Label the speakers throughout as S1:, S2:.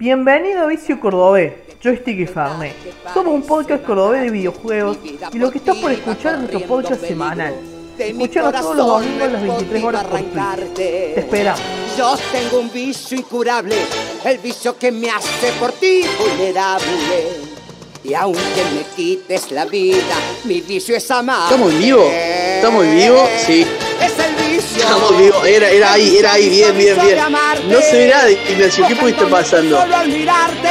S1: Bienvenido a Vicio Cordobés, Joystick y Farné. Somos un podcast cordobés de videojuegos y lo que estás por escuchar es nuestro podcast semanal. Escuchanos todos los domingos a las 23 horas por Twitch. Te esperamos.
S2: Yo tengo un vicio incurable, el vicio que me hace por ti vulnerable. Y aunque me quites la vida, mi vicio es amar.
S3: ¿Estamos en vivo? ¿Estamos en vivo? Sí.
S2: Es el vicio.
S3: Estamos vivos. Era, era ahí, era ahí, bien, bien, bien. No se ve nada, Ignacio. ¿Qué pudiste pasando?
S2: Solo al mirarte.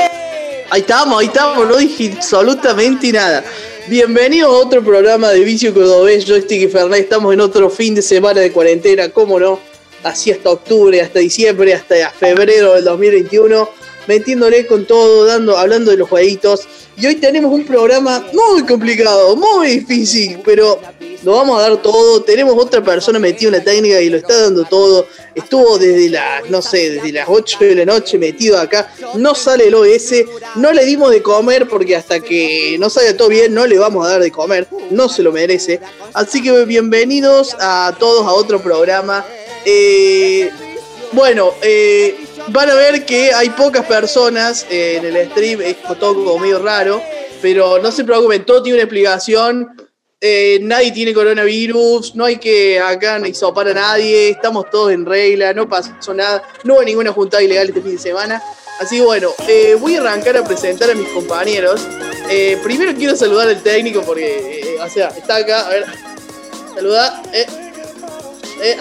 S3: Ahí estamos, ahí estamos. No dije absolutamente nada. Bienvenidos a otro programa de Vicio Cordobés, Joystick y Fernández. Estamos en otro fin de semana de cuarentena, ¿cómo no? Así hasta octubre, hasta diciembre, hasta febrero del 2021. Metiéndole con todo, dando, hablando de los jueguitos. Y hoy tenemos un programa muy complicado, muy difícil, pero lo vamos a dar todo. Tenemos otra persona metida en la técnica y lo está dando todo. Estuvo desde las, no sé, desde las 8 de la noche metido acá. No sale el OS. No le dimos de comer porque hasta que no salga todo bien no le vamos a dar de comer. No se lo merece. Así que bienvenidos a todos a otro programa. Eh, bueno, eh, van a ver que hay pocas personas en el stream. Es todo como medio raro. Pero no se preocupen, todo tiene una explicación. Eh, nadie tiene coronavirus, no hay que acá ni sopar a nadie, estamos todos en regla, no pasó nada, no hubo ninguna juntada ilegal este fin de semana. Así que bueno, eh, voy a arrancar a presentar a mis compañeros. Eh, primero quiero saludar al técnico porque, o sea, está acá, a ver, saluda.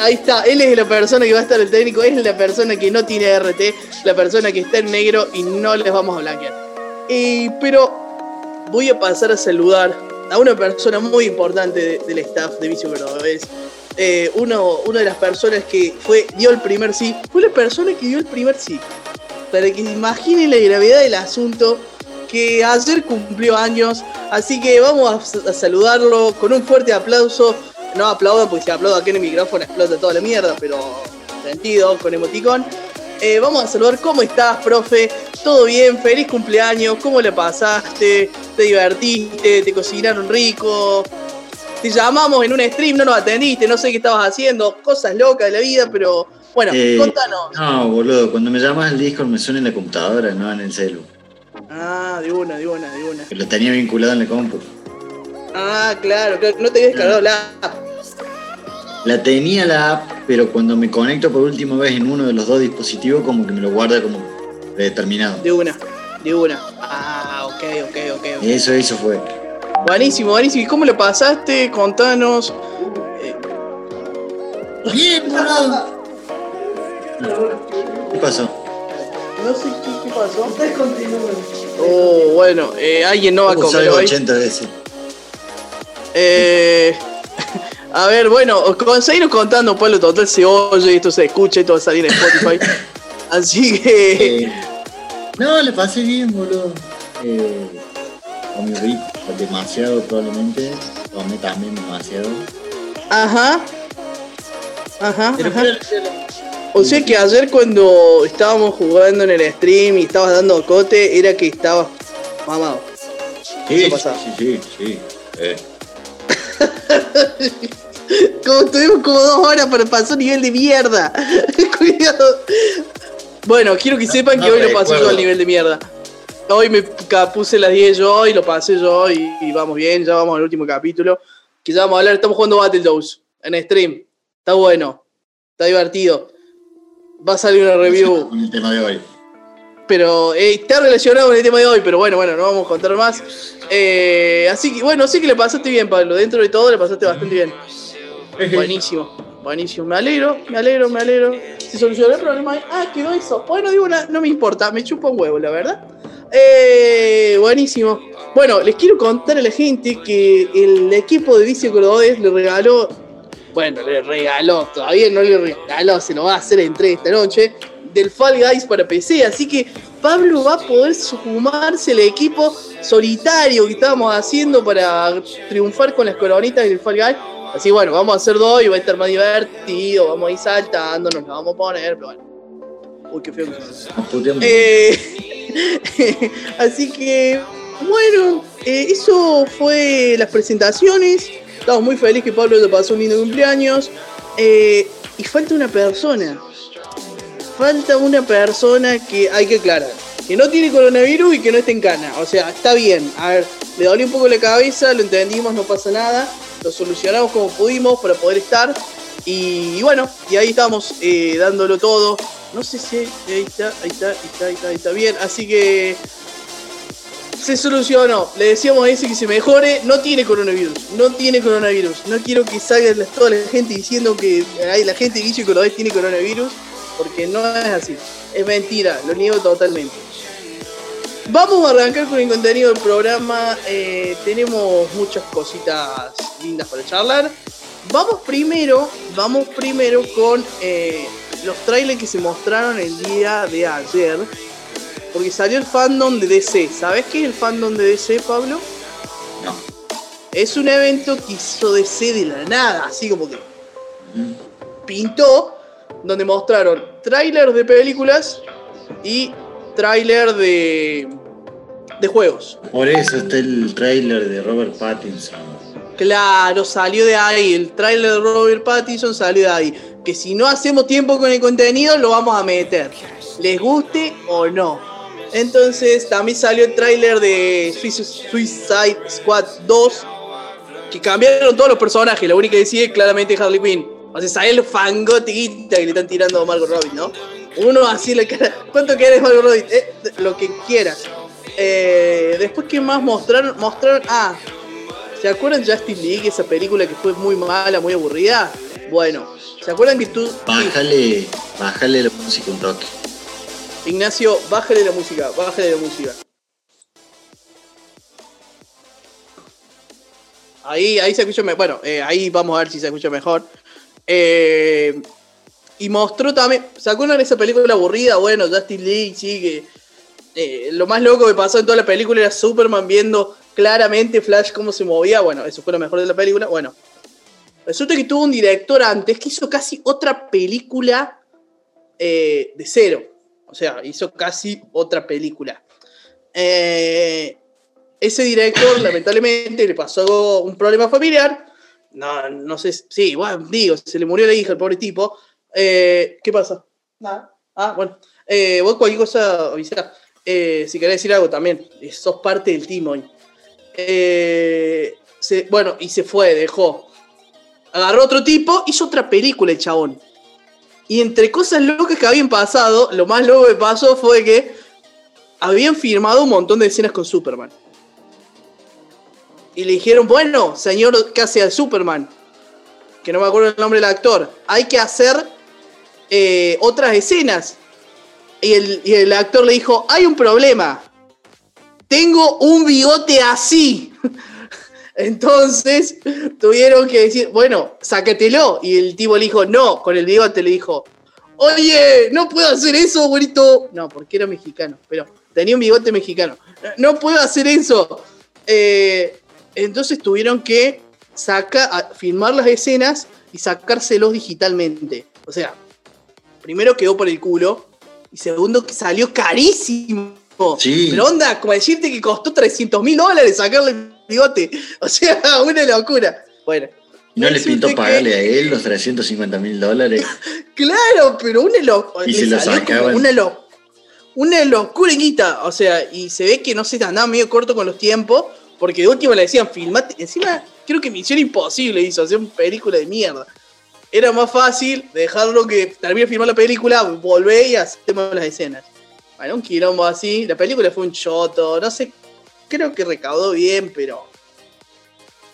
S3: ahí está, él es la persona que va a estar el técnico, es la persona que no tiene RT, la persona que está en negro y no les vamos a blanquear. Pero voy a pasar a saludar a una persona muy importante de- del staff de Vicio Cordobés. Eh, uno, una de las personas que fue, dio el primer sí, fue la persona que dio el primer sí. Para que se imaginen la gravedad del asunto, que ayer cumplió años, así que vamos a, saludarlo con un fuerte aplauso. No aplaudan porque si aplaudo aquí en el micrófono explota toda la mierda, pero sentido, con emoticón. Eh, vamos a saludar, ¿cómo estás, profe? ¿Todo bien? Feliz cumpleaños, ¿cómo le pasaste? ¿Te divertiste? ¿Te cocinaron rico? Te llamamos en un stream, no nos atendiste, no sé qué estabas haciendo, cosas locas de la vida, pero bueno,
S4: Eh,
S3: contanos.
S4: No, boludo, cuando me llamas al Discord me suena en la computadora, no en el celu.
S3: Ah, de una, de una, de una.
S4: Lo tenía vinculado en la compu.
S3: Ah, claro, claro, no te habías descargado la app.
S4: La tenía la app, pero cuando me conecto por última vez en uno de los dos dispositivos, como que me lo guarda como predeterminado.
S3: De una, de una. Ah, ok, ok, ok. ok.
S4: Eso, eso fue.
S3: Buenísimo, buenísimo. ¿Y cómo le pasaste? Contanos.
S4: Bien, boludo. ¿Qué pasó?
S3: No sé qué, qué pasó. Ustedes continúen. Oh, bueno, eh, alguien no va a
S4: ¿Cómo
S3: comer
S4: salgo
S3: hoy.
S4: 80 veces?
S3: Eh, a ver, bueno, seguimos contando, Pablo, total se oye, esto se escucha, esto va a salir en Spotify. Así que,
S4: Eh, no, le pasé bien, boludo. Eh, comí rico, demasiado probablemente. Tomé también demasiado.
S3: ajá. Ajá,
S4: Pero
S3: ajá.
S4: fue-
S3: O sea que ayer cuando estábamos jugando en el stream y estabas dando cote, era que estabas mamado.
S4: Sí, sí, sí, sí. Eh.
S3: Como tuvimos como dos horas para pasar un nivel de mierda. Cuidado. Bueno, quiero que sepan que
S4: no
S3: hoy lo pasé yo al nivel de mierda. Hoy me puse las 10 yo y lo pasé yo y, y vamos bien, ya vamos al último capítulo. Que ya vamos a hablar, estamos jugando Battletoads en stream. Está bueno, está divertido. Va a salir una review
S4: Con el tema de hoy.
S3: Pero eh, está relacionado con el tema de hoy, pero bueno, bueno, no vamos a contar más. Eh, así que, bueno, sí que le pasaste bien, Pablo. Dentro de todo le pasaste bastante bien. Buenísimo, buenísimo. Me alegro, me alegro, me alegro. Se solucionó el problema. Ah, quedó eso. Bueno, digo, na- no me importa, me chupa un huevo, la verdad. Eh, buenísimo. Bueno, les quiero contar a la gente que el equipo de Vicio Cordobés le regaló. Bueno, le regaló, todavía no le regaló, se lo va a hacer entre esta noche. Del Fall Guys para PC. Así que Pablo va a poder sumarse al equipo solitario que estábamos haciendo para triunfar con las coronitas del Fall Guys. Así bueno, vamos a hacer dos y va a estar más divertido. Vamos a ir saltando, nos la vamos a poner, pero bueno. Uy, qué feo que eh, así que, bueno, eh, eso fue las presentaciones. Estamos muy felices que Pablo le pasó un lindo cumpleaños. Eh, y falta una persona. Falta una persona que hay que aclarar. que no tiene coronavirus y que no está en cana. O sea, está bien. A ver, le dolió un poco la cabeza, lo entendimos, no pasa nada. Lo solucionamos como pudimos para poder estar. Y, bueno, y ahí estamos eh, dándolo todo. No sé si ahí está, ahí está, ahí está, ahí está, ahí está bien. Así que se solucionó. Le decíamos a ese que se mejore. No tiene coronavirus. No tiene coronavirus. No quiero que salga toda la gente diciendo que hay la gente que dice que vez tiene coronavirus. Porque no es así. Es mentira. Lo niego totalmente. Vamos a arrancar con el contenido del programa. Eh, tenemos muchas cositas lindas para charlar. Vamos primero, vamos primero con eh, los trailers que se mostraron el día de ayer porque salió el fandom de DC. ¿Sabes qué es el fandom de DC, Pablo?
S4: No.
S3: Es un evento que hizo DC de la nada, así como que pintó, donde mostraron trailers de películas y trailer de, de juegos.
S4: Por eso está el trailer de Robert Pattinson.
S3: Claro, salió de ahí. El trailer de Robert Pattinson salió de ahí. Que si no hacemos tiempo con el contenido, lo vamos a meter. Les guste o no. Entonces también salió el tráiler de Suicide Squad 2, que cambiaron todos los personajes, la única que sigue claramente es Harley Quinn. O sea, sale el fangotiquita que le están tirando a Margot Robbie, ¿no? Uno así le cara. ¿Cuánto quieres Margot Robbie? Eh, lo que quieras. Eh, después, ¿qué más mostraron? Mostraron. Ah, ¿se acuerdan Justin League? Esa película que fue muy mala, muy aburrida. Bueno, ¿se acuerdan que tú.
S4: Bájale, bájale la música un toque.
S3: Ignacio, bájale la música, bájale la música. Ahí, ahí se escucha mejor. Bueno, eh, ahí vamos a ver si se escucha mejor. Eh, y mostró también. ¿Sacó una de esa película aburrida? Bueno, Justin Lee, sí, que. Eh, lo más loco que pasó en toda la película era Superman viendo claramente Flash cómo se movía. Bueno, eso fue lo mejor de la película. Bueno, resulta que tuvo un director antes que hizo casi otra película de cero. O sea, hizo casi otra película. Eh, ese director, lamentablemente, le pasó un problema familiar. No, no sé, sí, bueno, digo, se le murió la hija, el pobre tipo. Eh, ¿Qué pasa? Nada. Ah, bueno. Eh, vos cualquier cosa avisá. Eh, si querés decir algo también, sos parte del team hoy. bueno, y se fue, dejó. Agarró otro tipo, hizo otra película el chabón. Y entre cosas locas que habían pasado, lo más loco que pasó fue que habían firmado un montón de escenas con Superman. Y le dijeron, bueno, señor que hace al Superman, que no me acuerdo el nombre del actor, hay que hacer eh, otras escenas. Y el, y el actor le dijo, hay un problema. Tengo un bigote así. Entonces tuvieron que decir, bueno, sácatelo. Y el tipo le dijo, no, con el bigote le dijo, oye, no puedo hacer eso, bonito. No, porque era mexicano, pero tenía un bigote mexicano. No puedo hacer eso. Eh, entonces tuvieron que sacar, filmar las escenas y sacárselos digitalmente. O sea, primero quedó por el culo y segundo que salió carísimo. Sí. Pero onda, como decirte que costó 300 mil dólares sacarle bigote. O sea, una locura. Bueno.
S4: ¿No le pintó pagarle a él los 350 mil dólares?
S3: claro, pero una locura.
S4: Y se lo sacaban.
S3: Una, lo una locura, O sea, y se ve que no se andaba medio corto con los tiempos. Porque de último le decían, filmate. Encima, creo que Misión Imposible hizo, hacer una película de mierda. Era más fácil dejarlo que termine de filmar la película, volver y hacemos las escenas. Bueno, un quilombo así. La película fue un choto. No sé creo que recaudó bien, pero.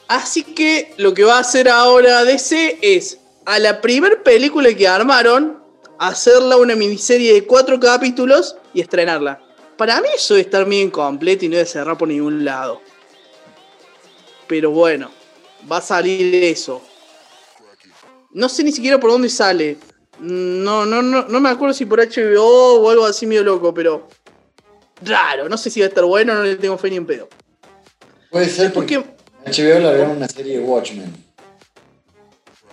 S3: Así que lo que va a hacer ahora DC es a la primer película que armaron, hacerla una miniserie de cuatro capítulos y estrenarla. Para mí eso debe estar bien completo y no debe cerrar por ningún lado. Pero bueno, va a salir eso. No sé ni siquiera por dónde sale. No, no, no, no me acuerdo si por HBO o algo así medio loco, pero raro. No sé si va a estar bueno, no le tengo fe ni en pedo.
S4: Puede ser porque HBO largaron una serie de Watchmen.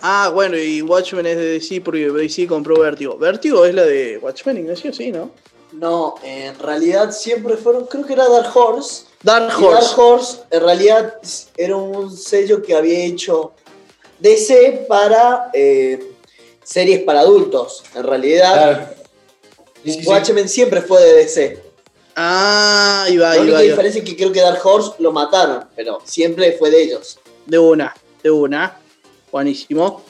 S3: Ah, bueno, y Watchmen es de DC porque DC compró Vertigo. Vertigo es la de Watchmen, Ignacio, sí, ¿no?
S5: No, en realidad siempre fueron, creo que era Dark Horse.
S3: Dark Horse.
S5: Dark Horse en realidad era un sello que había hecho DC para eh, series para adultos. En realidad, Watchmen siempre fue de DC.
S3: Ah, ahí va,
S5: La única diferencia es que creo que Dark Horse lo mataron, pero siempre fue de ellos.
S3: De una, de una. Buenísimo.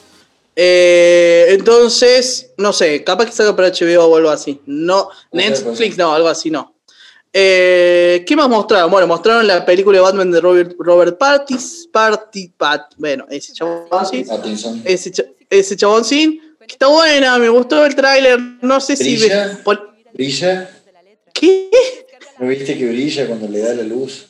S3: Eh, entonces, no sé, capaz que salga para HBO o algo así. No, Netflix no, algo así no. Eh, ¿Qué más mostraron? Bueno, mostraron la película de Batman de Robert, Robert Partis, Party, Pat, bueno, ese chaboncín, ese, ese chaboncín, está buena, me gustó el tráiler, no sé si... Pon-
S4: ¿Brilla?
S3: ¿Qué?
S4: ¿No viste que brilla cuando le da la luz?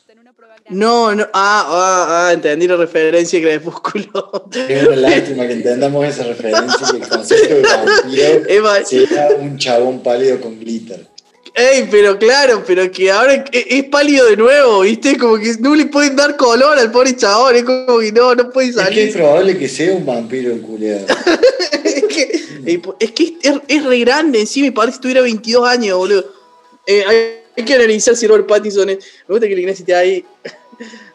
S3: No, no, ah, ah, ah, entendí la referencia que Crepúsculo.
S4: Es una lástima que entendamos esa referencia que el concepto de vampiro sea un chabón pálido con glitter.
S3: Ey, pero claro, pero que ahora es, pálido de nuevo, ¿viste? Como que no le pueden dar color al pobre chabón, es como que no, no puede
S4: Es que es
S3: salir.
S4: probable que sea un vampiro el culiado.
S3: Es que, es, que es, es re grande encima y parece que tuviera 22 años, boludo. Eh, hay, hay que analizar si Robert Pattinson es... Me gusta que el Ignacio esté ahí.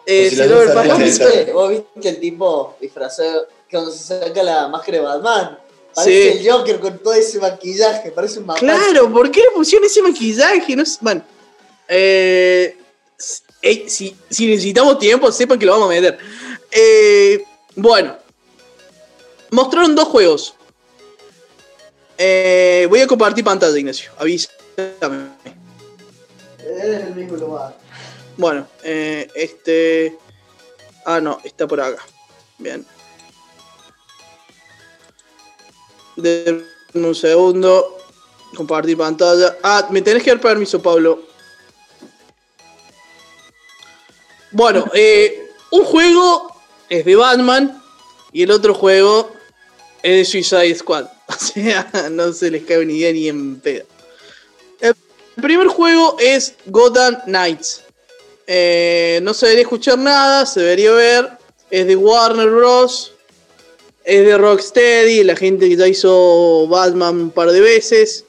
S3: Eh,
S4: Pues si
S3: si
S4: la
S3: Robert
S4: luz sale
S5: ¿Vos
S4: la
S3: Pattinson...
S5: vos viste que el tipo disfrazado, cuando se saca la máscara de Batman, parece
S3: Sí.
S5: el Joker con todo ese maquillaje, parece un mapache.
S3: Claro, ¿por qué le pusieron ese maquillaje? No sé, bueno. Eh, ey, si, si necesitamos tiempo, sepan que lo vamos a meter. Eh, bueno. Mostraron dos juegos. Eh, voy a compartir pantalla, Ignacio. Avísame.
S5: Es el mismo lugar.
S3: Bueno, eh, este. Ah, no, está por acá. Bien. Denme un segundo. Compartir pantalla. Ah, me tenés que dar permiso, Pablo. Bueno, eh, un juego es de Batman y el otro juego es de Suicide Squad. O sea, no se les cabe ni idea ni en pedo. El primer juego es Gotham Knights. Eh, no se debería escuchar nada, se debería ver. Es de Warner Bros. Es de Rocksteady, la gente que ya hizo Batman un par de veces.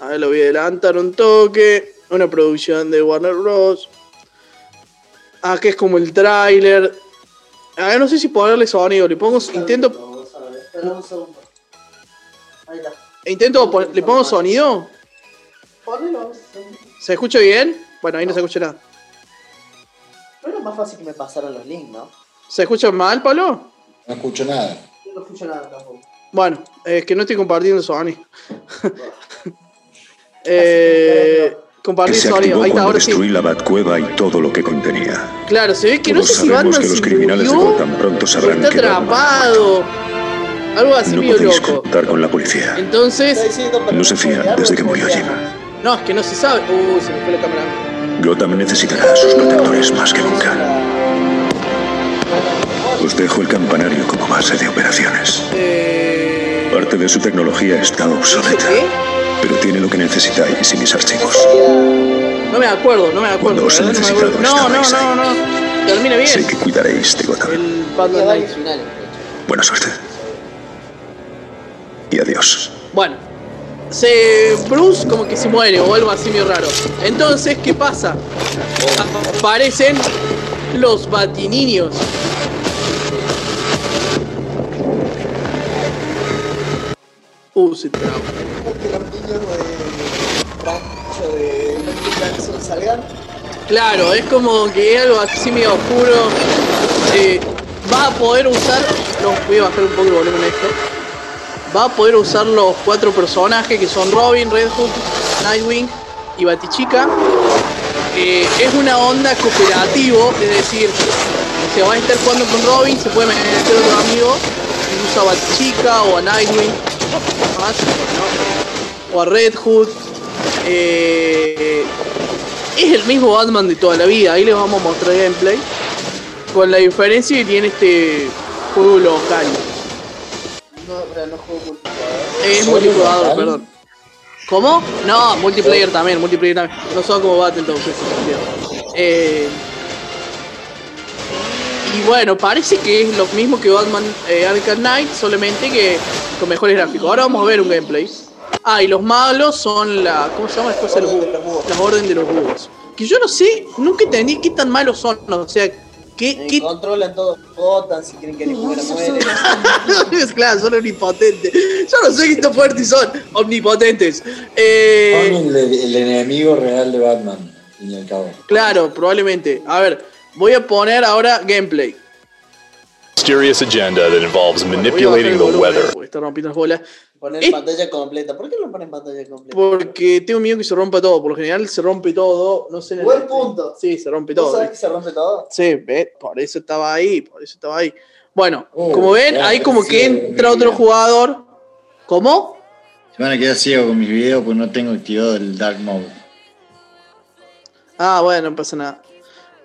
S3: A ver, lo voy a adelantar un toque. Una producción de Warner Bros. Acá es como el tráiler. A ver, no sé si ponerle sonido. Le pongo. Intento.
S5: Espera un segundo. Ahí está.
S3: Intento. ¿Le pongo sonido?
S5: Ponelo.
S3: ¿Se escucha bien? Bueno, ahí no se escucha nada.
S5: No era más fácil que me pasaran los links, ¿no?
S3: ¿Se escucha mal, Pablo?
S4: No escucho nada.
S5: Yo no escucho nada tampoco.
S3: Bueno, es que no estoy compartiendo Sony. eh,
S6: que
S3: compartir sonido. Ahí está, ahora sí.
S6: destruí la Batcueva y todo lo que contenía.
S3: Claro, se ve que no
S6: Todos
S3: sé si Batman
S6: que los
S3: se
S6: criminales de
S3: murió,
S6: Gotham pronto sabrán
S3: está atrapado. Algo así
S6: no
S3: medio
S6: podéis
S3: loco.
S6: contar con la policía.
S3: Entonces,
S6: No se fían desde que murió
S5: spoilearlo.
S3: No, es que no se sabe. Uy, se me fue la cámara.
S6: Gotham necesitará a sus protectores más que nunca. Os dejo el campanario como base de operaciones.
S3: Eh,
S6: Parte de su tecnología está obsoleta,
S3: ¿Qué?
S6: pero tiene lo que necesitáis y mis archivos.
S3: No me acuerdo, no me acuerdo.
S6: Cuando os he
S3: no,
S6: necesitado,
S3: no, no, no,
S6: ahí.
S3: no. Termina bien.
S6: Sé que cuidaréis de Gotham.
S3: El Batman.
S6: Buena suerte. Y adiós.
S3: Bueno, se Bruce como que se muere o algo así medio raro. Entonces, ¿qué pasa? Aparecen los batiniños. Uh, se
S5: salgan.
S3: Claro, es como que algo así medio oscuro. Eh, va a poder usar. Los, voy a bajar un poco el volumen a esto. Va a poder usar los cuatro personajes que son Robin, Red Hood, Nightwing y Batichica. Eh, es una onda cooperativo, es decir, se va a estar jugando con Robin, se puede meter otro amigo y usa a Batichica o a Nightwing o a Red Hood. Eh, es el mismo Batman de toda la vida, ahí les vamos a mostrar gameplay. Con la diferencia que tiene este juego local.
S5: No, pero no juego multijugador.
S3: Es
S4: ¿Solo
S3: multijugador,
S4: local?
S3: perdón. ¿Cómo? No, multiplayer también, multiplayer también. No son como Battletoads sentido. Eh, y bueno, parece que es lo mismo que Batman eh, Arkham Knight, solamente que con mejores gráficos. Ahora vamos a ver un gameplay. Ah, y los malos son la. ¿Cómo se llama después el búho? Las orden de los búhos. Que yo no sé, nunca entendí qué tan malos son. O sea, qué ¿Qué,
S5: Eh,
S3: qué
S5: Controlan todo, votan, si quieren que les muera, mueren.
S3: claro, son omnipotentes. Yo no sé qué tan fuertes son omnipotentes. Eh,
S4: Son el, el enemigo real de Batman, al fin y al cabo.
S3: claro, probablemente. A ver, voy a poner ahora gameplay.
S7: mysterious agenda that involves
S3: Voy a
S7: manipulating the weather.
S3: está rompiendo las bolas.
S5: Poner
S3: Eh.
S5: pantalla completa. ¿Por qué no ponen pantalla completa?
S3: Porque tengo miedo que se rompa todo. Por lo general se rompe todo. No sé.
S5: Buen punto.
S3: Sí, se rompe
S5: ¿Vos
S3: todo.
S5: sabés que se rompe todo?
S3: Sí, ve, por eso estaba ahí, por eso estaba ahí. Bueno,
S4: Oh,
S3: como ven, ahí como que entra otro jugador. ¿Cómo?
S4: Se van a quedar ciegos con mis videos porque no tengo activado el Dark Mode.
S3: Ah, bueno, no pasa nada.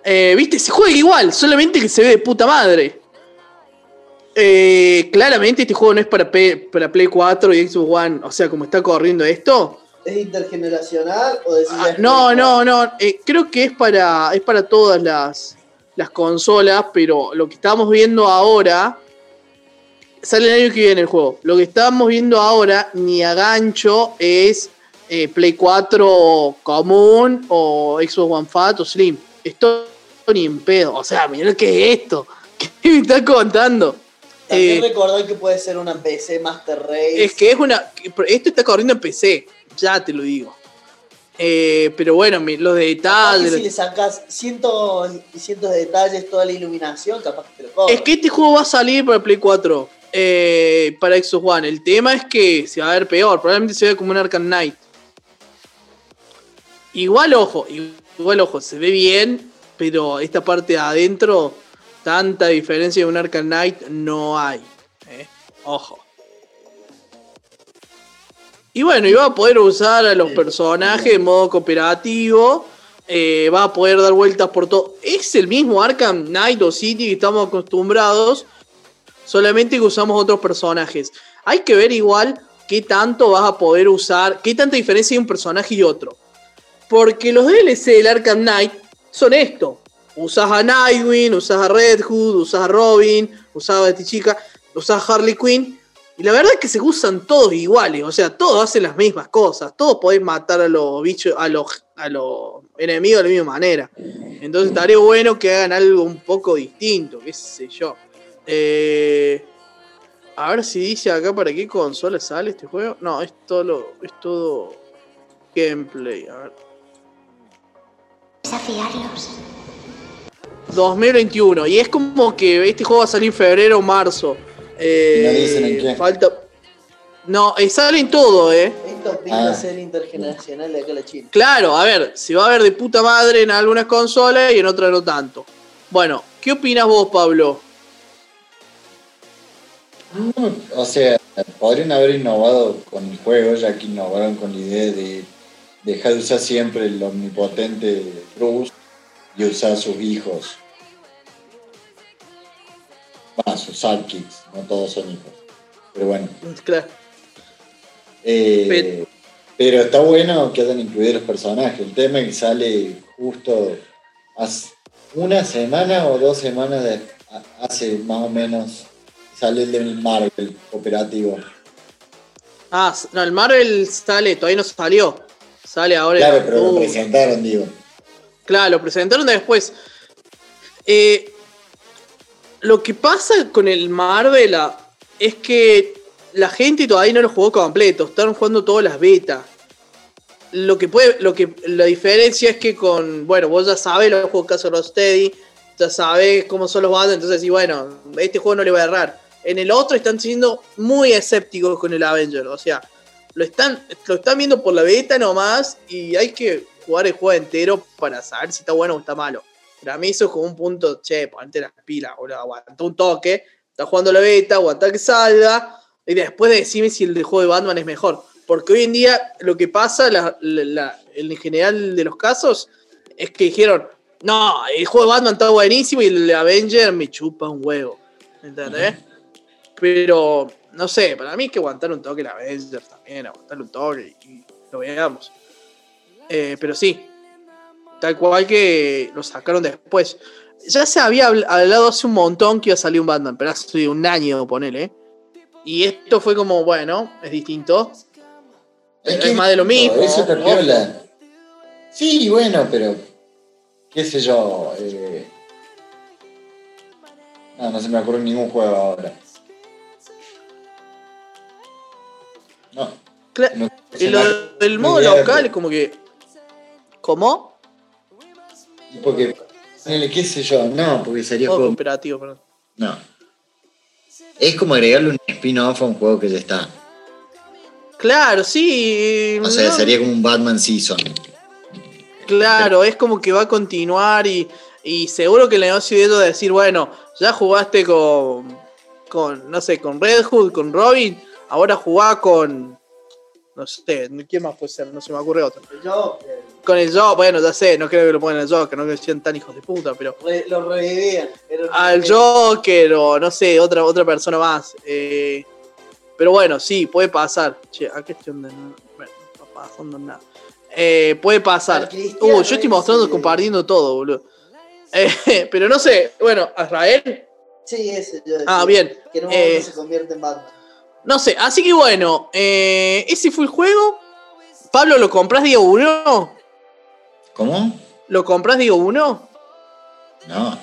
S3: Eh, Viste, se juega igual, solamente que se ve de puta madre. Eh, claramente este juego no es para, P- para Play 4 y Xbox One. O sea, como está corriendo esto.
S5: ¿Es intergeneracional o
S3: Ah, no, no, no. eh, creo que es para, es para todas las, las consolas, pero lo que estamos viendo ahora. Sale el año que viene el juego. Lo que estamos viendo ahora, ni a gancho, es eh, Play 4 común o Xbox One Fat o Slim. Esto ni en pedo. O sea, mirá qué es esto. ¿Qué me estás contando?
S5: También
S3: Eh,
S5: recordar que puede ser una PC Master Race.
S3: es que es una. Esto está corriendo en PC, ya te lo digo. Eh, pero bueno, los detalles.
S5: si le sacas cientos y cientos de detalles, toda la iluminación, capaz que te lo cobra.
S3: Es que este juego va a salir para Play 4, eh, para Xbox One. El tema es que se va a ver peor, probablemente se vea como un Arkham Knight. Igual ojo, igual ojo, se ve bien, pero esta parte de adentro, tanta diferencia de un Arkham Knight no hay. eh. Ojo. Y bueno, y va a poder usar a los personajes en modo cooperativo. eh, va a poder dar vueltas por todo. Es el mismo Arkham Knight o City que estamos acostumbrados. Solamente que usamos otros personajes. Hay que ver igual qué tanto vas a poder usar. Qué tanta diferencia hay un personaje y otro. Porque los DLC del Arkham Knight son esto. Usas a Nightwing, usas a Red Hood, usas a Robin, usas a Batichica, usas a Harley Quinn. Y la verdad es que se usan todos iguales, o sea, todos hacen las mismas cosas, todos podés matar a los bichos, a los, a los enemigos de la misma manera. Entonces estaría bueno que hagan algo un poco distinto, qué sé yo. Eh, a ver si dice acá para qué consola sale este juego. No, es todo, es todo gameplay. A ver.
S8: Desafiarlos.
S3: 2021. Y es como que este juego va a salir en febrero o marzo. Eh,
S4: no dicen en qué.
S3: Falta. No, eh, sale en todo, eh.
S5: Esto pinta
S4: Ah.
S5: ser intergeneracional de acá a la China.
S3: Claro, a ver, se va a ver de puta madre en algunas consolas y en otras no tanto. Bueno, ¿qué opinas vos, Pablo?
S4: O sea, podrían haber innovado con el juego, ya que innovaron con la idea de dejar de usar siempre el omnipotente Bruce y usar sus hijos. Bueno, sus sidekicks, no todos son hijos. Pero bueno.
S3: Claro.
S4: Eh,
S3: Pero-
S4: pero está bueno que hayan incluido los personajes. El tema que sale justo hace una semana o dos semanas de, hace más o menos sale el del Marvel operativo.
S3: Ah, no, el Marvel sale, todavía no salió. Sale ahora.
S4: Claro, pero lo presentaron, digo.
S3: Claro, lo presentaron después. Eh, lo que pasa con el Marvel es que la gente todavía no lo jugó completo, están jugando todas las betas. Lo que puede, lo que la diferencia es que con, bueno, vos ya sabés los juegos que hace Rocksteady, ya sabés cómo son los bandos, entonces y bueno, este juego no le va a errar. En el otro están siendo muy escépticos con el Avenger, o sea, lo están, lo están viendo por la beta nomás y hay que jugar el juego entero para saber si está bueno o está malo. Para mí eso es como un punto, che, ponte las pilas, boludo, aguanta un toque, está jugando la beta, aguanta que salga, y después decime si el de juego de Batman es mejor. Porque hoy en día lo que pasa, la- la- la- en general de los casos, es que dijeron, no, el juego de Batman está buenísimo y el de Avenger me chupa un huevo. ¿Entendés? Pero, no sé, para mí hay que aguantar un toque el Avenger también, aguantar un toque y lo veamos. Eh, pero sí, tal cual que lo sacaron después. Ya se había habl- hablado hace un montón que iba a salir un Batman, pero hace un año, ponele. Y esto fue como, bueno, es distinto. Es más de lo mismo,
S4: Eso te piola. Sí, bueno, pero. qué sé yo. eh, No, no se me ocurre ningún juego ahora. No.
S3: Cla-
S4: no
S3: del modo local es como que. ¿Cómo?
S4: Porque, ponele, qué sé yo, no, porque sería juego.
S3: cooperativo, perdón.
S4: No. Es como agregarle un spin-off a un juego que ya está.
S3: Claro, sí.
S4: O sea,
S3: no-
S4: sería como un Batman Season.
S3: Claro, es como que va a continuar y, y seguro que el negocio de ellos de decir, bueno, ya jugaste con, con, no sé, con Red Hood, con Robin, ahora jugá con, no sé, ¿quién más puede ser? No se me ocurre otro.
S5: Yo eh,
S3: Con el Joker, bueno, ya sé, no creo que lo pongan el Joker, no que sean tan hijos de puta, pero
S5: re- lo revivían.
S3: Al Joker o no sé, otra, otra persona más. eh, pero bueno, sí, puede pasar. Che, ¿a qué estoy andando? Bueno, no está pasando nada. Eh, puede pasar. Uh, yo estoy mostrando, compartiendo todo, boludo. Eh, pero no sé, bueno, Azrael.
S5: Sí, ese yo decía.
S3: Ah, bien.
S5: Que en un
S3: Eh,
S5: momento se convierte en Batman.
S3: No sé, así que bueno, eh, ese fue el juego. Pablo, ¿lo compras día 1?
S4: ¿Cómo?
S3: ¿Lo compras día 1?
S4: No.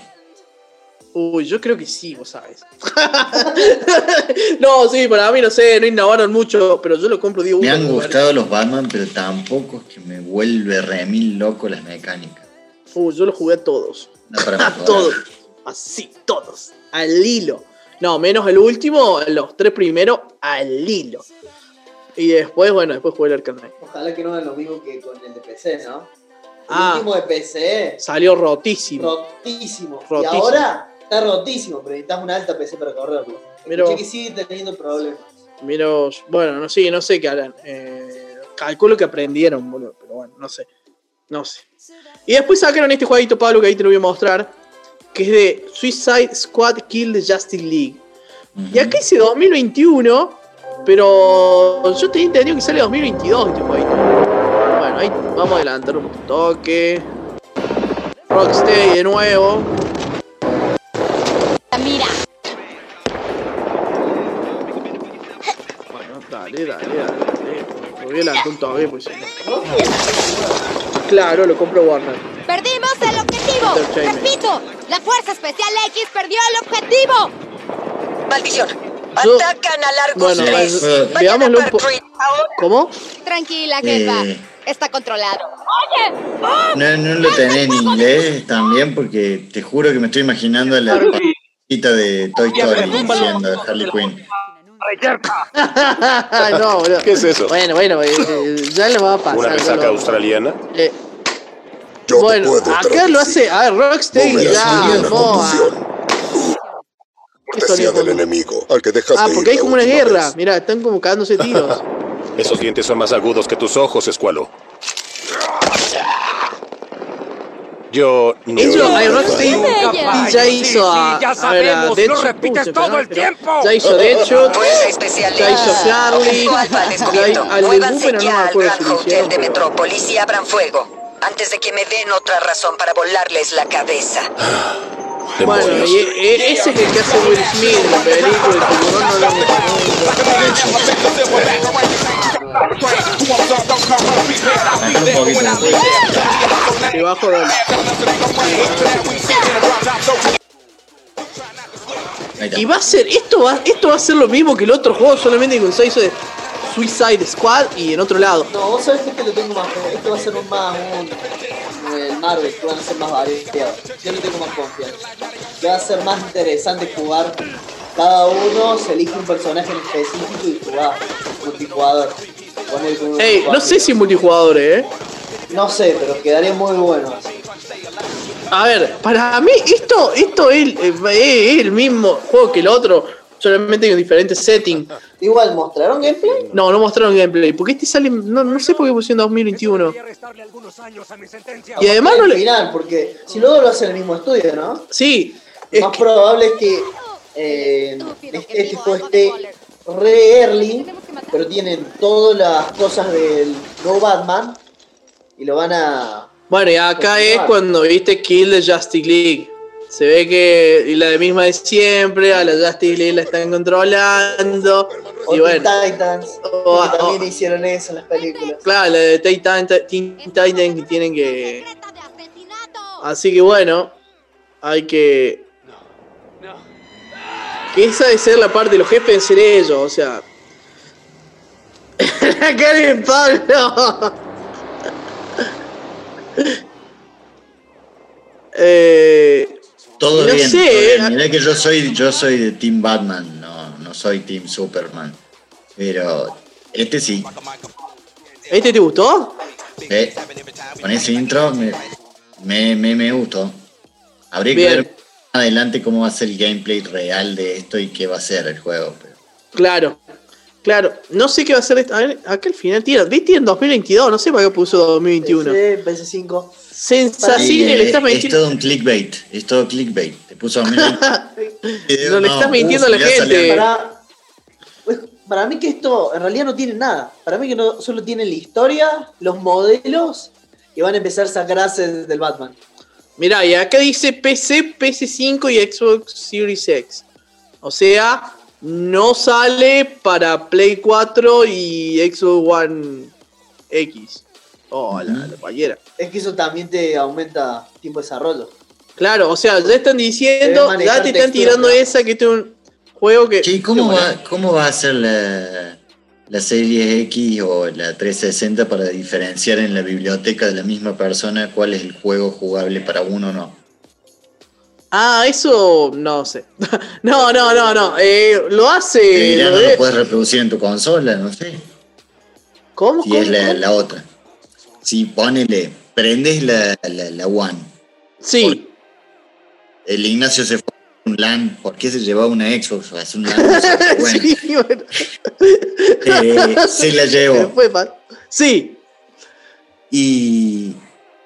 S3: Uy, yo creo que sí, vos sabes. no, sí, para mí no sé, no innovaron mucho, pero yo lo compro día 1.
S4: Me han gustado los Batman, pero tampoco es que me vuelve remil loco las mecánicas.
S3: Uy, yo lo jugué a todos.
S4: No para
S3: A todos. Así, todos. Al hilo. No, menos el último, los tres primeros al hilo. Y después, bueno, después jugué el Arcade.
S5: Ojalá que no hagan lo mismo que con el de PC, ¿no? El
S3: Ah.
S5: último de PC,
S3: Salió rotísimo.
S5: rotísimo.
S3: Rotísimo.
S5: Y ahora está rotísimo, pero necesitas una alta PC para correrlo.
S3: Pero-
S5: que sigue teniendo problemas.
S3: Mira, vos, bueno, no sé, no sé qué harán. Eh, calculo que aprendieron, boludo, pero bueno, no sé. No sé. Y después sacaron este jueguito, Pablo, que ahí te lo voy a mostrar. Que es de Suicide Squad Kill the Justice League. Y acá dice 2021, pero yo tenía entendido que sale 2022 este jueguito. Bueno, ahí vamos a adelantar un toque. Rocksteady de nuevo.
S8: Mira,
S3: Bueno, dale, dale, dale. voy a adelantar un toque, pues. Claro, lo compro Warner.
S8: perdimos el objetivo. Repito, la Fuerza Especial X perdió el objetivo.
S9: Maldición. Atacan a largo
S3: Bueno,
S9: tres.
S3: pues,
S4: eh,
S3: veámoslo un. ¿Cómo?
S8: Tranquila, jefa.
S4: Eh.
S8: Está controlado. Oye, ¡oh!
S4: No, no lo tenés en inglés también, porque te juro que me estoy imaginando la patita de Toy Story diciendo de Harley Quinn.
S3: no, boludo.
S7: ¿Qué es eso?
S3: Bueno, bueno, eh, eh, ya le va a pasar.
S7: ¿Una resaca
S3: lo-
S7: australiana?
S3: eh,
S6: Yo te
S3: bueno,
S6: puedo
S3: acá lo hace. A ver, Rocksteady
S6: Moverás
S3: ya.
S6: muy bien la
S3: vamos a-
S6: conducción.
S3: ¿Qué
S6: Cortesía del enemigo, al que dejaste
S3: Ah,
S6: ir
S3: porque hay como una guerra.
S6: vez.
S3: Mira, están como cagándose tiros.
S7: Esos dientes son más agudos que tus ojos, escualo. Yo no.
S3: Ay, Rocksteady ya hizo a.
S10: ya
S3: a ver, a
S10: sabemos, lo repites todo el tiempo.
S3: Ya hizo Deadshot. Ya hizo. Charlie. Ya hay- al de
S9: Muévanse
S3: Búfero no me
S9: ya al
S3: acuerdo si
S9: Grand
S3: lo
S9: Hotel
S3: hicieron,
S9: de Metrópolis y abran fuego. Antes de que me den otra razón para volarles la cabeza.
S3: Bueno, y ese es el que hace Will Smith en la película. El tiburón no lo
S4: poquito.
S3: Debajo. Y va a ser, esto va, esto va a ser lo mismo que el otro juego, solamente se hizo de Suicide Squad y en otro lado.
S5: No, vos sabés que este lo tengo más fe. Este va a ser un más un. el Marvel, que van a ser más variados. Yo le tengo más confianza. Que va a ser más interesante jugar. Cada uno se elige un personaje en específico y jugar multijugador.
S3: Ey, no sé si multijugador, eh.
S5: No sé, pero quedaría muy bueno así.
S3: A ver, para mí esto, esto es, eh, es el mismo juego que el otro, solamente con diferentes settings.
S5: Igual, ¿mostraron gameplay?
S3: No, no mostraron gameplay, porque este sale, no, no sé por qué pusieron 2021. Y además no le...
S5: final, porque si luego lo hace el mismo estudio, ¿no?
S3: Sí,
S5: Lo
S3: es
S5: más
S3: que-
S5: probable es que eh, este, este juego esté re early, pero tienen todas las cosas del nuevo Batman y lo van a.
S3: Bueno, y acá es cuando viste Kill the Justice League. Se ve que y la de misma de siempre, a la Justice League la están controlando.
S5: O
S3: Y bueno,
S5: Titans,
S3: o-
S5: también hicieron eso en las películas.
S3: claro, la de Titan, Teen Titans que tienen que. Así que bueno, hay que. que esa debe ser la parte de los jefes en ser ellos, o sea. la cara de Pablo. eh,
S10: Todo
S3: No
S10: bien.
S3: sé,
S10: todo bien. Mirá que yo soy, yo soy de Team Batman, no, no soy Team Superman. Pero este sí.
S3: ¿Este te gustó?
S10: ¿eh? Con ese intro me, me, me, me gustó. Habría que ver más adelante cómo va a ser el gameplay real de esto y qué va a ser el juego. pero-
S3: Claro, claro. No sé qué va a ser esto. A ver, acá al final tiene. ¿Ves? Tiene 2022, no sé para qué puso 2021.
S5: PC, PS5.
S3: Sensación,
S10: Eh,
S3: le estás
S10: es
S3: mintiendo.
S10: todo un clickbait, es todo clickbait. Te puso a mí.
S3: No le estás mintiendo a la
S10: ya
S3: gente.
S5: Para, pues, para mí que esto en realidad no tiene nada. Para mí que no solo tiene la historia, los modelos y van a empezar a sacar assets del Batman.
S3: Mirá, y acá dice PC, PS5 y Xbox Series X. O sea, no sale para Play 4 y Xbox One X. Oh, la, la cualquiera.
S5: Es que eso también te aumenta tiempo de desarrollo.
S3: Claro, o sea, ya están diciendo, ya te están tirando
S5: ¿no?
S3: esa que es un juego que.
S10: Che, ¿cómo va, ¿cómo va a ser la, la serie X o la 360 para diferenciar en la biblioteca de la misma persona cuál es el juego jugable para uno o no?
S3: Ah, eso no sé. no, no, no, no. eh, lo hace. Lo
S10: no
S3: de-
S10: lo puedes reproducir en tu consola, no sé.
S3: ¿Cómo?
S10: Si
S3: ¿Cómo?
S10: es la, la otra. Si ponele, prendes la, la, la One.
S3: Sí.
S10: El Ignacio se fue a un LAN. ¿Por qué se llevaba una Xbox? Es un LAN. bueno,
S3: sí, bueno.
S10: eh, se la llevó.
S3: Sí,
S10: Y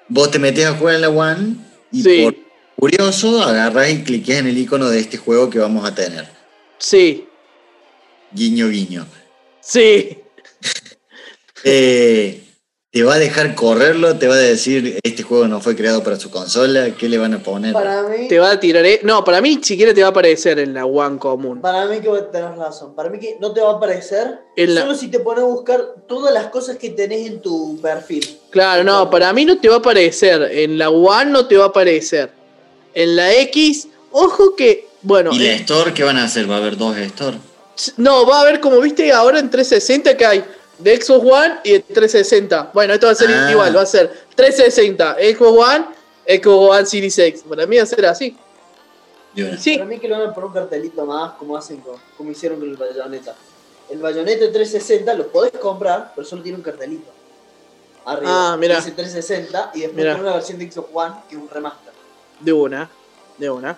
S10: vos te metes a jugar en la One y
S3: Sí.
S10: por curioso agarrás y cliques en el icono de este juego que vamos a tener.
S3: sí,
S10: Guiño, guiño.
S3: sí.
S10: Eh, ¿Te va a dejar correrlo? ¿Te va a decir este juego no fue creado para su consola? ¿Qué le van a poner?
S5: Para mí,
S3: Te va a tirar. eh, No, para mí siquiera te va a aparecer en la One común.
S5: para mí que tenés razón. Para mí que no te va a aparecer
S3: En la-
S5: solo si te pones a buscar todas las cosas que tenés en tu perfil.
S3: Claro, no, para mí no te va a aparecer. En la One no te va a aparecer. En la X, ojo que. Bueno,
S10: ¿Y la
S3: eh,
S10: Store qué van a hacer? ¿Va a haber dos Store?
S3: no, va a haber como viste ahora en 360 que hay de Xbox One y de 360. Bueno, esto va a ser
S10: Ah.
S3: igual, va a ser 360, Xbox One, Xbox One Series X. Para mí va a ser así. Sí,
S5: Para mí que le van a poner un cartelito más, como hacen con, como hicieron con el bayoneta. El bayoneta de 360 lo podés comprar, pero solo tiene un cartelito. Arriba.
S3: Ah, mirá.
S5: Dice 360 y después
S3: Mirá.
S5: tiene una versión de Xbox One que es un remaster.
S3: de una, de una.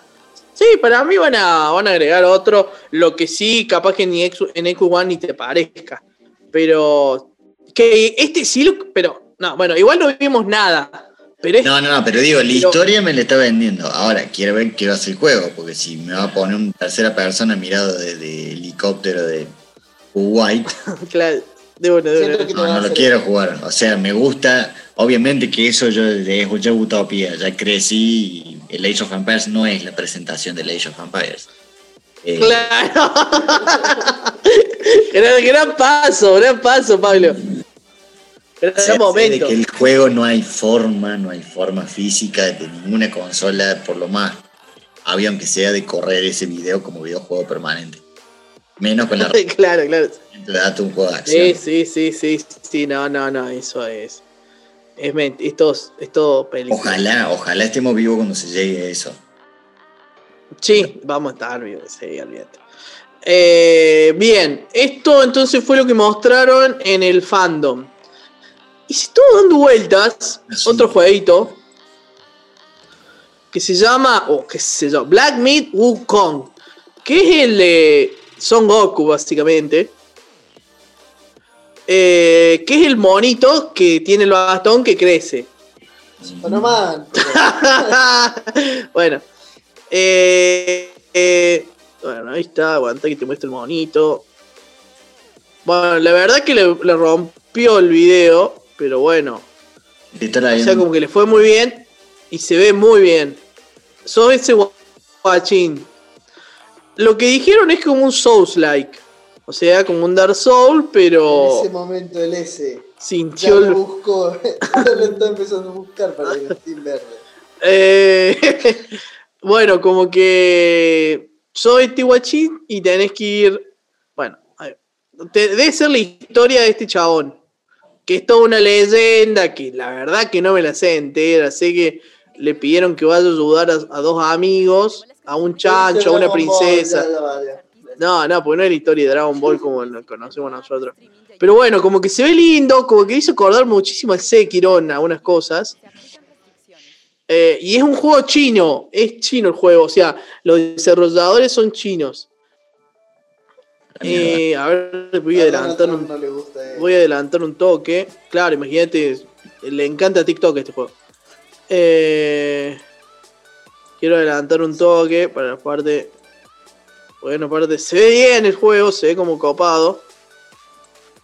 S3: Sí, para mí van a, van a agregar otro. Lo que sí, capaz que ni en Xbox One ni te parezca. Pero. Que este sí lo. Pero. No, bueno, igual no vimos nada. Pero
S10: No, no, no, pero digo, la
S3: Pero-
S10: historia me la está vendiendo. Ahora, quiero ver qué va a ser el juego, porque si me va a poner una tercera persona mirado desde helicóptero de White,
S3: claro, de una, de
S5: te
S10: no, no lo
S5: hacer-
S10: quiero jugar. O sea, me gusta, obviamente que eso yo es ya utopía, ya crecí y el Age of Empires no es la presentación del Age of Empires. Eh,
S3: Claro. gran, gran paso, gran paso, Pablo. Gran momento.
S10: de que el juego no hay forma, no hay forma física de ninguna consola, por lo más, había aunque sea de correr ese video como videojuego permanente. Menos con la
S3: claro, claro.
S10: de datos un juego de acción.
S3: Sí, sí, sí, sí, sí, no, no, no, eso es. Es, es todo, es todo película.
S10: Ojalá, ojalá estemos vivos cuando se llegue a eso.
S3: Sí, vamos a estar vivos, sí, olvídate. Eh, bien, esto entonces fue lo que mostraron en el fandom. Y se estuvo dando vueltas
S10: Sí.
S3: otro jueguito que se llama, o qué sé yo, Black Meat Wukong, que es el de Son Goku, básicamente. Eh, que es el monito que tiene el bastón que crece.
S5: Bueno, man,
S3: bueno. Eh, eh, bueno, ahí está, aguanta que te muestre el monito. Bueno, la verdad que le, le rompió el video, pero bueno. O sea, como que le fue muy bien y se ve muy bien. Sos ese guachín. Lo que dijeron es como un Souls-like. O sea, como un Dark Soul,
S5: en
S3: pero
S5: ese momento el S ya
S3: sintió
S5: lo
S3: el-
S5: buscó, ya lo está empezando a buscar para el Steam Verde.
S3: Eh, bueno, como que sos este guachín y tenés que ir. Bueno, te- debe ser la historia de este chabón. Que es toda una leyenda que la verdad que no me la sé entera. Sé que le pidieron que vaya a ayudar a, a dos amigos, a un chancho, a una princesa. No, no, porque no es la historia de Dragon Ball como lo conocemos nosotros. Pero bueno, como que se ve lindo, como que hizo acordar muchísimo al Sekiro en algunas cosas. Eh, y es un juego chino, es chino el juego, o sea, los desarrolladores son chinos. Eh, a ver, voy a
S5: A
S3: adelantar un, voy a adelantar un toque. Claro, imagínate, le encanta TikTok este juego. Eh, quiero adelantar un toque para la parte. Bueno, aparte, se ve bien el juego, se ve como copado.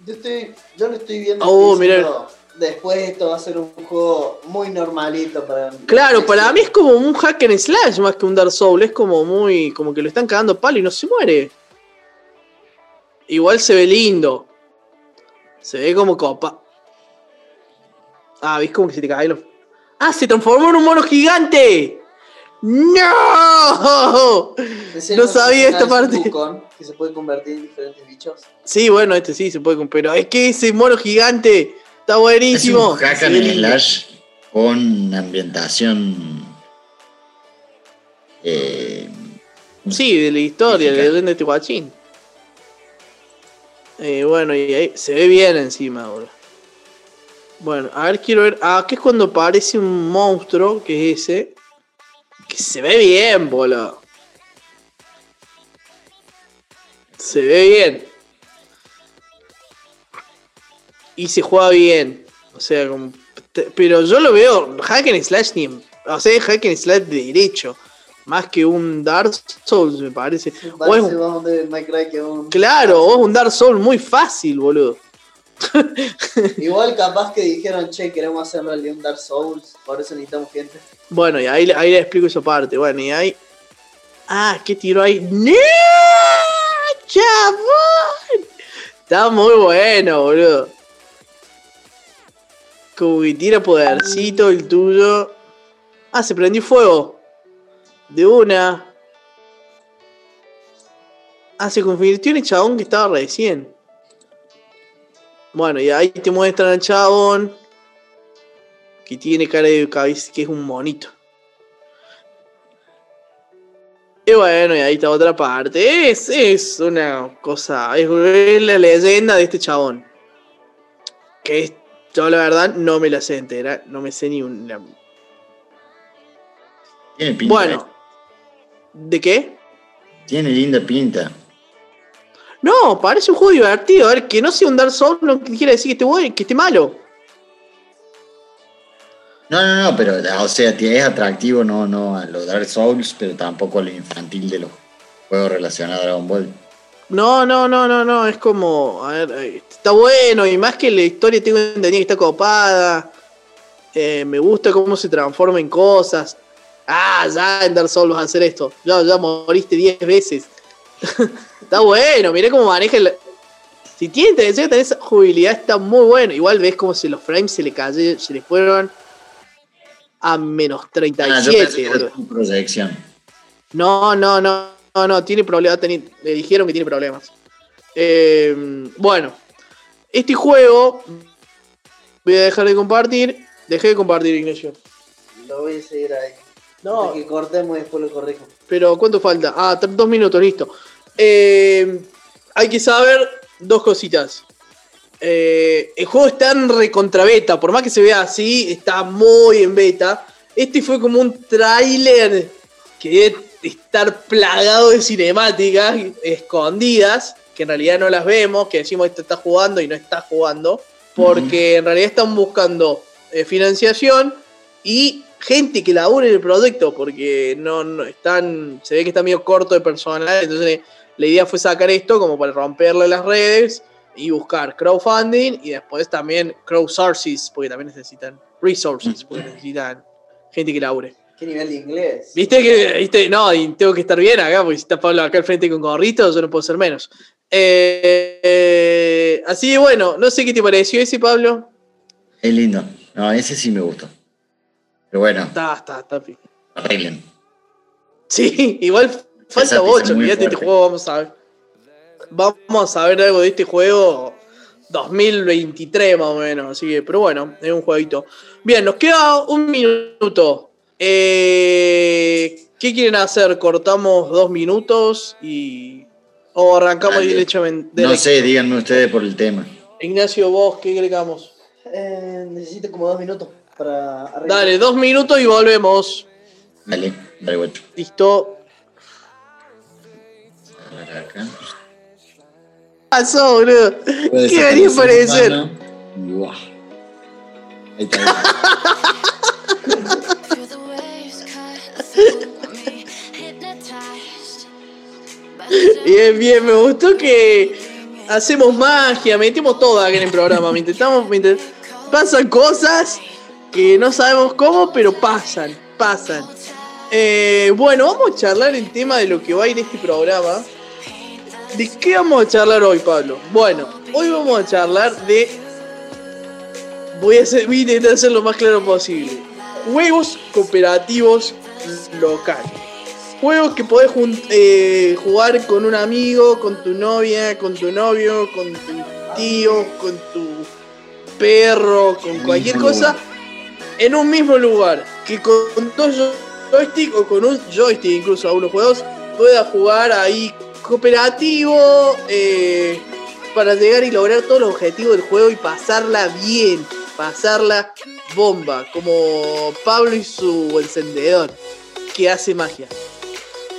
S5: Yo, estoy, yo lo estoy viendo.
S3: Oh,
S5: estoy
S3: mira.
S5: diciendo, Después esto va a ser un juego muy normalito para
S3: Claro, para mí es como un hack and slash más que un Dark Souls. Es como muy. como que lo están cagando palo y no se muere. Igual se ve lindo. Se ve como copa. Ah, ¿ves como que se te cae los. ¡Ah! ¡Se transformó en un mono gigante! ¡No! No sabía esta parte.
S5: Que se puede convertir en diferentes bichos.
S3: Sí, bueno, este sí se puede comprar. Pero es que ese mono gigante está
S10: Es
S3: buenísimo.
S10: un hack and slash con ambientación. eh,
S3: Sí, de la historia, de la
S10: Física.
S3: leyenda de este guachín. Eh, bueno, y ahí se ve bien encima ahora. Bueno, a ver, quiero ver. Ah, que es cuando aparece un monstruo, que es ese. Que se ve bien, boludo. Se ve bien. Y se juega bien. O sea, como. Pero yo lo veo hack and slash ni. O sea, es hack and slash de derecho. Más que un Dark Souls, me parece. O es
S5: Parece
S3: un-
S5: más un un.
S3: Claro, o es un Dark Souls muy fácil, boludo.
S5: Igual capaz que dijeron, che, queremos hacerlo al de un Dark Souls, por eso necesitamos gente.
S3: Bueno, y ahí, ahí le explico esa parte. Bueno, y ahí. Ah, ¿qué tiro ahí? ¡No! ¡Chabón! Está muy bueno, boludo. Como que tira podercito el tuyo. Ah, se prendió fuego. De una. Ah, se convirtió en el chabón que estaba recién. Bueno, y ahí te muestran al chabón. Que tiene cara de cabeza, que es un monito. Y bueno, y ahí está otra parte. Es, es una cosa. Es, es la leyenda de este chabón. Que es- yo la verdad no me la sé entera. No me sé ni un. la-
S10: tiene pinta.
S3: Bueno. ¿De qué?
S10: eh. Tiene linda pinta.
S3: No, parece un juego divertido. A ver, que no sea un Dark Souls no quiere decir que esté bueno, que esté malo.
S10: No, no, no, pero o sea, es atractivo no, no a los Dark Souls, pero tampoco a lo infantil de los juegos relacionados a Dragon Ball.
S3: No, no, no, no, no. Es como. A ver, eh, está bueno. Y más que la historia tengo entendido que está copada. Eh, me gusta cómo se transforma en cosas. Ah, ya en Dark Souls vas a hacer esto. Ya, ya moriste 10 veces. está bueno, mirá cómo maneja el. Si tiene intención tener esa jubilidad, está muy bueno. Igual ves como si los frames se le cayeron, se le fueron a menos
S10: Ah, yo pensé
S3: 37.
S10: que era tu proyección.
S3: No, no, no, no, no, tiene problemas. Le dijeron que tiene problemas. Eh, bueno, este juego voy a dejar de compartir. Dejé de compartir, Ignacio.
S5: Lo voy a seguir ahí.
S3: No.
S5: Hasta que cortemos y después lo corrijo.
S3: Pero ¿cuánto falta? Ah, dos minutos, listo. Eh, hay que saber dos cositas. Eh, el juego está en recontra beta, por más que se vea así, está muy en beta. Este fue como un tráiler que estar plagado de cinemáticas escondidas, que en realidad no las vemos, que decimos esto está jugando y no está jugando, porque en realidad están buscando eh, financiación y gente que labure en el proyecto, porque no, no están, se ve que está medio corto de personal, entonces la idea fue sacar esto como para romperle las redes y buscar crowdfunding y después también crowdsources, porque también necesitan resources, porque necesitan gente que labure.
S5: ¿Qué nivel de inglés?
S3: Viste que, viste, no, y tengo que estar bien acá, porque si está Pablo acá al frente con gorrito, yo no puedo ser menos. Eh, eh, así que bueno, no sé qué te pareció ese, Pablo.
S10: Es lindo. No, ese sí me gustó. Pero bueno,
S3: Está, está, está.
S10: arreglen.
S3: Sí, igual falta
S10: Exacto,
S3: bocho,
S10: muy
S3: fíjate este juego, vamos a ver. Vamos a ver algo de este juego 2023 más o menos, así que, pero bueno, es un jueguito. Bien, nos queda un minuto. Eh, ¿Qué quieren hacer? ¿Cortamos dos minutos y... o arrancamos
S10: Dale.
S3: directamente?
S10: No sé, díganme ustedes por el tema.
S3: Ignacio, vos, ¿qué agregamos?
S5: Eh, necesito como dos minutos para arreglar.
S3: Dale, dos minutos y volvemos.
S10: Dale, dale, guacho.
S3: Listo.
S10: A ver acá.
S3: pasó, boludo? ¿Qué venía a
S10: ¡guau! Ahí está.
S3: Bien, bien, me gustó que hacemos magia, metemos todo acá en el programa. intentamos, intent- pasan cosas que no sabemos cómo, pero pasan, pasan. Eh, bueno, vamos a charlar el tema de lo que va a ir este programa. ¿De qué vamos a charlar hoy, Pablo? Bueno, hoy vamos a charlar de. Voy a, hacer, voy a intentar ser lo más claro posible. Juegos cooperativos locales. Juegos que podés eh, jugar con un amigo, con tu novia, con tu novio, con tu tío, con tu perro, con cualquier cosa, en un mismo lugar. Que con dos joystick o con un joystick, incluso algunos juegos, puedas jugar ahí cooperativo eh, para llegar y lograr todos los objetivos del juego y pasarla bien, pasarla bomba, como Pablo y su encendedor, que hace magia.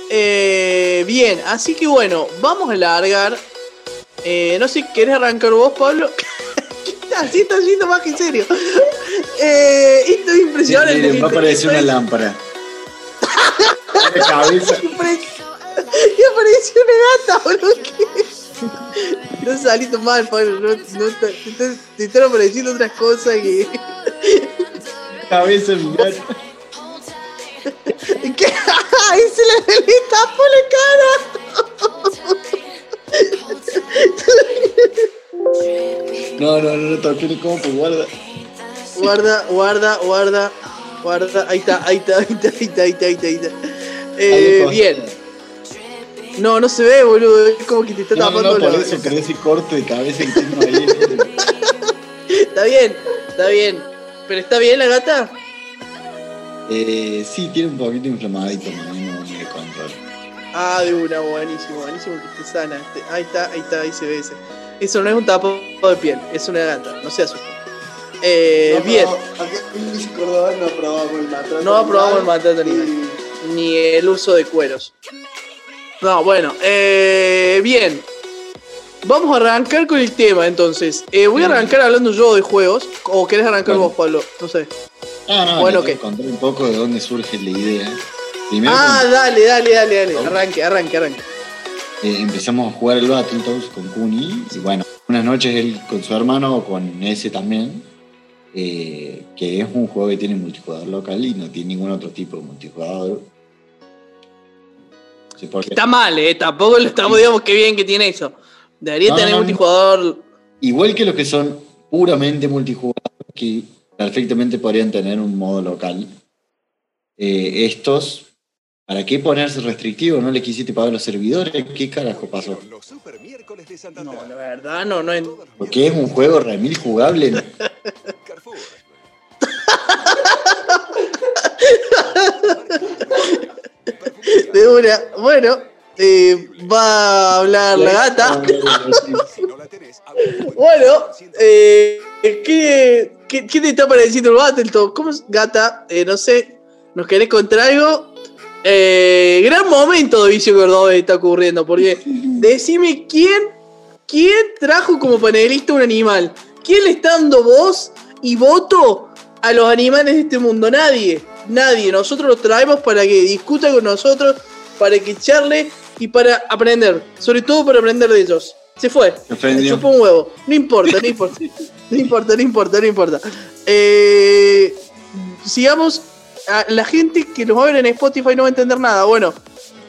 S3: Eh, bien, así que bueno, vamos a largar. Eh, no sé, ¿querés arrancar vos, Pablo? Así está yendo más que en serio. Eh, esto es impresionante.
S10: Miren, va a aparecer una lámpara. La cabeza.
S3: Y apareció una gata, boludo. Estás saliendo mal, Pablo. No, no, te, te- te están apareciendo otras cosas que.
S10: Cabeza, mirá.
S3: ¿Qué? ¡Ay, se le, le tapó la
S10: No, no, no, no toqué el compo, guarda.
S3: cara! Guarda, guarda, guarda, guarda. Ahí está, ahí está, ahí está, ahí está, ahí está, ahí está. ahí está. Eh, bien. No, no se ve, boludo. Es como que te está
S10: No, no,
S3: tapando
S10: no, por
S3: la-
S10: eso, ese corte de cabeza ahí.
S3: Está bien, está bien. ¿Pero está bien la gata?
S10: Eh, sí, tiene un poquito inflamadito, no, no me control.
S3: Ah, de una, buenísimo, buenísimo que esté sana. Ahí está, ahí está, ahí se ve ese. Eso no es un tapón de piel, es una gata, no se asusten. Eh,
S5: No,
S3: bien,
S5: Córdoba no aprobamos el maltrato.
S3: no aprobamos el maltrato animal,
S5: y-
S3: ni el uso de cueros. No, bueno, eh, bien. Vamos a arrancar con el tema entonces. Eh, voy a arrancar hablando yo de juegos. ¿O querés arrancar
S10: Bueno.
S3: vos, Pablo? No sé.
S10: No, no,
S3: Bueno, ok.
S10: contar un poco de dónde surge la idea. Primero
S3: Ah, dale, dale, dale, dale. Arranque, arranque, arranque.
S10: eh, empezamos a jugar el Battletoads con Kuni. Y bueno, unas noches él con su hermano, con ese también. eh, que es un juego que tiene multijugador local y no tiene ningún otro tipo de multijugador. Sí, porque-
S3: Está mal, eh. Tampoco lo estamos, digamos, que bien que tiene eso. Debería
S10: No,
S3: tener
S10: no, no.
S3: multijugador.
S10: Igual que los que son puramente multijugador, que perfectamente podrían tener un modo local. eh, estos, ¿para qué ponerse restrictivo? ¿No le quisiste pagar los servidores? ¿Qué carajo pasó?
S3: No, la verdad, no, no. en-
S10: Porque es un juego remil jugable.
S3: De una. Bueno, eh, va a hablar la gata. Bueno, eh, ¿qué, qué, qué te está pareciendo el Battletoads? ¿Cómo es, gata? Eh, no sé, ¿nos querés contar algo? Eh, gran momento de Vicio Cordobés está ocurriendo, porque decime quién, quién trajo como panelista un animal. ¿Quién le está dando voz y voto a los animales de este mundo? Nadie, nadie. Nosotros los traemos para que discuta con nosotros, para que charle y para aprender. Sobre todo para aprender de ellos. Se fue.
S10: Se
S3: chupó un huevo. No importa, no importa. No importa, no importa, no importa. Eh, sigamos. A la gente que nos va a ver en Spotify no va a entender nada. Bueno,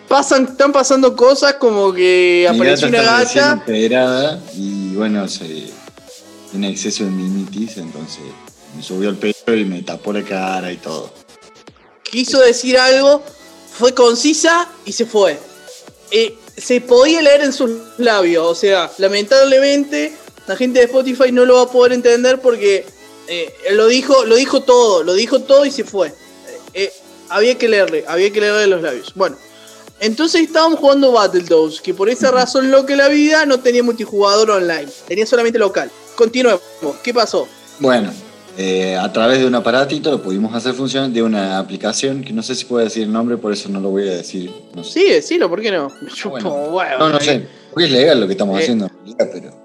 S3: pasan, están pasando cosas como que
S10: Mi
S3: apareció una
S10: está
S3: gata.
S10: y bueno, se, tiene exceso de minitis, entonces me subió el pelo y me tapó la cara y todo.
S3: quiso decir algo, fue concisa y se fue. eh, se podía leer en sus labios. O sea, lamentablemente la gente de Spotify no lo va a poder entender porque eh, lo dijo, lo dijo todo, lo dijo todo y se fue. Eh, eh, había que leerle, había que leerle los labios. Bueno, entonces estábamos jugando Battletoads, que por esa razón lo que la vida no tenía multijugador online, tenía solamente local. Continuemos, ¿qué pasó?
S10: Bueno, eh, a través de un aparatito lo pudimos hacer funcionar de una aplicación que no sé si puedo decir el nombre, por eso no lo voy a decir. No sé.
S3: Sí, decilo, ¿por qué no? Huevo,
S10: No, no
S3: eh.
S10: sé. Porque es legal lo que estamos
S3: Eh.
S10: haciendo, en realidad, pero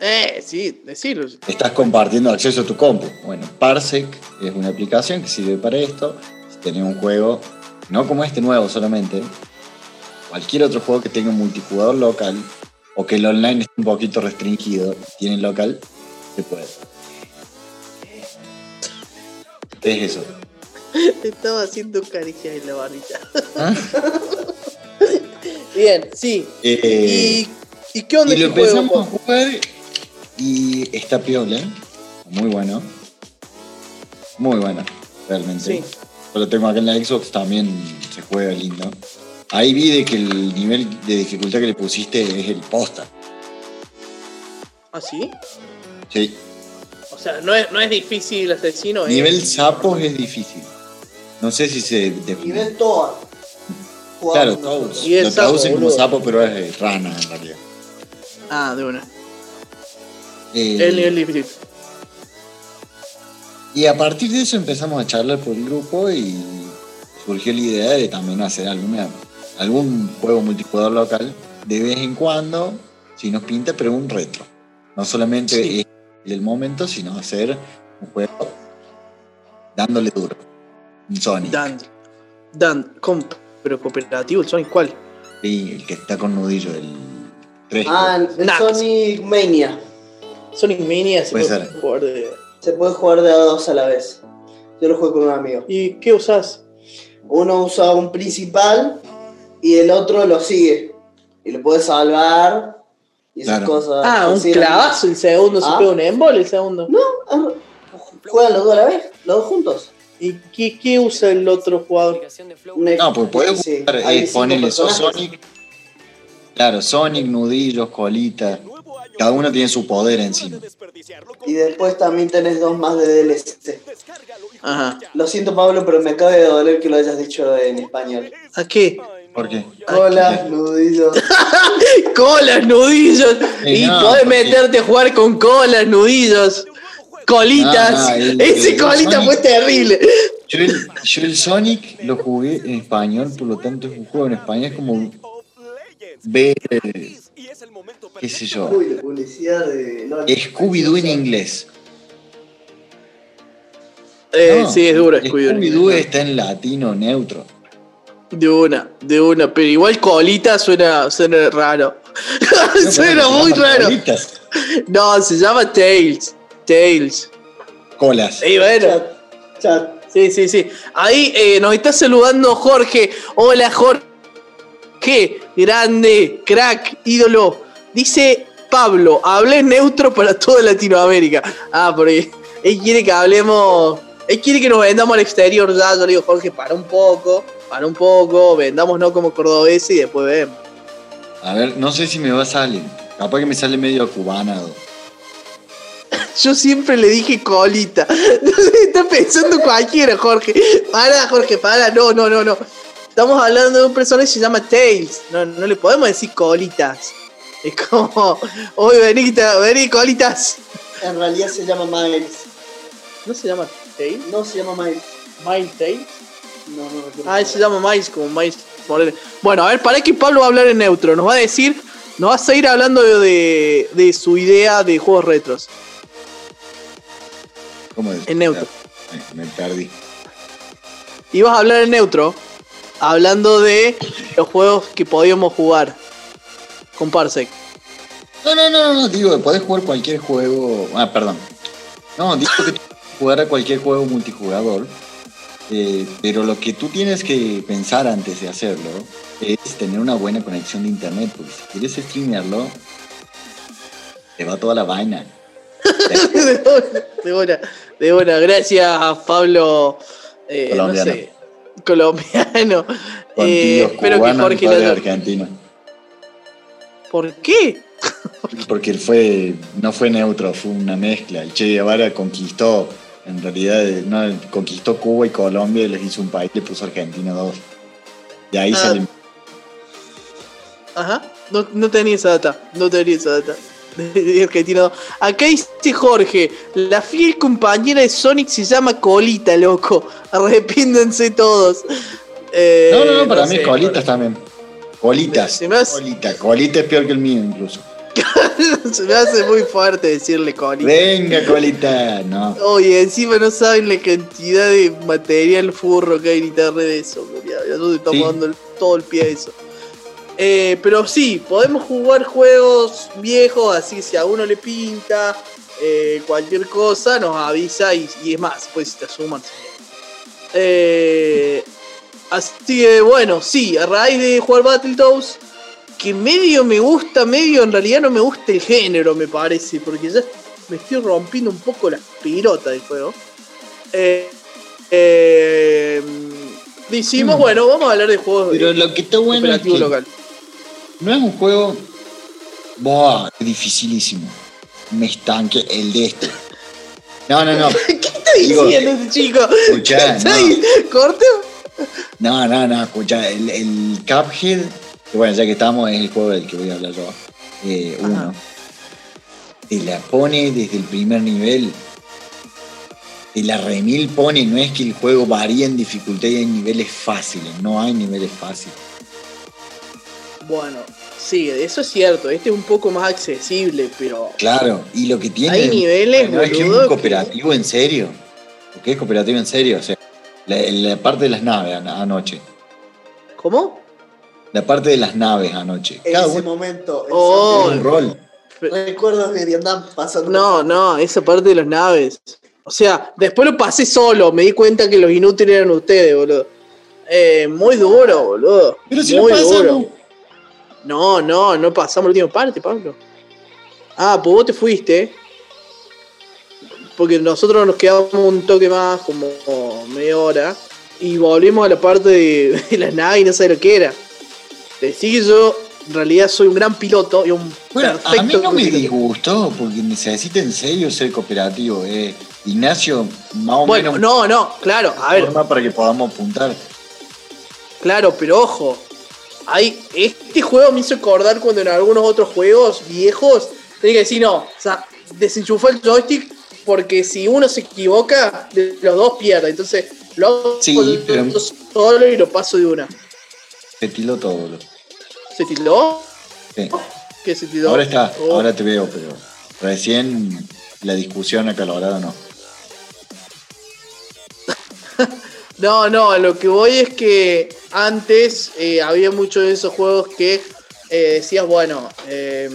S3: Eh, sí, decilo.
S10: estás compartiendo acceso a tu compu. Bueno, Parsec es una aplicación que sirve para esto. Si tenés un juego, no como este nuevo solamente, cualquier otro juego que tenga un multijugador local o que el online esté un poquito restringido, tiene local, se puede. Es eso.
S3: Estaba haciendo caricias en la barrita.
S10: ¿Ah?
S3: Bien, sí.
S10: Eh,
S3: ¿Y, ¿Y qué onda
S10: y lo
S3: este juego?
S10: empezamos a jugar y está piola. Muy bueno. Muy bueno, realmente.
S3: Sí.
S10: Yo lo tengo acá en la Xbox, también se juega lindo. Ahí vi de que el nivel de dificultad que le pusiste es el posta.
S3: ¿Ah, sí?
S10: Sí.
S3: O sea, no es, no es difícil asesino. es-
S10: Nivel sapos es difícil. No sé si se.
S5: Nivel Toad.
S10: claro,
S3: el
S10: lo
S3: sapo,
S10: traducen como sapo, pero es eh, rana en realidad.
S3: Ah, de una.
S10: Eh,
S3: El nivel difícil.
S10: Y a partir de eso empezamos a charlar por el grupo y surgió la idea de también hacer alguna, algún juego multijugador local de vez en cuando, si nos pinta, pero un retro. No solamente
S3: Sí.
S10: es del momento, sino hacer un juego dándole duro. Un Sonic.
S3: Dan. Dan, ¿cómo? Pero cooperativo, ¿el Sonic cuál?
S10: Sí, el que está con nudillo, el 3.
S5: Ah, el
S3: Nah.
S5: Sonic Mania.
S3: Sonic Mania se
S10: Puede
S3: jugar de.
S5: Se puede jugar de a dos a la vez. Yo lo juego con un amigo.
S3: ¿Y qué usás?
S5: Uno usa un principal y el otro lo sigue. Y lo puede salvar y esas
S10: Claro.
S5: cosas.
S3: Ah, un clavazo, el segundo se
S5: Ah.
S3: pega un embol, el segundo.
S5: No, ah, juegan los dos a la vez, los dos juntos.
S3: ¿Y qué, qué usa el otro jugador?
S10: No, pues podés
S5: sí,
S10: jugar, eh,
S5: personajes.
S10: Sonic. Claro, Sonic, nudillos, colita. Cada uno tiene su poder encima.
S5: Y después también tenés dos más de DLC.
S3: Ajá.
S5: Lo siento, Pablo, pero me acaba de doler que lo hayas dicho en español.
S3: ¿A qué?
S10: ¿Por qué?
S5: Colas, nudillos.
S3: Colas, nudillos.
S10: Eh,
S3: y
S10: no,
S3: podés
S10: porque-
S3: meterte a jugar con colas, nudillos, colitas.
S10: El-
S3: Ese
S10: el
S3: colita fue terrible.
S10: Yo el, yo el Sonic lo jugué en español, por lo tanto es un juego en español, es como ver, qué sé yo, Scooby-Doo en inglés.
S3: Eh,
S10: No,
S3: sí, es duro, Scooby-Doo.
S10: Scooby-Doo está en latino neutro.
S3: De una, de una, pero igual colita suena, suena raro.
S10: No,
S3: suena
S10: ¿cómo se
S3: muy raro.
S10: Colitas.
S3: No, se llama Tails. Tails.
S10: Colas.
S3: Y bueno,
S5: Chat, chat.
S3: sí, sí, sí. Ahí eh, nos está saludando Jorge. Hola, Jorge. Grande, crack, ídolo. Dice Pablo, hablé neutro para toda Latinoamérica. Ah, porque él quiere que hablemos. Él quiere que nos vendamos al exterior ya. Yo le digo, Jorge, para un poco, para un poco, vendámonos como cordobeses y después vemos.
S10: A ver, no sé si me va a salir. Capaz que me sale medio cubanado.
S3: Yo siempre le dije colita. Está pensando cualquiera, Jorge. Para, Jorge, para. No, no, no, no. Estamos hablando de un personaje que se llama Tails. No, no le podemos decir colitas. Es como, oye, vení, ta- vení, colitas.
S5: En realidad se llama Miles.
S3: ¿No se llama Tails?
S5: No se llama Miles.
S3: Miles Tails.
S5: No, no recuerdo.
S3: Ah, se llama Miles, como Miles Morales. Bueno, a ver, para que Pablo va a hablar en neutro. Nos va a decir, nos va a seguir hablando de, de su idea de juegos retros.
S10: ¿Cómo es?
S3: En neutro.
S10: Ay, Me perdí.
S3: Y vas a hablar en neutro, hablando de los juegos que podíamos jugar con Parsec.
S10: No, no, no, no, digo, podés jugar cualquier juego. Ah, perdón. No, digo que jugar a cualquier juego multijugador. Eh, pero lo que tú tienes que pensar antes de hacerlo es tener una buena conexión de internet. Porque si quieres streamearlo, te va toda la vaina.
S3: de buena, de buena. Gracias, Pablo. eh, no
S10: Colombiano.
S3: sé, colombiano. Eh, espero que Jorge lo
S10: argentinos.
S3: ¿Por qué?
S10: Porque él fue, no fue neutro, fue una mezcla. El Che Guevara conquistó, en realidad, no, conquistó Cuba y Colombia y les hizo un país, le puso Argentina dos. De ahí
S3: Ah.
S10: sale.
S3: Ajá, no, no tenía esa data, no tenía esa data. De Argentina. no. Acá dice Jorge, la fiel compañera de Sonic se llama Colita, loco. Arrepiéndense todos. Eh,
S10: No, no, no, para mí
S3: sé,
S10: colitas también. Colitas. Colita, colita es peor que el mío incluso.
S3: Se me hace muy fuerte decirle Colita.
S10: Venga, colita. No.
S3: Oye, encima no saben la cantidad de material furro que hay en internet de eso. Ya, ya
S10: Sí.
S3: dando todo el pie a eso. Eh, pero sí, podemos jugar juegos viejos, así que si a uno le pinta eh, cualquier cosa, nos avisa y, y es más, pues te suman. Eh, así que bueno, sí, a raíz de jugar Battletoads, que medio me gusta, medio en realidad no me gusta el género, me parece, porque ya me estoy rompiendo un poco las pilotas del juego. Eh, eh, decimos,
S10: Mm.
S3: bueno, vamos a hablar de juegos
S10: Pero
S3: de
S10: lo que está bueno es que
S3: local.
S10: no es un juego. Buah, dificilísimo. Me estanque el de este. No, no, no.
S3: ¿Qué está diciendo ese chico?
S10: escuchá,
S3: ¿Está
S10: no.
S3: ¿Corte?
S10: No, no, no, escucha, el, el Cuphead, que bueno, ya que estamos, es el juego del que voy a hablar yo. Eh, uno. Te la pone desde el primer nivel. Te la remil pone, no es que el juego varía en dificultad y hay niveles fáciles, no hay niveles fáciles.
S3: Bueno, sí, eso es cierto. Este es un poco más accesible, pero
S10: Claro, y lo que tiene.
S3: Hay niveles,
S10: no es que es un
S3: que-
S10: cooperativo en serio. Porque es cooperativo en serio, o sea, la, la parte de las naves an- anoche.
S3: ¿cómo?
S10: La parte de las naves anoche.
S5: En
S10: Cada
S5: ese
S10: uno
S5: momento, en
S3: Oh,
S10: un rol.
S5: recuerdo que andaban pasando.
S3: No, no, esa parte de las naves. O sea, después lo pasé solo, me di cuenta que los inútiles eran ustedes, boludo. Eh, muy duro, boludo.
S10: Pero si
S3: muy
S10: lo pasamos.
S3: duro. No, no, no pasamos la última parte, Pablo. Ah, pues vos te fuiste. Porque nosotros nos quedamos un toque más, como media hora. Y volvimos a la parte de, de las naves y no sé lo que era. Yo en realidad soy un gran piloto y un
S10: Bueno, a mí no me disgustó porque necesita en serio ser cooperativo. Eh. Ignacio, más o
S3: Bueno,
S10: menos,
S3: no, no, claro, a ver,
S10: para que podamos apuntar.
S3: claro, pero ojo. Hay, este juego me hizo acordar cuando en algunos otros juegos viejos tenía que decir no, o sea, desenchufó el joystick porque si uno se equivoca, los dos pierden. Entonces lo hago
S10: Sí, pero-
S3: solo y lo paso de una.
S10: Se tiló todo. boludo.
S3: ¿Se tildó?
S10: Sí.
S3: ¿Qué se tildó?
S10: Ahora está,
S3: Oh.
S10: ahora te veo, pero recién la discusión acalorada no.
S3: No, no, a lo que voy es que antes eh, había muchos de esos juegos que eh, decías, bueno, eh,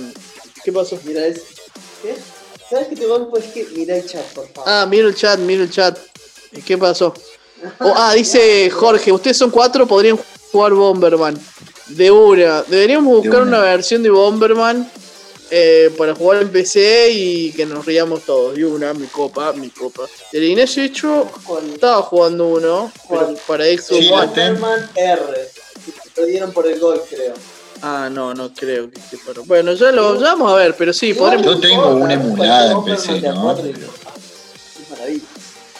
S3: ¿qué pasó?
S5: Mira, es. ¿Qué? ¿Sabes qué te va Pues que mira el chat, por favor.
S3: Ah, miro el chat, miro el chat. ¿Qué pasó? Oh, ah, dice Jorge, ustedes son cuatro, podrían jugar Bomberman. De una. Deberíamos buscar
S10: una.
S3: una. versión de Bomberman eh, para jugar en PC y que nos riamos todos. De una, mi copa, mi copa. El Ignacio hecho estaba jugando uno, pero para Xbox
S10: Sí,
S3: One.
S10: lo tengo.
S5: Superman R. que Perdieron por el gol, creo.
S3: Ah, no, no creo que esté para. Bueno, ya lo ya vamos a ver, pero sí, podremos.
S10: Yo tengo una emulada en PC, ¿no?
S5: Qué maravilla.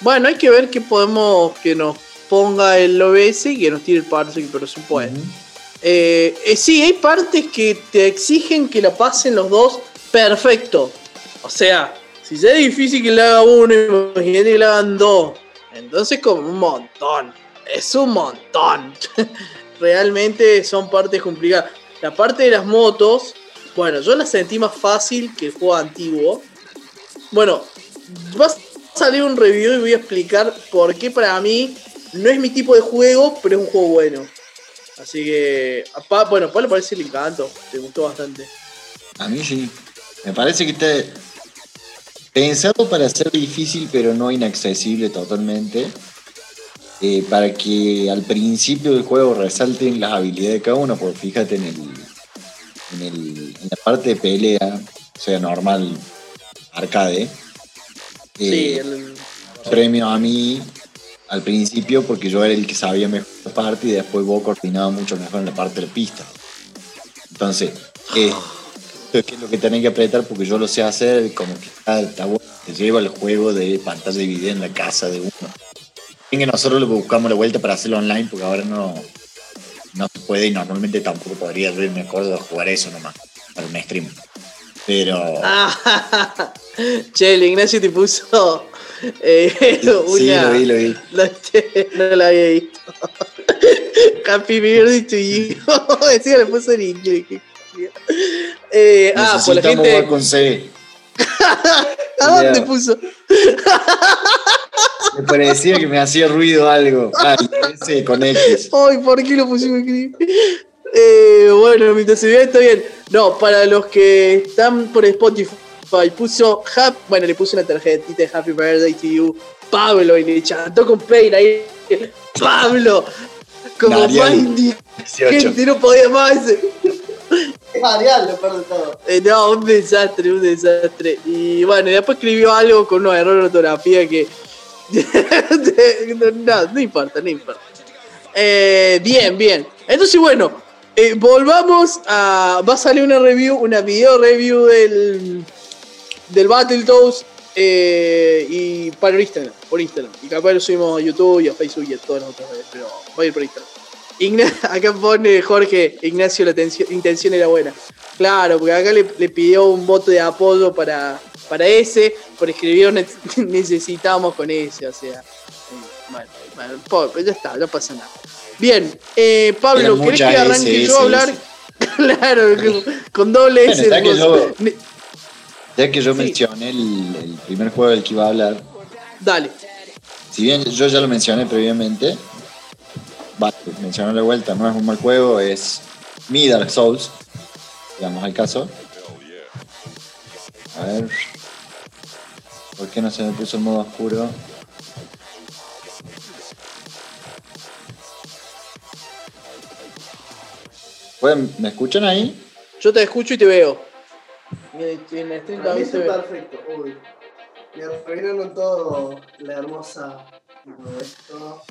S3: Bueno, hay que ver que podemos que nos ponga el OBS y que nos tire el parsec, pero se puede. Eh, eh, sí, hay partes que te exigen que la pasen los dos perfecto. O sea, si ya es difícil que le haga uno, imagínate que le hagan dos. Entonces, como un montón. Es un montón. Realmente son partes complicadas. La parte de las motos, bueno, yo la sentí más fácil que el juego antiguo. Bueno, va a salir un review y voy a explicar por qué para mí no es mi tipo de juego, pero es un juego bueno. Así que, a Pa- bueno, a Pablo parece que le encantó, te gustó bastante.
S10: A mí sí. Me parece que está pensado para ser difícil, pero no inaccesible totalmente. Eh, para que al principio del juego resalten las habilidades de cada uno, porque fíjate en, el, en, el- en la parte de pelea, o sea, normal, arcade.
S3: Sí,
S10: eh,
S3: el-
S10: premio a mí al principio porque yo era el que sabía mejor la parte y después vos coordinaba mucho mejor en la parte de la pista. Entonces, eh, es lo que tenés que apretar porque yo lo sé hacer, como que está, bueno, te lleva el juego de pantalla dividida en la casa de uno. Nosotros lo buscamos la vuelta para hacerlo online porque ahora no, no se puede y normalmente tampoco podría yo me acuerdo de jugar eso nomás, para un stream. Pero
S3: Ah, che, el Ignacio te puso eh, una...
S10: sí, lo vi, lo vi.
S3: No, no la había visto. Happy birthday to you. Decía, le puso en inglés. Eh, ah, por la
S10: Necesitamos
S3: gente.
S10: con C.
S3: ¿A dónde puso?
S10: Me parecía que me hacía ruido algo. Ah, ese con X.
S3: Ay, ¿por qué lo pusimos? Eh, bueno, mientras se vea está bien. No, para los que están por Spotify, puso Hap- bueno, le puse una tarjetita de Happy Birthday to you, Pablo, y le chantó con Pain ahí. Pablo, como más indi-
S10: 18.
S3: gente, no podía más.
S5: Es Arial, lo peor de todo.
S3: Eh, no, un desastre, un desastre. Y bueno, y después escribió algo con unos errores de ortografía que. no, no, no importa, no importa. Eh, bien, bien. Entonces, bueno, eh, volvamos a. Va a salir una review, una video review del. Del Battletoads. eh, y para Instagram, por Instagram. Y capaz lo subimos a YouTube y a Facebook y a todas las otras redes, pero va a ir por Instagram. Igna- acá pone Jorge, Ignacio, la intención era buena. Claro, porque acá le, le pidió un voto de apoyo para, para ese, por escribir ne- necesitamos con ese, o sea. eh, Bueno, bueno, ya está, no pasa nada. Bien, eh, Pablo, ¿querés que arranque
S10: S,
S3: yo a hablar?
S10: S.
S3: claro, con doble
S10: Bueno,
S3: S.
S10: ya que yo- mencioné el, el primer juego del que iba a hablar,
S3: Dale.
S10: si bien yo ya lo mencioné previamente, vale, mencionar de vuelta, no es un mal juego, es mi Dark Souls, digamos al caso. A ver. ¿Por qué no se me puso el modo oscuro? ¿Pueden- ¿Me escuchan ahí?
S3: Yo te escucho y te veo. En- y en el stream
S5: Para mí
S3: también se
S5: es
S3: ve.
S5: perfecto. Uy. Me arruinaron todo la hermosa. esto.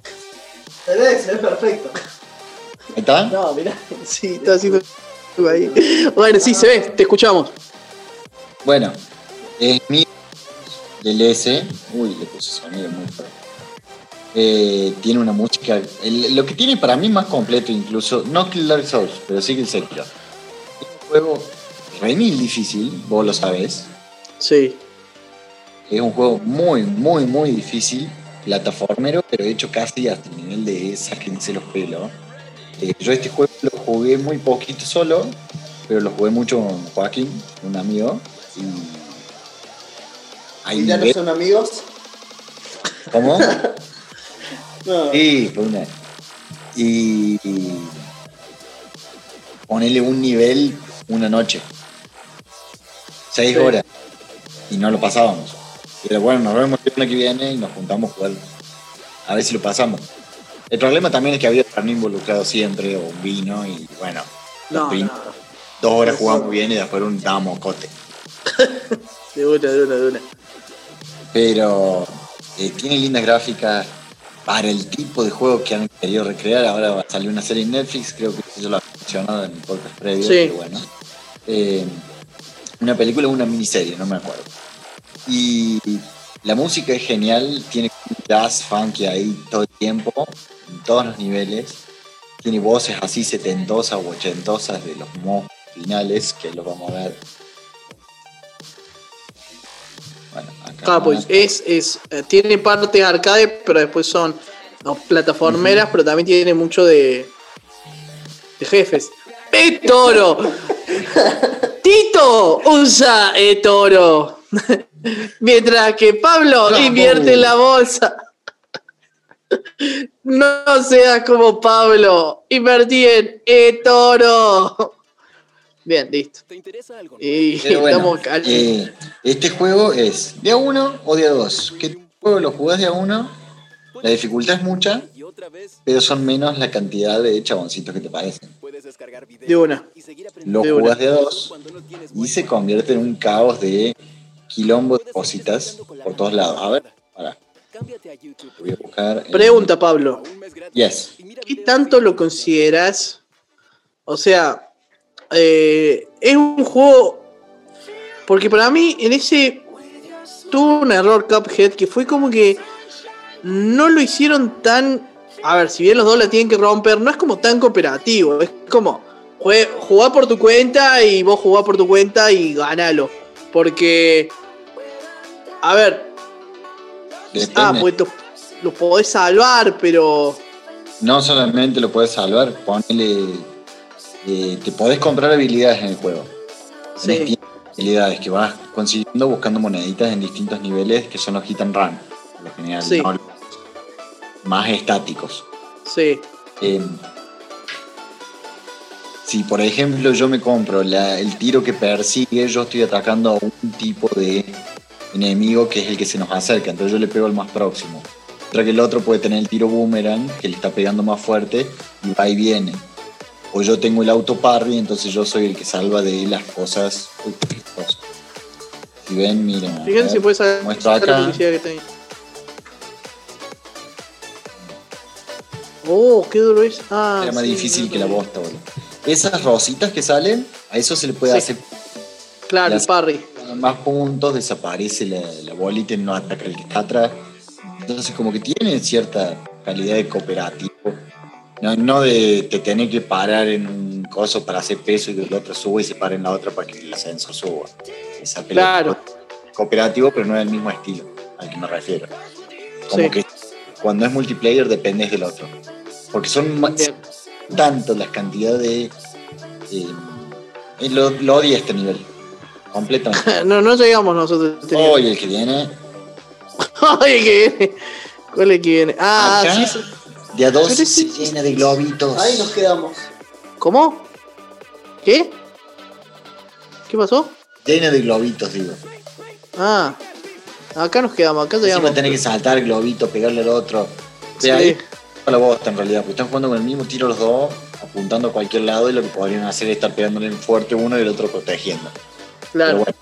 S5: Se ve, se ve perfecto.
S10: ¿Ahí está?
S3: No, mirá, sí, está haciendo ahí. Bueno, sí, se ve, te escuchamos.
S10: Bueno, es mi del S. Uy, le puse sonido muy fuerte. Eh, tiene una música. el- lo que tiene para mí más completo, incluso, no que el Dark Souls, pero sí que el Sekiro. Es un juego re mil difícil, vos lo sabés.
S3: Sí.
S10: Es un juego muy, muy, muy difícil, plataformero, pero hecho casi hasta el nivel de sáquense los pelos. Eh, yo este juego lo jugué muy poquito solo, pero lo jugué mucho con Joaquín, un amigo. Y hay
S5: ¿Y ya no son amigos?
S10: ¿Cómo?
S5: No.
S10: Sí, fue una. Y, y ponele un nivel una noche. Seis
S5: Sí.
S10: horas. Y no lo pasábamos. Pero bueno, nos vemos el año que viene y nos juntamos a jugar. A ver si lo pasamos. El problema también es que había carne involucrado siempre, o un vino, y bueno,
S3: No,
S10: prim-
S3: no,
S10: dos horas jugamos bien y después un dábamos cote.
S3: de una, de una, de una.
S10: pero eh, tiene lindas gráficas para el tipo de juego que han querido recrear. Ahora va a salir una serie en Netflix, creo que yo lo he mencionado en el podcast previo,
S3: Sí.
S10: pero bueno. Eh, una película o una miniserie, no me acuerdo. Y la música es genial, tiene jazz funky ahí todo el tiempo, en todos los niveles. Tiene voces así setentosas o ochentosas de los monstruos finales, que los vamos a ver. Bueno, acá
S3: Ah, pues es, es, eh, tiene partes arcade, pero después son no, plataformeras, pero también tiene mucho de, de jefes. ¡Eh, toro! ¡Tito! Usa eh, toro. Mientras que Pablo invierte en la bolsa. No seas como Pablo. Invertí en eh, toro. Bien, listo. Y
S10: Pero bueno,
S3: estamos cal-
S10: eh, este juego es de a uno o de a dos. ¿Qué juego lo jugás de a uno? La dificultad es mucha, pero son menos la cantidad de chaboncitos que te parecen.
S3: De una.
S10: Lo
S3: De una.
S10: jugás de dos y se convierte en un caos de quilombo de cositas por todos lados. A ver, para. Voy a buscar. en-
S3: Pregunta, Pablo.
S10: Yes.
S3: ¿Qué tanto lo consideras? O sea, eh, es un juego Porque para mí, en ese. Tuvo un error Cuphead que fue como que. No lo hicieron tan. A ver, si bien los dos la tienen que romper, no es como tan cooperativo. Es como. Jugá por tu cuenta y vos jugá por tu cuenta y ganalo. Porque. A ver.
S10: Depende.
S3: Ah, pues lo, lo podés salvar, pero.
S10: No solamente lo puedes salvar, ponele. eh, te podés comprar habilidades en el juego.
S3: Sí.
S10: habilidades que vas consiguiendo buscando moneditas en distintos niveles que son los hit and run. Lo general,
S3: Sí.
S10: no más estáticos.
S3: Sí.
S10: Eh, si por ejemplo yo me compro la- el tiro que persigue, yo estoy atacando a un tipo de enemigo que es el que se nos acerca, entonces yo le pego al más próximo. Mientras que el otro puede tener el tiro boomerang, que le está pegando más fuerte, y va y viene. O yo tengo el auto parry, entonces yo soy el que salva de las cosas. Uy, qué cosa. Si ven, miren.
S3: Fíjense si puedes la
S10: acá.
S3: publicidad que Oh, qué duro es. Ah,
S10: Era más
S3: sí,
S10: difícil que la bosta, boludo. Esas rositas que salen, a eso se le puede
S3: Sí.
S10: hacer
S3: Claro, el parry.
S10: más puntos, desaparece la, la bolita y no ataca el que está atrás. Entonces como que tiene cierta calidad de cooperativo. No, no de te tener que parar en un coso para hacer peso y que el otro suba y se para en la otra para que el ascensor suba. Esa
S3: Claro.
S10: Cooperativo, pero no es el mismo estilo al que me refiero. Como
S3: Sí.
S10: que cuando es multiplayer dependes del otro. Porque son tanto las cantidades de... eh, lo, lo odio este nivel. Completamente.
S3: No, no llegamos nosotros. a este nivel.
S10: Oye, el que viene.
S3: Oye, que viene. ¿Cuál es el que viene? Ah,
S10: Acá,
S3: sí.
S10: De a dos se llena de globitos.
S5: Ahí nos quedamos.
S3: ¿Cómo? ¿Qué? ¿Qué pasó?
S10: Llena de globitos, digo.
S3: Ah, acá nos quedamos, acá llegamos.
S10: tenés que saltar el globito, pegarle al otro.
S3: Sí.
S10: ahí la bosta en realidad, porque están jugando con el mismo tiro los dos, apuntando a cualquier lado y lo que podrían hacer es estar pegándole en fuerte uno y el otro protegiendo.
S3: Claro.
S10: bueno.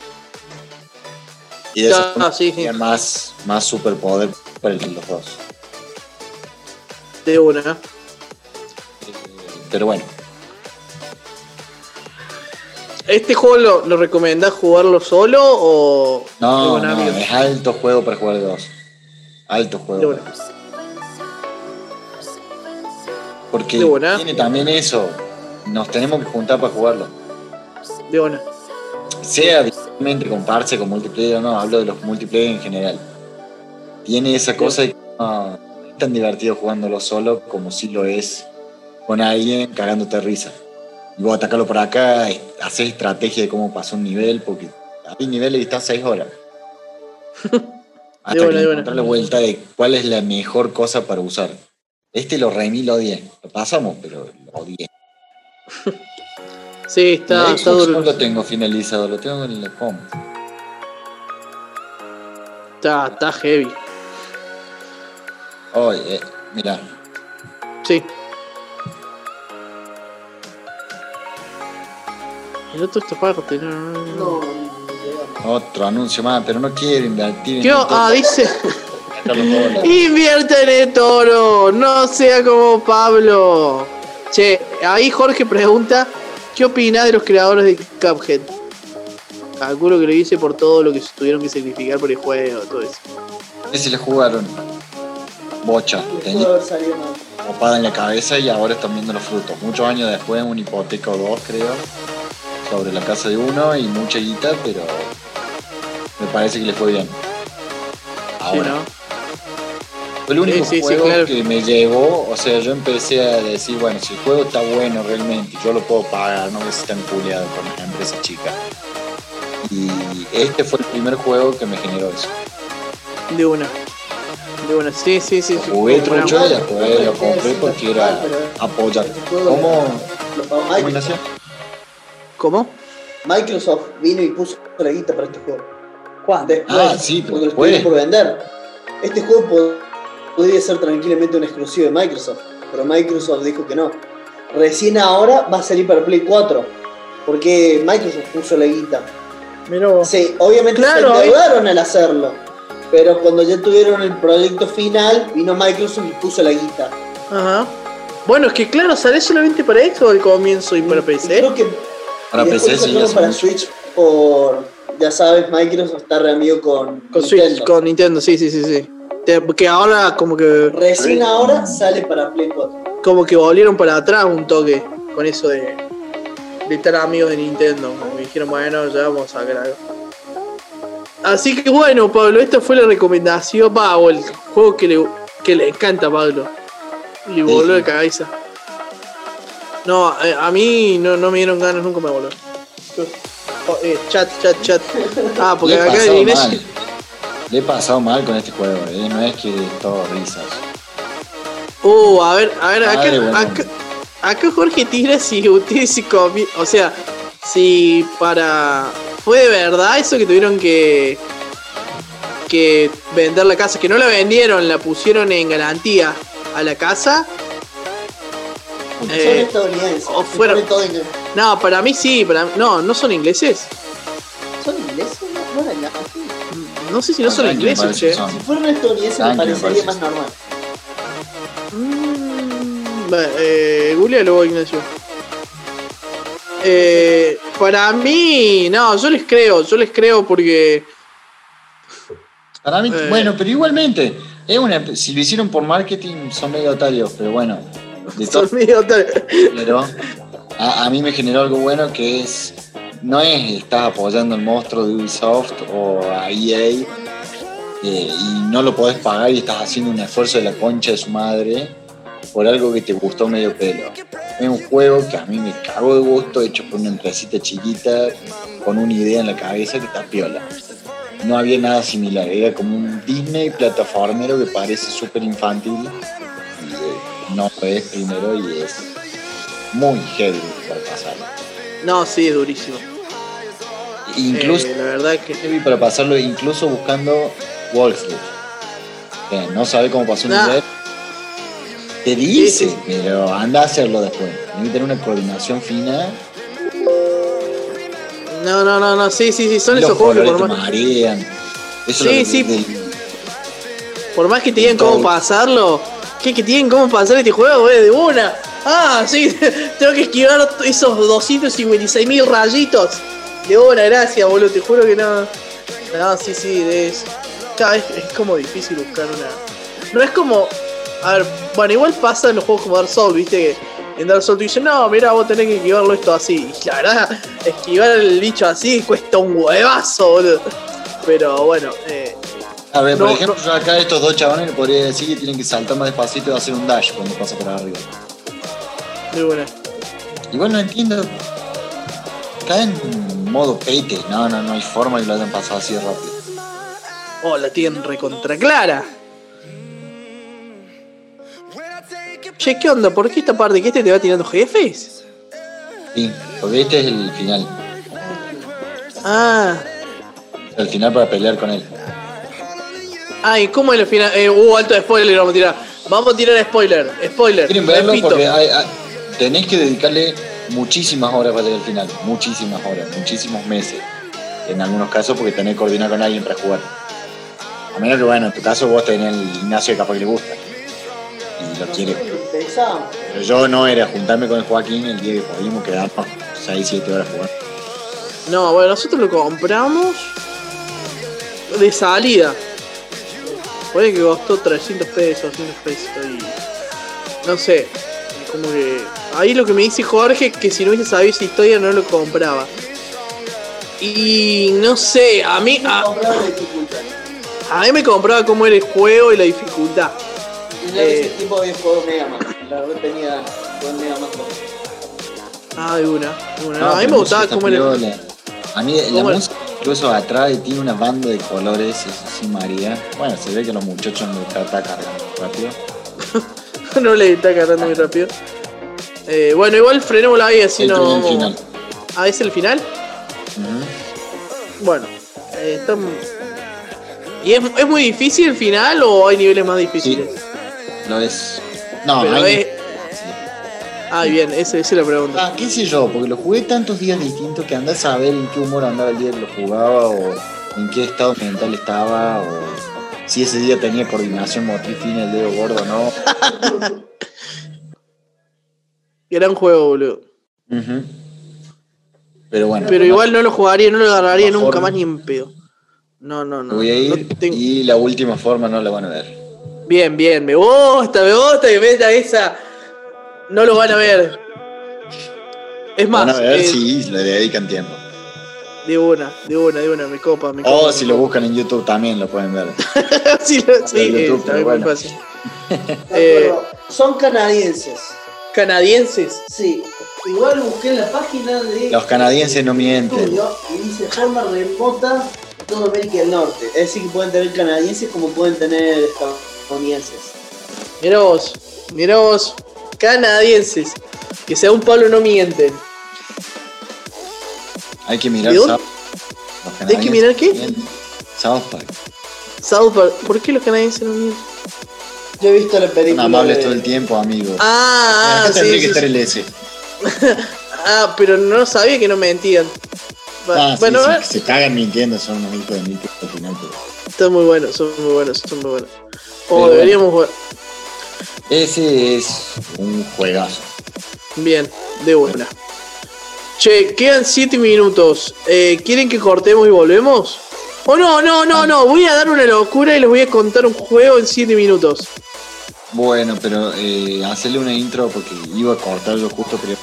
S10: Y de forma
S3: sí,
S10: más, más superpoder para el- los dos.
S3: De una.
S10: Pero bueno,
S3: ¿Este juego lo, lo recomendás jugarlo solo o
S10: no, no, es alto juego para jugar de dos. Alto juego.
S3: De una.
S10: Porque
S3: De buena.
S10: tiene también eso. Nos tenemos que juntar para jugarlo.
S3: De una.
S10: Sea directamente con parche, con multiplayer o no, hablo de los multiplayer en general. Tiene esa cosa de que no es tan divertido jugándolo solo como si lo es con alguien cagándote de risa. Y vos atacarlo por acá, haces estrategia de cómo pasó un nivel, porque hay niveles y estás seis horas. Hasta
S3: buena,
S10: que
S3: de buena.
S10: la vuelta de cuál es la mejor cosa para usar. Este lo remí, lo odié. Lo pasamos, pero lo odié.
S3: Sí, está,
S10: El
S3: está
S10: no lo tengo finalizado, lo tengo en la com.
S3: Está, está heavy.
S10: Oye, eh, mira,
S3: Sí. El otro esta parte, no, no, no.
S10: Otro anuncio más, pero no quiero invertir en
S3: Ah, dice.
S10: Sacar los dólares.
S3: Invierte en el toro, no sea como Pablo. Che, ahí Jorge pregunta, ¿qué opina de los creadores de Cuphead? Calculo que lo hice por todo lo que tuvieron que sacrificar por el juego, todo eso.
S10: Ese le jugaron. Bocha, copada en la cabeza y ahora están viendo los frutos. Muchos años después, una hipoteca o dos, creo, sobre la casa de uno y mucha guita, pero me parece que le fue bien.
S3: Sí,
S10: Ahora,
S3: ¿no?
S10: Fue el único
S3: Sí, sí, sí,
S10: juego
S3: claro.
S10: que me llevó, o sea, yo empecé a decir, bueno, si el juego está bueno realmente, yo lo puedo pagar, no me tan culeado con una empresa chica. Y este fue el primer juego que me generó eso.
S3: De una. De una, sí, sí, sí. sí.
S10: Jugué trucho y después lo compré porque era apoyar. ¿Cómo?
S5: Lo pagó
S10: ¿Cómo
S5: Microsoft.
S3: ¿Cómo?
S5: Microsoft vino y puso la guita para este juego.
S1: ¿Cuándo?
S5: Después,
S10: Ah, sí, pero
S5: porque lo por vender. Este juego podría ser tranquilamente un exclusivo de Microsoft, pero Microsoft dijo que no. Recién ahora va a salir para Play 4, porque Microsoft puso la guita.
S1: Mirá vos.
S5: Sí, obviamente
S3: Claro,
S5: se endeudaron al hacerlo, pero cuando ya tuvieron el proyecto final, vino Microsoft y puso la guita.
S3: Ajá. Bueno, es que claro, sale solamente para esto al comienzo y para
S5: Y
S3: PC.
S5: creo que
S10: Para PC sí, hace
S5: para
S10: mucho.
S5: Switch por ya sabes, Microsoft está re amigo con,
S3: Con Switch, con Nintendo, sí, sí, sí, sí. Te- Que ahora como que
S5: Recién ahora sale para Play 4.
S3: como que volvieron para atrás un toque con eso de, de estar amigos de Nintendo. Como que dijeron, bueno, ya vamos a sacar algo. Así que bueno, Pablo, esta fue la recomendación, va, o el juego que le, que le encanta a Pablo. Le voló de cabeza. No, eh, a mí no, no me dieron ganas, nunca me voló. Oh, eh, chat, chat, chat. Ah, porque acá
S10: pasado
S3: Inés-.
S10: Le he pasado mal con este juego, ¿eh? no es que todo risas.
S3: Uh, a ver, a ver, acá,
S10: Madre, bueno.
S3: acá, acá Jorge tira si ustedes se comi- O sea, si para. ¿Fue de verdad eso que tuvieron que. que vender la casa? Que no la vendieron, la pusieron en garantía a la casa.
S5: Son
S3: Eh,
S5: estadounidenses.
S3: o fueron-
S5: todo en-
S3: No, para mí sí, para no, no son ingleses.
S5: ¿Son ingleses? No, no eran.
S3: No sé si no ingleses,
S10: parece
S3: che.
S5: Si fueran estadounidenses me parecería
S10: parece.
S5: más normal.
S3: Mm, va, eh, googlealo, Ignacio. Eh, para mí, no, yo les creo, yo les creo porque.
S10: Para mí,
S3: Eh.
S10: bueno, pero igualmente, es una, si lo hicieron por marketing son medio otarios, pero bueno, de
S3: Son medio tal-
S10: pero a, a mí me generó algo bueno que es, no es estás apoyando el monstruo de Ubisoft o a EA eh, y no lo podés pagar y estás haciendo un esfuerzo de la concha de su madre por algo que te gustó medio pelo. Es un juego que a mí me cago de gusto, hecho por una empresita chiquita con una idea en la cabeza que está piola. No había nada similar, era como un Disney plataformero que parece súper infantil. Y, eh, no es primero y es muy heavy para pasarlo.
S3: No, sí, es durísimo.
S10: Incluso
S3: Eh, la verdad que.
S10: heavy para pasarlo, incluso buscando. Que no sabe cómo pasar un
S3: Nah.
S10: nivel. Te dice,
S3: Sí, sí.
S10: pero anda a hacerlo después. Tiene que tener una coordinación fina.
S3: No, no, no, no, sí, sí, sí, son
S10: los
S3: esos juegos que por más,
S10: marean. Eso
S3: Sí,
S10: es lo que-
S3: sí. por más que te digan cómo pasarlo, ¿qué que tienen cómo pasar este juego, güey? De una. Ah, sí, tengo que esquivar esos 256 mil rayitos. De una, gracias, boludo, te juro que no. No, sí, sí, es. Vez es como difícil buscar una. No es como. A ver, bueno, igual pasa en los juegos como Dark Souls, viste que en Dark Souls te dicen, no, mira, vos tenés que esquivarlo esto así. Y la verdad, esquivar el bicho así cuesta un huevazo, boludo. Pero bueno, eh,
S10: A ver,
S3: No,
S10: por ejemplo, yo acá a estos dos chabones le podría decir que tienen que saltar más despacito y hacer un dash cuando pasa por arriba.
S3: De buena.
S10: Igual no entiendo. Está en modo pete. No, no, no hay forma que lo hayan pasado así de rápido.
S3: Oh, la tienen recontra clara. Che, ¿qué onda? ¿Por qué esta parte? ¿Que este te va tirando jefes?
S10: Sí, porque este es el final.
S3: Ah.
S10: El final para pelear con él.
S3: Ay, ¿cómo es el final? Eh, uh, alto spoiler vamos a tirar. Vamos a tirar spoiler. Spoiler.
S10: Quieren verlo
S3: repito.
S10: porque hay- hay- tenés que dedicarle muchísimas horas para llegar al final. Muchísimas horas, muchísimos meses. En algunos casos porque tenés que coordinar con alguien para jugar. A menos que, bueno, en tu caso vos tenés el Ignacio que capaz que le gusta. Y lo quiere. Pero yo no era juntarme con el Joaquín el día que podíamos quedarnos 6, 7 horas jugando.
S3: No, bueno, nosotros lo compramos de salida. Puede que costó 300 pesos, 200 pesos y. No sé. Como que. Ahí lo que me dice Jorge es que si no hubiese sabido esa historia no lo compraba. Y no sé, a mí. A,
S5: Compraba la dificultad.
S3: a mí me compraba cómo era el juego y la dificultad.
S5: Y no ese
S3: Eh.
S5: tiempo había jugado Mega Man. La verdad tenía Mega Man 2.
S3: Ah, de una. de una. No, a mí me gustaba cómo era.
S10: piola. A mí la música incluso atrás tiene una banda de colores, eso sí María. Bueno, se ve que los muchachos no están está cargando rápido.
S3: no le está cargando muy rápido. Eh, bueno, igual frenémosla ahí así
S10: Esto
S3: no.
S10: es el final.
S3: Ah, es el final. Bueno, eh, está- ¿Y es, es muy difícil el final o hay niveles más difíciles?
S10: Lo es. No,
S3: Pero
S10: hay-
S3: es- Ah, bien, esa, esa es la pregunta.
S10: Ah, qué sé yo, porque lo jugué tantos días distintos que andás a saber en qué humor andaba el día que lo jugaba o en qué estado mental estaba o si ese día tenía coordinación motriz fina el dedo gordo no.
S3: Gran juego, boludo.
S10: Pero bueno.
S3: Pero igual no lo jugaría, no lo agarraría nunca más ni en pedo. No, no, no.
S10: voy a
S3: no
S10: ir
S3: tengo-
S10: y la última forma no la van a ver.
S3: Bien, bien, me gusta, me gusta que meta esa. No lo van a ver. Es más,
S10: van a ver
S3: eh,
S10: si le dedican tiempo.
S3: De una, de una, de una, me copa, me copa.
S10: O
S3: me
S10: si lo buscan en YouTube también lo pueden ver.
S3: sí, lo- sí,
S10: YouTube,
S3: también muy fácil. Eh.
S5: Son canadienses.
S3: canadienses.
S5: Sí. Igual busqué en la página de.
S10: Los canadienses no mienten.
S5: estudio y dice forma remota toda América del Norte. Es decir, que pueden tener canadienses como pueden tener estadounidenses.
S3: Mirá vos, mirá vos, canadienses. Que sea un Pablo no mienten.
S10: Hay que mirar. South los
S3: ¿Hay que mirar qué?
S10: mienten. South Park.
S3: South Park. ¿Por qué los canadienses no mienten?
S5: Yo he visto la
S10: Son
S5: película.
S10: amables
S5: de-
S10: todo el tiempo, amigos.
S3: Ah, ah,
S10: tendría
S3: sí,
S10: que
S3: sí,
S10: estar
S3: sí.
S10: el S.
S3: Ah, pero no sabía que no mentían. Va-
S10: Ah,
S3: bueno,
S10: sí,
S3: eh,
S10: se cagan mintiendo, son unos hijos de mil al final. pero-
S3: están muy buenos, son muy buenos, son muy buenos. O
S10: Pero
S3: deberíamos jugar.
S10: Ese es un juegazo.
S3: Bien, de buena. Che, quedan 7 minutos. Eh, ¿Quieren que cortemos y volvemos? Oh, no, no, no, no. Voy a dar una locura y les voy a contar un juego en 7 minutos.
S10: Bueno, pero eh, hacerle una intro porque iba a cortarlo justo pero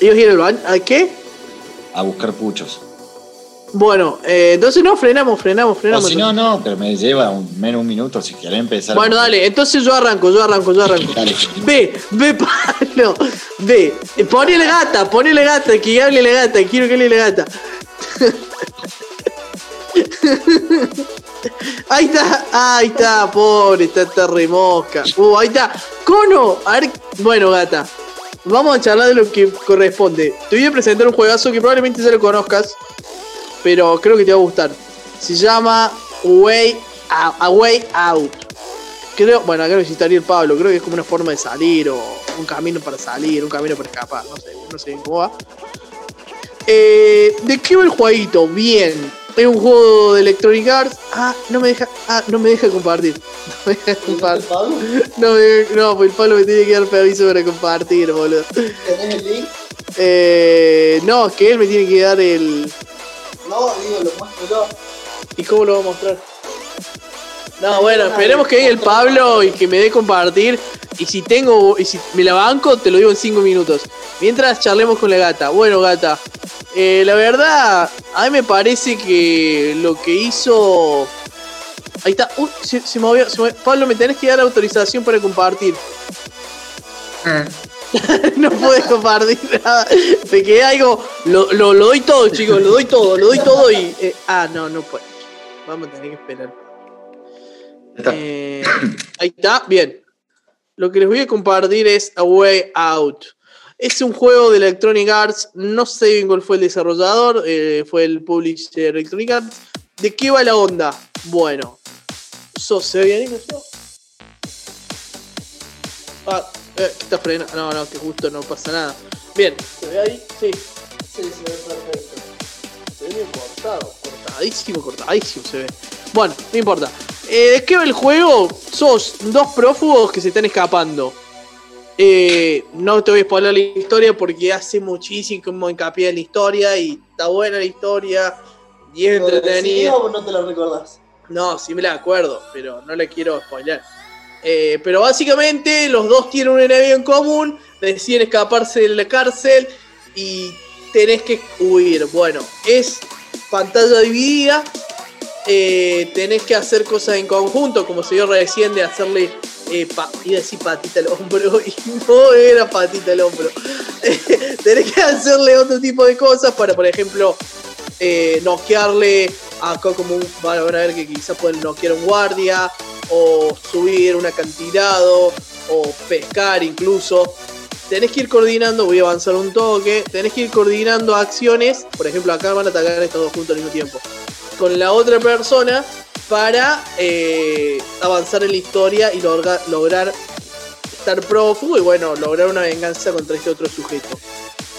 S3: ¿Ellos ir al baño? ¿A qué?
S10: a buscar puchos.
S3: Bueno, eh, entonces no, frenamos, frenamos,
S10: O
S3: frenamos.
S10: si no, no, pero me lleva un- menos un minuto si querés empezar.
S3: Bueno, dale, entonces yo arranco, yo arranco, yo arranco.
S10: Dale.
S3: Ve, ve, Pablo, ve. Ponele gata, ponele gata, que hable la gata, quiero que hable la gata. Ahí está, ahí está, pobre, está, está remosca. Uh, ahí está. Cono, a ver, bueno, gata. Vamos a charlar de lo que corresponde. Te voy a presentar un juegazo que probablemente ya lo conozcas, pero creo que te va a gustar. Se llama Way Out. A Way Out. Creo, bueno, acá necesitaría el Pablo, creo que es como una forma de salir o un camino para salir, un camino para escapar, no sé, no sé bien cómo va. Eh, ¿De qué va el jueguito? Bien. Es un juego de Electronic Arts. Ah, no me deja. Ah, no me deja compartir. No me deja compartir. No, me- no, pues el Pablo me tiene que dar permiso para compartir, boludo.
S5: ¿Tenés el link?
S3: Eh, no, es que él me tiene que dar el.
S5: No, digo, lo muestro yo.
S3: ¿Y cómo lo va a mostrar? No, bueno, esperemos que llegue el Pablo y que me dé compartir. Y si tengo, y si me la banco, te lo digo en 5 minutos. Mientras charlemos con la gata. Bueno, gata, eh, la verdad, a mí me parece que lo que hizo. Ahí está, uy, se, se movió, se movió. Pablo, me tenés que dar autorización para compartir. no puedes compartir nada. Me quedé algo. Lo, lo, lo doy todo, chicos, lo doy todo, lo doy todo y. eh, ah, no, no puedo. Vamos a tener que esperar. Eh, ahí está, bien. Lo que les voy a compartir es A Way Out. Es un juego de Electronic Arts. No sé bien cuál fue el desarrollador. eh, fue el publisher Electronic Arts. ¿De qué va la onda? Bueno. ¿Sos se ve bien eso? Ah, eh, ¿qué está frenando? No, no, que justo no pasa nada. Bien, ¿se ve ahí? Sí. Sí, se ve perfecto. Se ve bien cortado, cortadísimo, cortadísimo se ve. Bueno, no importa. Eh, ¿De qué va el juego? Sos dos prófugos que se están escapando. Eh, no te voy a spoiler la historia porque hace muchísimo hincapié en la historia y está buena la historia y es
S5: ¿Lo decís
S3: entretenida.
S5: o no te lo recordás?
S3: No, sí me la acuerdo, pero no la quiero spoiler. Eh, pero básicamente los dos tienen un enemigo en común, deciden escaparse de la cárcel y tenés que huir. Bueno, es pantalla dividida, eh, tenés que hacer cosas en conjunto, como se dio recién de hacerle, eh, iba a decir patita al hombro, y no era patita al hombro. tenés que hacerle otro tipo de cosas para, por ejemplo, eh, noquearle acá como van a ver que quizás pueden noquear a un guardia o subir un acantilado o pescar incluso. Tenés que ir coordinando voy a avanzar un toque tenés que ir coordinando acciones por ejemplo acá van a atacar estos dos juntos al mismo tiempo con la otra persona para eh, avanzar en la historia y logra- lograr estar prófugo y bueno lograr una venganza contra este otro sujeto.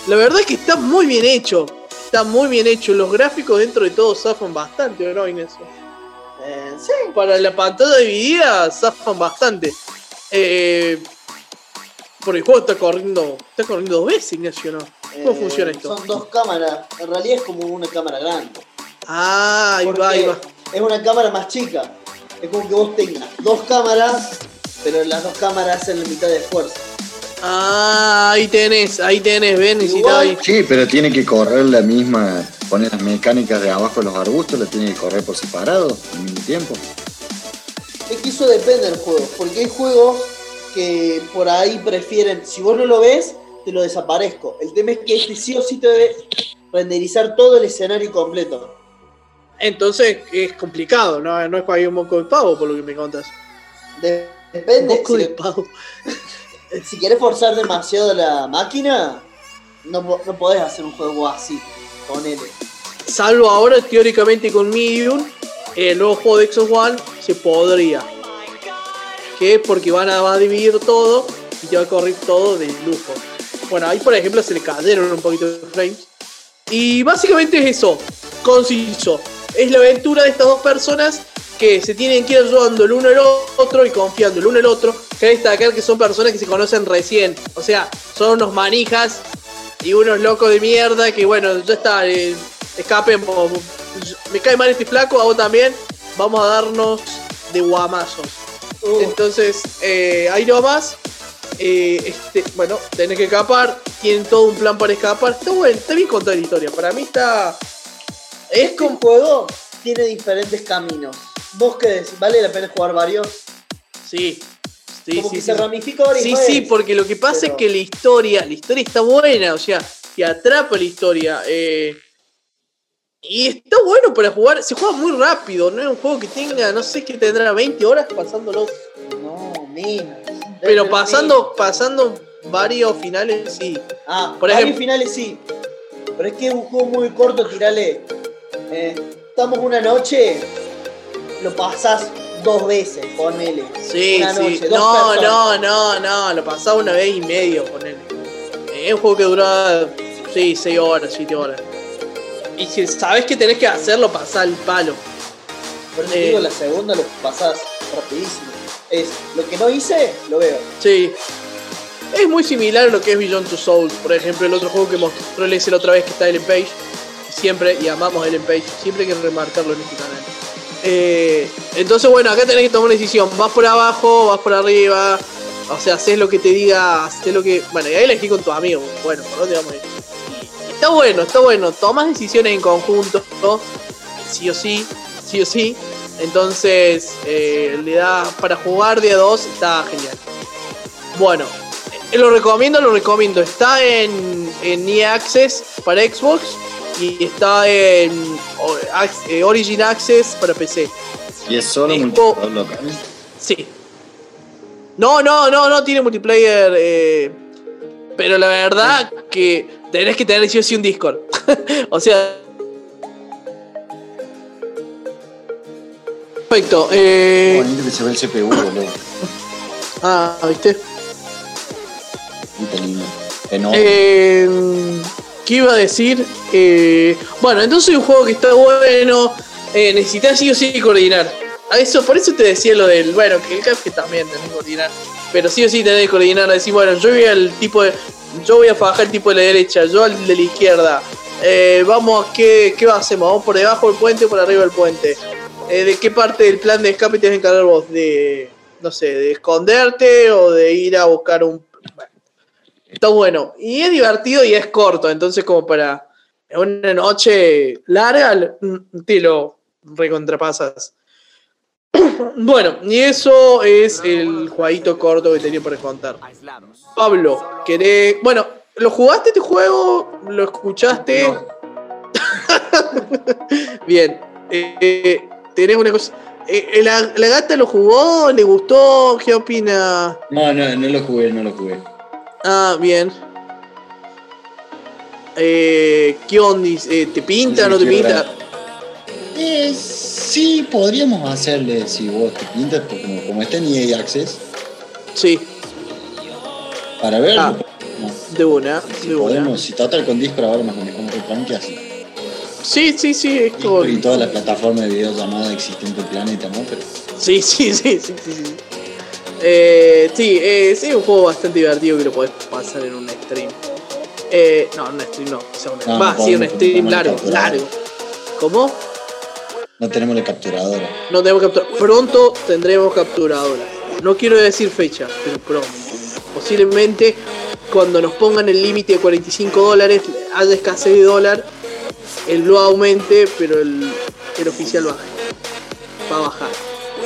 S3: La verdad es que está muy bien hecho Está muy bien hecho. Los gráficos dentro de todo zafan bastante, ¿o no, Inés?
S5: Eh, sí.
S3: Para la pantalla dividida zafan bastante. Eh, porque el juego está corriendo. Está corriendo dos veces, Ignacio, ¿no? ¿Cómo
S5: Eh,
S3: funciona esto?
S5: Son dos cámaras. En realidad es como una cámara grande.
S3: Ah, ahí va, ahí va.
S5: Es una cámara más chica. Es como que vos tengas dos cámaras, pero las dos cámaras hacen la mitad de esfuerzo.
S3: Ah, ahí tenés, ahí tenés, ven, ahí.
S10: Sí, pero tiene que correr la misma, poner las mecánicas de abajo de los arbustos, la tiene que correr por separado al mismo tiempo.
S5: Es que eso depende del juego, porque hay juegos que por ahí prefieren, si vos no lo ves, te lo desaparezco. El tema es que este sí o sí te debe renderizar todo el escenario completo.
S3: Entonces es complicado, no, no es cualquier moco de pavo por lo que me contas.
S5: De- depende.
S3: Moco
S5: Si,
S3: de
S5: le-
S3: pavo.
S5: si querés forzar demasiado la máquina, no, no podés hacer un juego así, con él.
S3: Salvo ahora teóricamente con Medium, el nuevo juego de Xbox One se podría. Que porque van a, a dividir todo y te va a correr todo de lujo. Bueno, ahí por ejemplo se le cayeron un poquito de frames. Y básicamente es eso, conciso. Es la aventura de estas dos personas que se tienen que ir ayudando el uno al otro y confiando el uno al otro. Que que destacar que son personas que se conocen recién. O sea, son unos manijas y unos locos de mierda que bueno, ya está, eh, escapemos. Me cae mal este flaco, a vos también. Vamos a darnos de guamazos.
S5: Uh,
S3: Entonces, eh, ahí nomás. Eh, este, bueno, tenés que escapar. Tienen todo un plan para escapar. Está bueno, está bien contada la historia. Para mí está. Es
S5: este
S3: como.
S5: juego tiene diferentes caminos. ¿Vos qué decís? ¿Vale la pena jugar varios?
S3: Sí. Sí,
S5: como
S3: sí,
S5: que
S3: sí.
S5: se ramifica varias
S3: Sí,
S5: veces.
S3: sí, porque lo que pasa
S5: Pero-
S3: es que la historia, la historia está buena, o sea, te atrapa la historia. eh, y está bueno para jugar, se juega muy rápido, no es un juego que tenga, no sé, que tendrá 20 horas pasándolo.
S5: No, menos.
S3: Pero pasando, pasando varios finales, sí.
S5: Ah,
S3: por
S5: por
S3: ejemplo-
S5: finales sí. Pero es que es un juego muy corto, tirale. Eh, estamos una noche, lo pasás dos veces, ponele.
S3: Sí,
S5: Una
S3: sí.
S5: noche,
S3: no,
S5: personas.
S3: no, no, no, lo pasaba una vez y medio con él. Es un juego que dura, sí, 6 horas, 7 horas. Y si sabes que tenés que hacerlo, pasar el palo.
S5: Por eso
S3: Eh.
S5: digo, la segunda lo pasás rapidísimo. Es, lo que no hice, lo veo.
S3: Sí. Es muy similar a lo que es Beyond Two Souls. Por ejemplo, el otro juego que mostró el la otra vez que está Ellen Page. Siempre, y amamos a Ellen Page, siempre hay que remarcarlo en este canal. Eh, entonces, bueno, acá tenés que tomar una decisión. Vas por abajo, vas por arriba. O sea, haces lo que te diga, haces lo que. Bueno, y ahí elegí con tus amigos. Bueno, ¿por dónde vamos a ir? Está bueno, está bueno. Tomas decisiones en conjunto, ¿no? sí o sí, sí o sí. Entonces, eh, le da para jugar de a dos, está genial. Bueno, eh, lo recomiendo, lo recomiendo. Está en, en EA Access para Xbox y está en eh, Origin Access para PC.
S10: Y es solo multijugador local.
S3: Sí. No, no, no, no tiene multiplayer. eh, pero la verdad que tenés que tener sí un Discord. o sea. Perfecto. Eh,
S10: Bonito que se ve el CPU, boludo.
S3: ah, ¿viste?
S10: Qué lindo. Enorme.
S3: Eh, ¿Qué iba a decir? Eh, bueno, entonces un juego que está bueno. Eh, necesitas sí o sí coordinar. A eso, por eso te decía lo del. Bueno, que el que también tenés que coordinar. Pero sí o sí tenés que coordinar. Decir, bueno, yo voy al tipo de. Yo voy a fajar el tipo de la derecha, yo al de la izquierda. Eh, vamos, ¿qué, ¿qué hacemos? ¿Vamos por debajo del puente o por arriba del puente? Eh, ¿De qué parte del plan de escape te vas a encargar vos? ¿De, no sé, de esconderte o de ir a buscar un... está bueno. Y es divertido y es corto, entonces como para una noche larga, mm, te lo recontrapasas. Bueno, y eso es el jueguito corto que tenía para contar. Pablo, ¿querés...? Bueno, ¿lo jugaste este juego? ¿Lo escuchaste? Bien. Eh, tenés una cosa... eh, ¿la, ¿La gata lo jugó? ¿Le gustó? ¿Qué opina?
S10: No, no, no lo jugué, no lo jugué.
S3: Ah, bien. Eh, ¿Qué onda? Eh, ¿Te pinta? ¿No te pinta?
S10: Eh, sí, podríamos hacerle si vos te pintas, porque como, como está en EA Access,
S3: Sí,
S10: para ver.
S3: Ah, de una,
S10: si
S3: de una.
S10: podemos, si total con Discord ahora nos manejamos con tranqui así.
S3: Sí, sí, sí, es como...
S10: Discord y todas las plataformas de videollamada existentes en el planeta, ¿no? Pero
S3: Sí, sí, sí, sí, sí. sí. Eh, sí, eh, sí, es un juego bastante divertido que lo podés pasar en un stream. Eh, no, un stream no. o sea, un-
S10: No,
S3: va,
S10: no
S3: sí, un stream largo,
S10: capturadora.
S3: largo. ¿Cómo?
S10: No tenemos la capturadora.
S3: No tenemos captura. Pronto tendremos capturadora. No quiero decir fecha, pero pronto. Posiblemente cuando nos pongan el límite de 45 dólares, haya escasez de dólar, el blue aumente, pero el, el oficial baje. Va a bajar.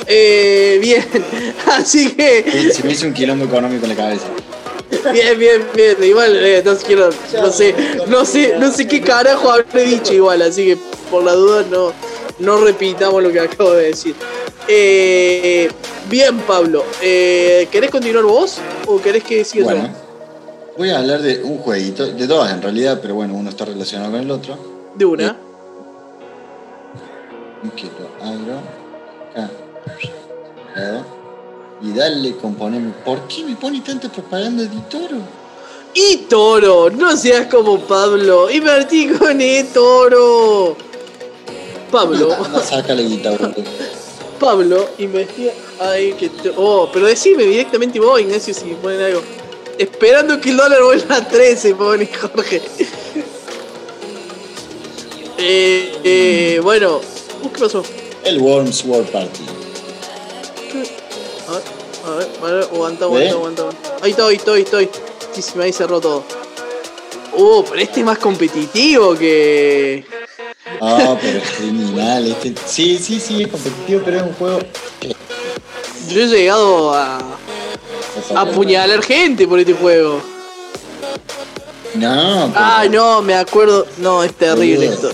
S3: Eh, bien, así que.
S10: Eh, Se me hizo un quilombo económico en la cabeza.
S3: Bien, bien, bien. Igual, eh, quiero. No sé, no sé, no sé qué carajo habré dicho igual, así que por la duda no, no repitamos lo que acabo de decir. Eh, bien, Pablo. Eh, ¿Querés continuar vos? ¿O querés que siga yo?
S10: Bueno, voy a hablar de un jueguito, de dos en realidad, pero bueno, uno está relacionado con el otro.
S3: De una.
S10: Que lo abro. Acá. Acá. Y dale, componeme. ¿Por qué me pone tanta propaganda de Toro?
S3: Y Toro, no seas como Pablo. Invertí con E Toro. Pablo,
S10: Anda, saca la guitarra.
S3: Pablo, investiga. Ay, que. te- Oh, pero decime directamente vos, Ignacio, si ponen algo. Esperando que el dólar vuelva a 13, pone Jorge. Eh, eh, bueno, ¿qué pasó?
S10: El Worms World Party.
S3: A ver, a ver, a ver, aguanta,
S10: ¿Ve?
S3: aguanta, aguanta, aguanta. Ahí estoy, estoy, estoy. Sí, sí, ahí cerró todo. Uh, pero este es más competitivo que.
S10: Ah, pero es criminal. Este... Sí, sí, sí, es competitivo, pero es un juego.
S3: Yo he llegado a. a apuñalar gente por este juego.
S10: No, pero
S3: Ay, no, me acuerdo. No, es terrible esto.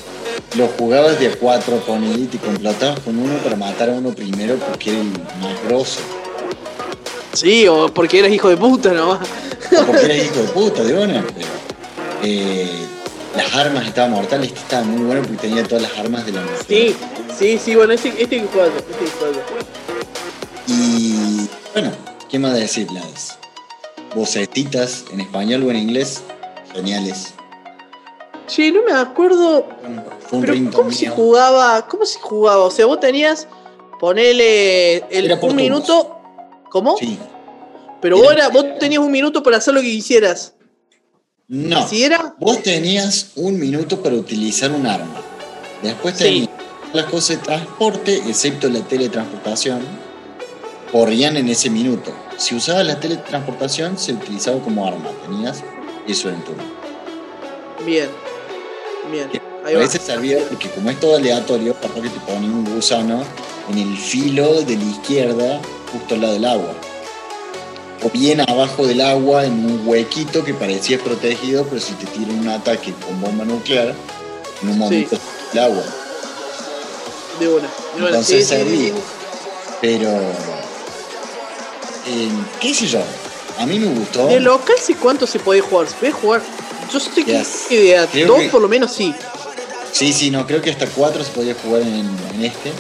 S10: lo jugabas de a cuatro con él y te complotabas con uno para matar a uno primero porque era el más grosso.
S3: Sí, o porque eras hijo de puta nomás.
S10: O porque eras hijo de puta, de una. Pero, eh, las armas estaban mortales, este estaba muy bueno porque tenía todas las armas de la mujer.
S3: Sí, sí, sí, bueno, este, este que juega, este que juega.
S10: Y bueno, ¿qué más decir? Las vocetitas en español o en inglés, geniales.
S3: Sí, no me acuerdo.
S10: Fue un
S3: Pero ¿cómo se
S10: mío.
S3: jugaba? ¿Cómo se jugaba? O sea, vos tenías. Ponele el, un
S10: turnos.
S3: minuto. ¿Cómo?
S10: Sí.
S3: Pero vos, era, vos tenías un minuto para hacer lo que quisieras.
S10: No.
S3: ¿Así era?
S10: Vos tenías un minuto para utilizar un arma. Después
S3: Sí.
S10: tenías las cosas de transporte, excepto la teletransportación, corrían en ese minuto. Si usabas la teletransportación, se utilizaba como arma. Tenías eso en turno.
S3: Bien. Bien. Ahí
S10: a
S3: va.
S10: veces servía porque como es todo aleatorio, capaz que te ponía un gusano en el filo de la izquierda, justo al lado del agua. O bien abajo del agua, en un huequito que parecía protegido, pero si te tiran un ataque con bomba nuclear, en un momento el agua.
S3: De una. De una.
S10: Entonces
S3: Sí, sí, sí, sí.
S10: Pero, eh, qué sé yo, a mí me gustó.
S3: De local, sí, ¿cuánto se puede jugar? ¿Se puede jugar? Yo que
S10: Yes.
S3: que de a
S10: Creo
S3: dos
S10: que-
S3: por lo menos sí.
S10: Sí, sí, no, creo que hasta cuatro se podía jugar en, en este.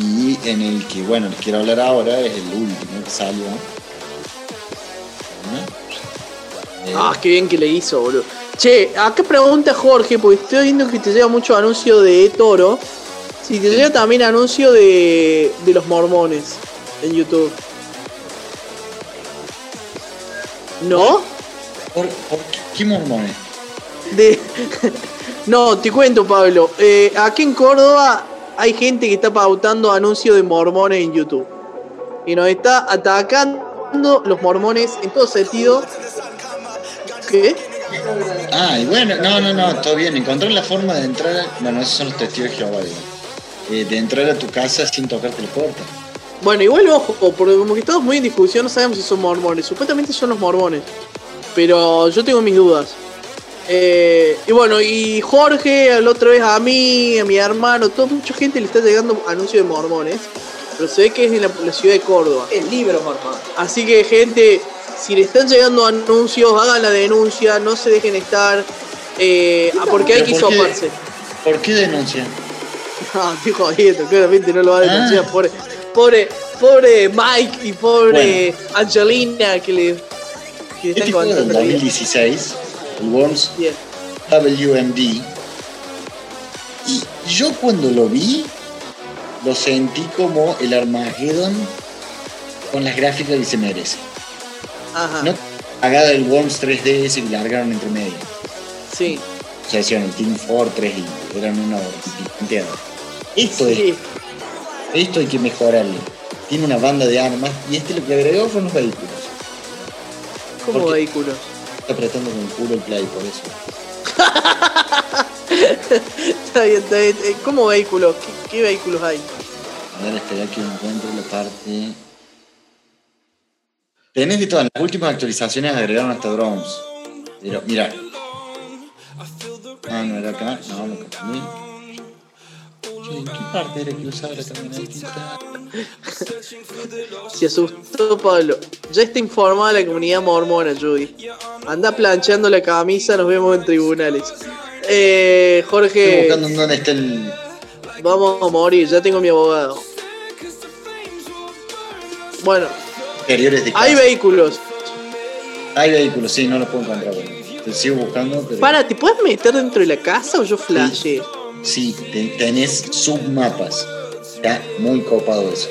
S10: Y en el que, bueno, les quiero hablar ahora es el último que salió. ¿No? Eh,
S3: Ah, qué bien que le hizo, boludo. Che, acá pregunta Jorge, porque estoy viendo que te llega mucho anuncio de Toro. Si te llega también anuncio de, de los mormones en YouTube. ¿No?
S10: ¿Por, por qué, qué mormones?
S3: De... no, te cuento, Pablo. Eh, aquí en Córdoba hay gente que está pautando anuncios de mormones en YouTube. Y nos está atacando los mormones en todo sentido. ¿Qué?
S10: Ah, y bueno, no, no, no, todo bien. Encontrar la forma de entrar. Bueno, esos son los testigos de Jehová. Eh, de entrar a tu casa sin tocarte la puerta.
S3: Bueno, igual ojo, porque como que estamos muy en discusión, no sabemos si son mormones. Supuestamente son los mormones. Pero yo tengo mis dudas. Eh, y bueno, y Jorge, la otra vez a mí, a mi hermano, toda mucha gente le está llegando anuncios de mormones. Pero se ve que es en la, la ciudad de Córdoba.
S5: El libro, mormón.
S3: Así que gente, si le están llegando anuncios, hagan la denuncia, no se dejen estar. Eh, porque hay que
S10: ¿Pero por qué?
S3: hisoparse.
S10: ¿Por qué denuncian?
S3: No, estoy jodiendo, claramente no lo va a denunciar.
S10: Ah.
S3: Pobre, pobre, pobre Mike y pobre Angelina que le, que le
S10: Este
S3: están la vida.
S10: 2016, el Worms. WMD. Y yo cuando lo vi, lo sentí como el Armageddon con las gráficas que se merece.
S3: Ajá.
S10: No cagada del Worms 3D ese que largaron entre medio.
S3: Sí.
S10: O sea, hacían el Team Fortress y eran una horripilante. Esto
S3: Sí.
S10: es, esto hay que mejorarle. Tiene una banda de armas y este lo que agregó fueron los vehículos.
S3: Como
S10: ¿Por qué?
S3: vehículos.
S10: Apretando con el culo el play por eso.
S3: Está bien, está bien. Eh, ¿Cómo vehículos? ¿Qué, qué vehículos hay?
S10: A ver, espera que encuentre la parte. Tenés de todas las últimas actualizaciones agregaron hasta drones. Pero mira. Ah, no era acá. No, me confundí. Che, ¿En qué parte era que usaba la camionetita?
S3: Se asustó Pablo. Ya está informada la comunidad mormona, Judy. Anda planchando la camisa, nos vemos en tribunales. Eh,
S10: Estoy
S3: Jorge,
S10: buscando en dónde está el.
S3: vamos a morir, ya tengo mi abogado. Bueno,
S10: de
S3: hay vehículos.
S10: Hay vehículos, sí, no los puedo encontrar. Bueno. Te sigo buscando, pero.
S3: Para, ¿te puedes meter dentro de la casa o yo flashe?
S10: Sí, te- tenés submapas. Está muy copado eso.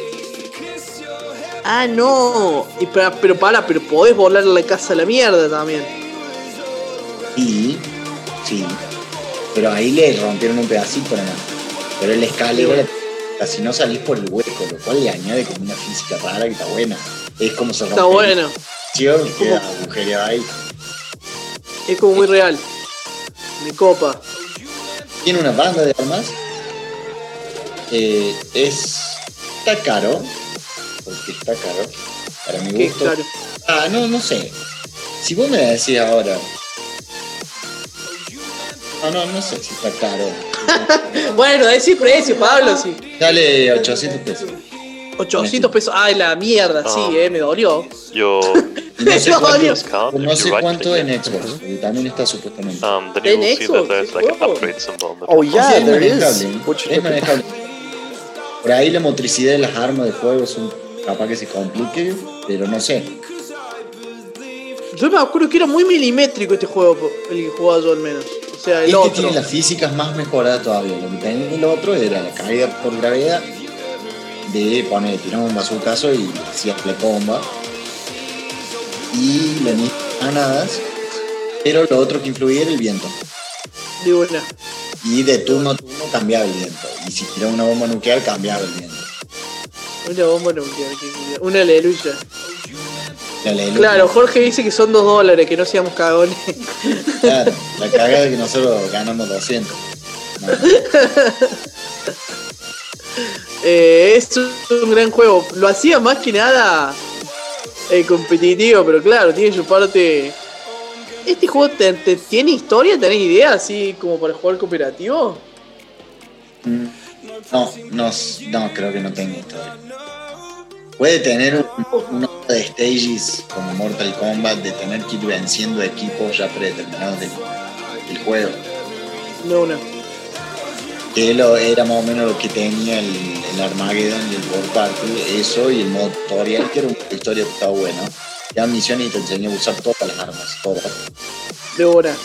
S3: Ah, no. Y para- pero para, pero podés volar la casa a la mierda también.
S10: Y. Sí. Pero ahí le rompieron un pedacito nada más. Pero el escalera, casi no salís por el hueco, lo cual le añade como una física rara que está buena. Es como se
S3: Está
S10: rompe el
S3: bueno.
S10: y queda agujereado ahí.
S3: Es como muy real. Me copa.
S10: Tiene una banda de armas. Eh, es. Está caro. Porque está caro. Para mi gusto.
S3: caro.
S10: Ah, no, no sé. Si vos me decís ahora. No, no, no sé si está caro.
S3: Bueno, decí precio, Pablo, sí.
S10: Dale 800 pesos.
S3: 800 pesos. Ay, la mierda, sí,
S10: Ah.
S3: eh, me dolió.
S11: Your
S10: Y No sé cuánto, no sé cuánto en Xbox, también está supuestamente.
S11: um,
S3: En
S11: you will see that
S3: Xbox,
S11: there's like an
S3: oh.
S12: Oh yeah, there is.
S10: Es manejable. Por ahí la motricidad de las armas de fuego son capaz que se complique, pero no sé.
S3: Yo me acuerdo que era muy milimétrico este juego, el que jugaba yo al menos. O sea, el
S10: Este
S3: otro.
S10: tiene las físicas más mejoradas todavía. Lo que tenía el otro era la caída por gravedad de poner, tirar un bazucazo y hacías la bomba. Y las mismas granadas. Pero lo otro que influía era el viento.
S3: De buena.
S10: Y de turno a turno cambiaba el viento. Y si tiraba una bomba nuclear, cambiaba el viento.
S3: Una bomba nuclear. Una aleluya.
S10: La ley-
S3: Claro, Jorge dice que son dos dólares, que no seamos cagones.
S10: Claro, la cagada es que nosotros ganamos 200. No.
S3: Eh, es un gran juego. Lo hacía más que nada eh, competitivo, pero claro, tiene su parte. ¿Este juego te- te- tiene historia? ¿Tenés idea? Así como para jugar cooperativo.
S10: No, no, no, creo que no tengo historia. Puede tener un, uno de stages como Mortal Kombat de tener que ir venciendo equipos ya predeterminados del, del juego.
S3: No, no.
S10: Que lo, era más o menos lo que tenía el, el Armageddon y el World Party, eso y el modo tutorial, que era una historia que estaba bueno. Ya misiones y te enseñó a usar todas las armas, todas.
S3: De hora.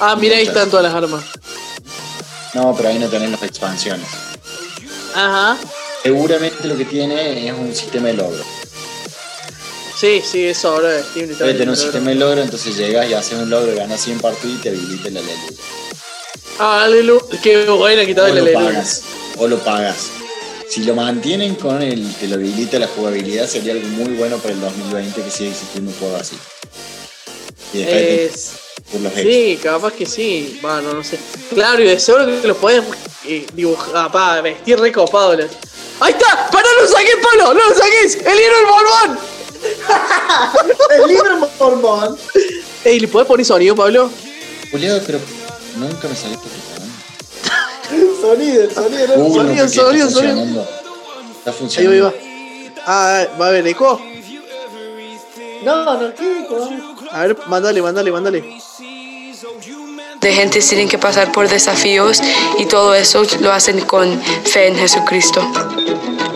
S3: Ah, mira, ahí están todas las armas.
S10: No, pero ahí no tenés las expansiones.
S3: Ajá.
S10: Seguramente lo que tiene es un sistema de logro.
S3: Sí, sí, eso ahora de Steam
S10: Debe tener un sistema de logro, entonces llegas y haces un logro, ganas 100 partidos y te habilita la aleluya.
S3: Ah, aleluya. Qué buena el
S10: lo
S3: aleluya.
S10: O lo pagas. Si lo mantienen con el que lo habilita la jugabilidad, sería algo muy bueno para el 2020 que siga existiendo un juego así. Y
S3: Es-
S10: por los.
S3: Sí, capaz que sí. Bueno, no sé. Claro, y de seguro que lo podés eh, dibujar, pa, vestir recopado. ¡Ahí está! ¡Para, no lo saques, Pablo! ¡No lo saques! ¡El libro del Borbón!
S10: el libro Borbón.
S3: Ey, ¿le podés poner sonido, Pablo?
S10: Juliado, pero nunca me saliste
S3: sonido, sonido,
S10: Uh, no,
S3: sonido,
S10: porque
S3: sonido,
S10: está
S3: sonido.
S10: funcionando. Está
S3: Ahí va,
S10: funcionando.
S3: ahí va. Ah, ¿va a haber eco? No, no, ¿qué eco? A ver, mándale, mándale, mándale.
S13: de gente tienen que pasar por desafíos y todo eso lo hacen con fe en Jesucristo.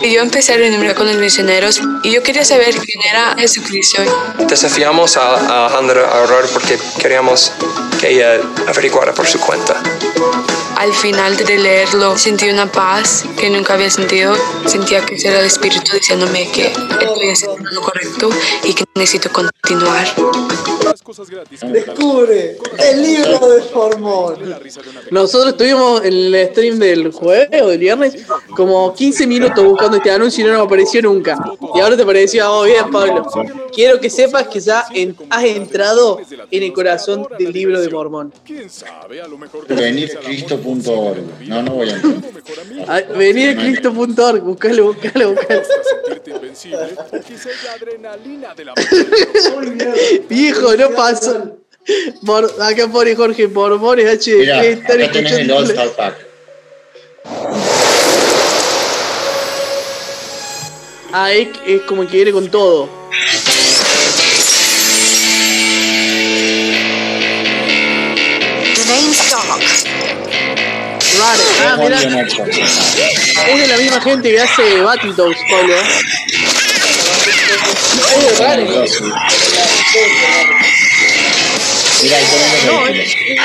S13: Y yo empecé a reunirme con los misioneros y yo quería saber quién era Jesucristo.
S14: Desafiamos a, a Alejandra a orar porque queríamos que ella averiguara por su cuenta.
S13: Al final de leerlo sentí una paz que nunca había sentido. Sentía que era el Espíritu diciéndome que estoy haciendo lo correcto y que necesito continuar.
S5: Descubre el libro de Formón.
S3: Nosotros estuvimos en el stream del jueves o del viernes como 15 minutos buscando este anuncio y no nos apareció nunca. Y ahora te apareció, oh, bien, Pablo. Quiero que sepas que ya en- has entrado en el corazón del libro de Mormón.
S10: Venircristo.org. No, no voy a entrar.
S3: Ah, Vení a Cristo.org, buscalo, buscalo, buscalo. Viejo, no pasó. Mor- acá pone Jorge Mormones HD.
S10: Mira, acá tenés el All Star Pack.
S3: Ah, es, es como que viene con todo. Raro. Ah, mira. Es de la misma gente que hace Battletoads, Pablo. Es de raro.
S10: Mira, ahí tenés los vehículos.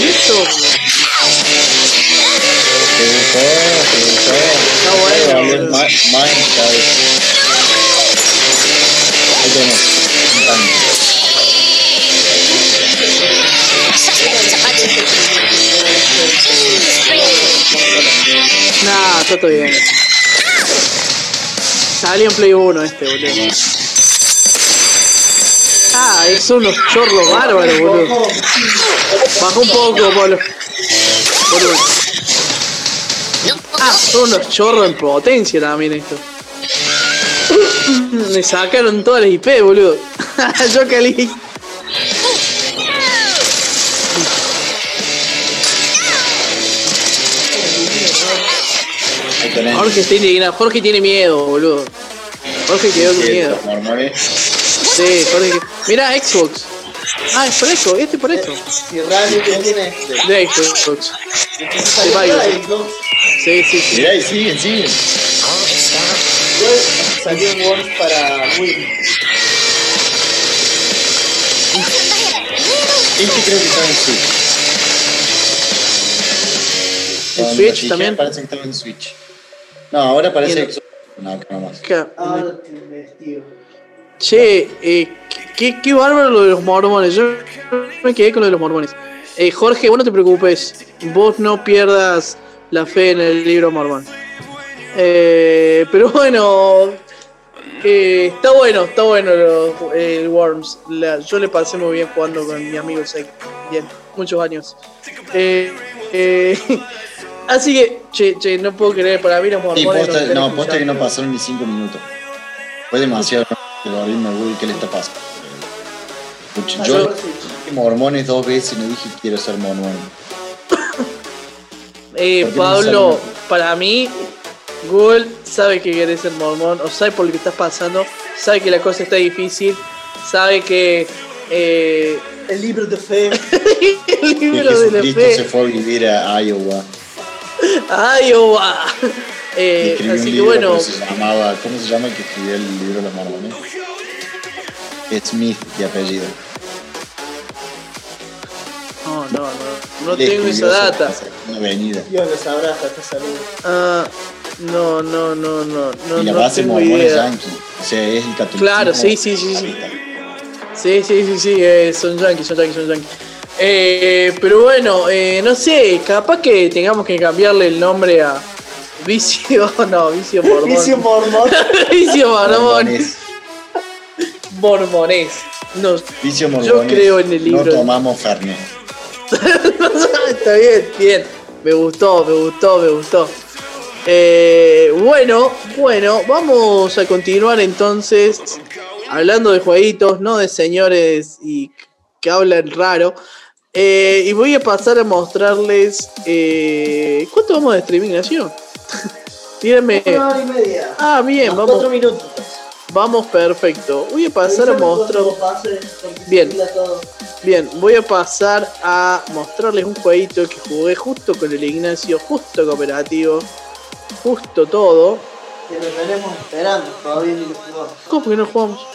S3: Listo.
S10: ¿Te gustó? ¿Te gustó?
S3: Está bueno.
S10: Valió ma- más cada vez. Ahí tenés. un tanque.
S3: Nah, está todo bien. Salió en Play 1 este, boludo. Ah, es unos chorros bárbaros, boludo. Baja un poco, Pablo. Boludo. Ah, son unos chorros en potencia también esto. Me sacaron todas las IP, boludo. Yo calí. Jorge está indignado. Jorge tiene miedo, boludo. Jorge quedó con miedo.
S10: mormones.
S3: Sí, Jorge. Mira, Xbox. Ah, es por eso, este por eso.
S5: Si Radio que tiene este.
S3: De Xbox. Sí, sí, sí.
S10: Mirá, y siguen, siguen.
S5: Salió un Worms para Wii.
S10: Este creo que está en Switch.
S3: ¿En Switch también?
S10: Parece que estaba en Switch. No, ahora parece. Xbox. No, acá nomás.
S5: Ahora te investigo.
S3: Che, eh, qué, qué bárbaro lo de los mormones. Yo me quedé con lo de los mormones. Eh, Jorge, vos no te preocupes. Vos no pierdas la fe en el libro mormón. Eh, pero bueno, eh, está bueno, está bueno lo- el Worms. La- yo le pasé muy bien jugando con mi amigo Sek. Bien, muchos años. Eh, eh, así que, che, che, no puedo creer, para mí los
S10: Sí,
S3: mormones.
S10: posta,
S3: están
S10: no, posta que no pasaron ni 5 minutos. Fue demasiado. El algoritmo de Google, ¿qué le está pasando? Escucha, Yo dije mormones dos veces y no dije quiero ser mormón.
S3: Eh,
S10: ¿Por qué no
S3: Pablo, para mí, Google sabe que querés ser mormón, o sabe por lo que estás pasando, sabe que la cosa está difícil, sabe que eh,
S5: El libro de fe.
S3: el
S10: Que
S3: libro de la
S10: Jesucristo
S3: fe,
S10: se fue a vivir a Iowa.
S3: Iowa.
S10: Y
S3: Eh,
S10: escribió
S3: así
S10: un
S3: que bueno,
S10: se llamaba. ¿Cómo se llama el que escribió el libro de los mormones? Smith de apellido.
S3: no, no, no, no
S10: Le
S3: tengo esa data.
S10: Una avenida.
S5: Dios los abraza, te saludo.
S3: Ah, no, no, no, no, no,
S10: y la
S3: no
S10: base
S3: tengo
S10: mormón es
S3: idea.
S10: yankee. O sea, es el catolicismo.
S3: Claro, sí, sí, sí, sí. Sí, sí, sí, sí, eh, son yankees, son yankees, son yankees. Eh, pero bueno, eh, no sé, capaz que tengamos que cambiarle el nombre a Vicio, no, Vicio Mormón.
S5: Vicio Mormón.
S3: Vicio Mormón.
S10: Mormones.
S3: Mormonés. No,
S10: Vicio
S3: Yo
S10: mormones.
S3: creo en el libro.
S10: No tomamos Fernet.
S3: está bien, bien. Me gustó, me gustó, me gustó. Eh, bueno, bueno, vamos a continuar entonces hablando de jueguitos, no de señores y que hablan raro. Eh, y voy a pasar a mostrarles. Eh, ¿Cuánto vamos de streaming, Nación? Díganme.
S5: Una hora y media.
S3: Ah, bien, vamos.
S5: Cuatro minutos.
S3: Vamos, perfecto. Voy a pasar a mostrar. Bien. Bien, voy a pasar a mostrarles un jueguito que jugué justo con el Ignacio, justo cooperativo, justo todo.
S5: Que lo tenemos esperando, todavía ni lo jugamos.
S3: ¿Cómo que no jugamos?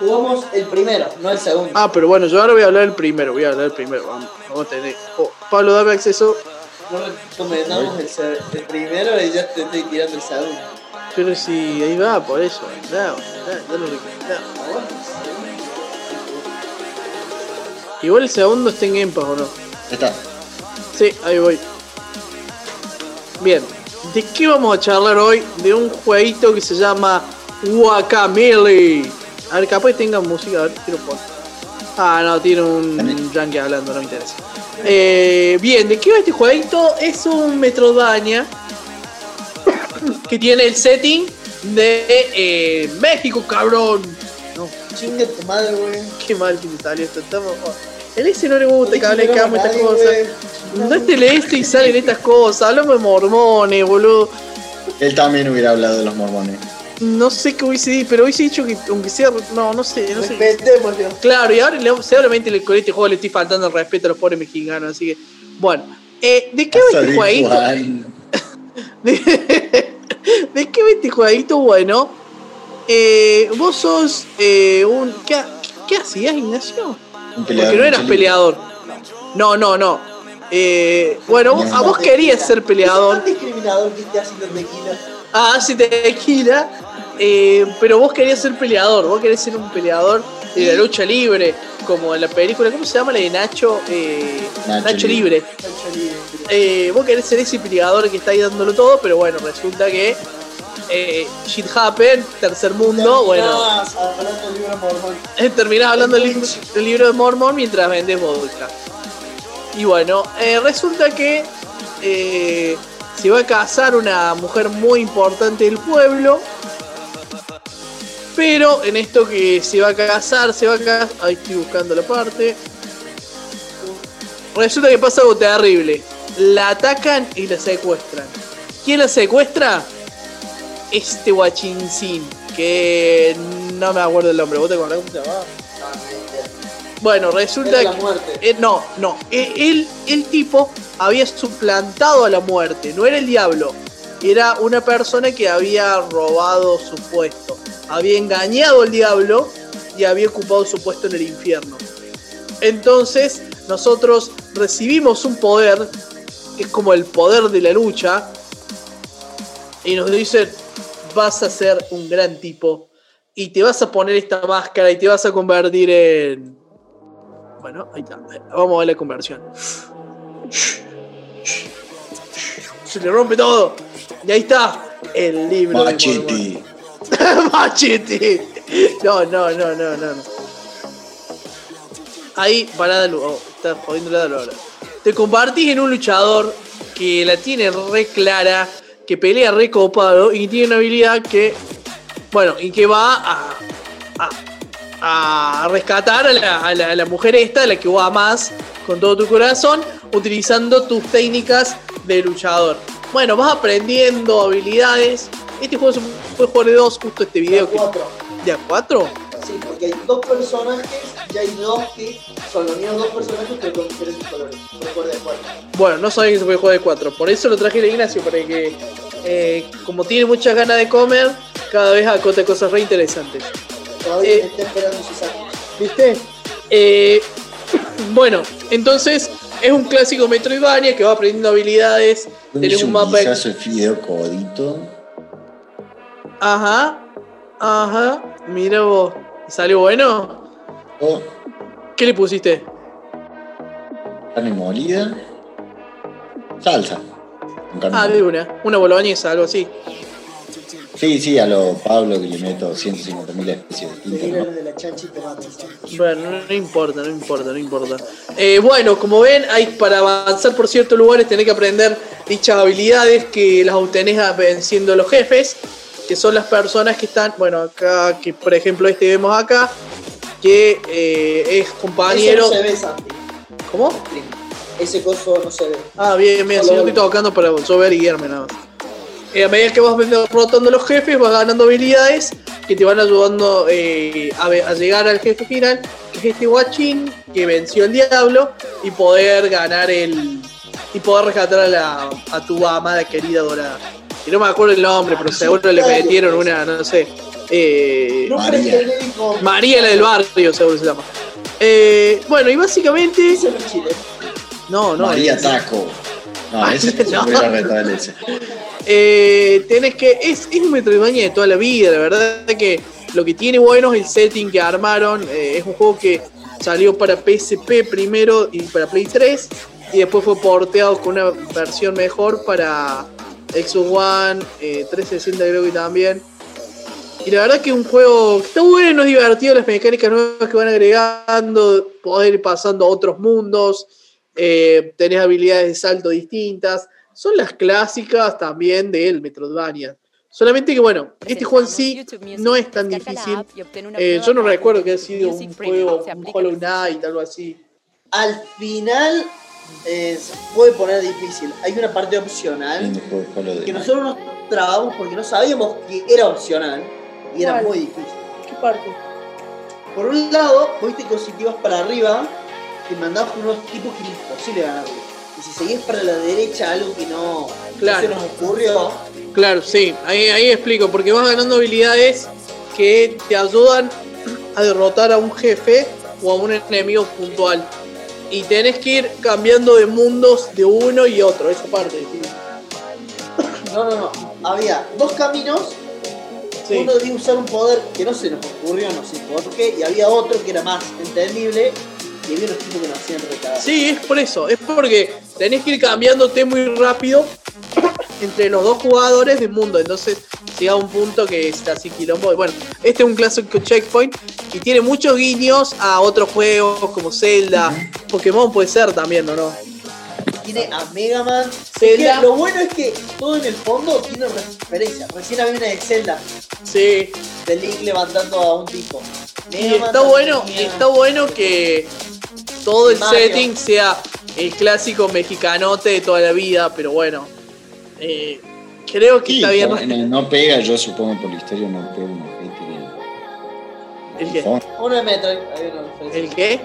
S5: Jugamos el primero, no el segundo.
S3: Ah, pero bueno, yo ahora voy a hablar del primero, voy a hablar del primero. Vamos, vamos a tener. Oh, Pablo, dame acceso.
S5: No recomendamos el, el primero y ya te estoy tirando el segundo.
S3: Pero si ahí va, por eso. Ya, ya, ya lo recomendamos. Igual el segundo está en Game Pass, ¿o no?
S10: Está.
S3: Sí, ahí voy. Bien, ¿de qué vamos a charlar hoy? De un jueguito que se llama Guacamole. A ver, capaz que tenga música, a ver, quiero poner. Ah, no, tiene un yankee hablando, no me interesa. Eh, bien, ¿de qué va este jueguito? Es un Metroidvania que tiene el setting de eh, México, cabrón. No,
S5: Chinga tu madre, güey.
S3: qué mal que me salió esto. Estamos... El S no le gusta que hable cama estas cosas. No es el S y salen estas cosas. Hablamos de mormones, boludo.
S10: Él también hubiera hablado de los mormones.
S3: No sé qué hubiese dicho, pero hubiese dicho que aunque sea. No, no sé, no sé. Claro, y ahora le- seguramente con este juego le estoy faltando el respeto a los pobres mexicanos, así que. Bueno, eh, ¿de qué va este jueguito? ¿De qué va este jueguito? Bueno, eh, vos sos eh, un. ¿Qué, qué hacías, Ignacio?
S10: Un
S3: Porque no eras peleador. No, no, no. Eh, bueno, vos- a vos querías ser peleador.
S5: Discriminador que esté haciendo tequila.
S3: Ah, sí, tequila. Eh, pero vos querías ser peleador, vos querés ser un peleador de la lucha libre, como en la película, ¿cómo se llama la de Nacho? Eh,
S10: Nacho
S3: Nacho,
S10: Libre.
S3: Libre. Eh, vos querés ser ese peleador que está ahí dándolo todo, pero bueno, resulta que eh, shit happen, tercer mundo, bueno,
S5: Terminás hablando del libro mormón.
S3: eh, terminás hablando del, libro- de Mormon mientras vendes vodka. Y bueno, eh, resulta que eh, se va a casar una mujer muy importante del pueblo. Pero en esto que se va a casar, se va a casar. Ahí estoy buscando la parte. Resulta que pasa algo terrible. La atacan y la secuestran. ¿Quién la secuestra? Este guachincín. Que no me acuerdo el nombre. ¿Vos te acordás cómo se llamaba? Bueno, resulta
S5: la
S3: que. eh, no, no. eh, Él, el tipo había suplantado a la muerte. No era el diablo. Era una persona que había robado su puesto. Había engañado al diablo y había ocupado su puesto en el infierno. Entonces, nosotros recibimos un poder, que es como el poder de la lucha, y nos dicen, vas a ser un gran tipo, y te vas a poner esta máscara y te vas a convertir en... Bueno, ahí está. Vamos a ver la conversión. Se le rompe todo. Y ahí está el libro.
S10: Machete.
S3: Machete. No, no, no, no, no. Ahí, parada. Oh, está jodiendo la ahora. Te convertís en un luchador que la tiene re clara, que pelea re copado y tiene una habilidad que. Bueno, y que va a. a, rescatar a la, a la- a la mujer esta, la que vos amás con todo tu corazón, utilizando tus técnicas de luchador. Bueno, vas aprendiendo habilidades. Este juego se puede jugar de dos, justo este video.
S5: De a cuatro.
S3: que, ¿De a cuatro?
S5: Sí, porque hay dos personajes y hay dos que son los mismos dos personajes pero con diferentes colores. Recuerda de cuatro.
S3: Bueno, no sabía que se puede jugar de 4. Por eso lo traje a Ignacio, para que, eh, como tiene muchas ganas de comer, cada vez acote cosas re interesantes.
S5: Todavía
S3: Eh.
S5: está esperando sus años.
S3: ¿Viste? Eh, bueno, entonces es un clásico Metroidvania que va aprendiendo habilidades. Tenés un mapa.
S10: de fideo codito.
S3: Ajá, ajá. Mira vos. ¿Salió bueno?
S10: Oh,
S3: ¿Qué le pusiste?
S10: carne molida. Salsa.
S3: Ah, de una. Una boloñesa, algo así.
S10: Sí, sí, a lo Pablo que le meto 150.000 especies distintas. ¿no?
S3: Bueno, no, no importa, no importa, no importa. Eh, bueno, como ven, hay para avanzar por ciertos lugares tenés que aprender dichas habilidades que las obtenés a- venciendo los jefes, que son las personas que están, bueno, acá, que por ejemplo este vemos acá, que eh, es compañero.
S5: Eso no se ve, Santi.
S3: ¿Cómo?
S5: Ese coso no se ve.
S3: Ah, bien, bien, si yo estoy tocando para yo ver y guiarme nada más. Eh, a medida que vas derrotando los jefes, vas ganando habilidades que te van ayudando eh, a, a llegar al jefe final, que es este guachín que venció al diablo, y poder ganar el. y poder rescatar a, la, a tu amada querida dorada. Y no me acuerdo el nombre, pero seguro le metieron una, no sé. eh,
S10: María.
S3: María la del barrio, seguro se llama. Eh, bueno, y básicamente.
S5: Ese no.
S3: No.
S10: María
S3: es-
S10: Taco. No, ese se
S1: No.
S10: ese.
S3: Eh, tenés que. Es, es un Metroidvania de toda la vida, la verdad que lo que tiene bueno es el setting que armaron. eh, es un juego que salió para PSP primero y para Play 3. Y después fue porteado con una versión mejor para Xbox One, eh, 360 creo que también. Y la verdad que es un juego que está bueno, es divertido, las mecánicas nuevas que van agregando, poder ir pasando a otros mundos, eh, tenés habilidades de salto distintas, son las clásicas también del Metroidvania. Solamente que bueno, este juego en sí no es tan difícil. Eh, yo no recuerdo que haya sido un juego, un Hollow Knight, algo así.
S5: Al final eh, se puede poner difícil. Hay una parte opcional que nosotros nos trabamos porque no sabíamos que era opcional y era muy difícil.
S3: ¿Qué parte?
S5: Por un lado, vos viste que si te ibas para arriba, te mandabas con unos tipos que era imposible ganarle. Y si seguías para la derecha, algo que no, no
S3: Claro.
S5: se nos ocurrió,
S3: Claro, sí, ahí, ahí explico, porque vas ganando habilidades que te ayudan a derrotar a un jefe o a un enemigo puntual. Y tenés que ir cambiando de mundos de uno y otro, esa parte. sí.
S5: no, no, no. Había dos caminos.
S3: Sí.
S5: Uno debía usar un poder que no se nos ocurrió, no sé por qué, y había otro que era más entendible, y había unos tipos que nos hacían recagar.
S3: Sí, es por eso, es porque tenés que ir cambiándote muy rápido entre los dos jugadores del mundo. Entonces llega un punto que está así quilombo. Bueno, este es un clásico checkpoint y tiene muchos guiños a otros juegos como Zelda, Pokémon puede ser también, ¿o no?
S5: Tiene a Mega Man.
S3: Zelda.
S5: Que lo bueno es que todo en el fondo tiene referencias. Recién había una de Zelda,
S3: Sí.
S5: de Link levantando a un tipo.
S3: Y está bueno, está bueno que todo el
S5: Mario.
S3: setting sea el clásico mexicanote de toda la vida, pero bueno. eh, creo que
S10: Sí,
S3: está bien.
S10: no, no- pega, yo supongo por la historia, no pega un ojete
S3: ¿El
S10: el,
S3: qué?
S5: Uno de una.
S3: ¿El qué?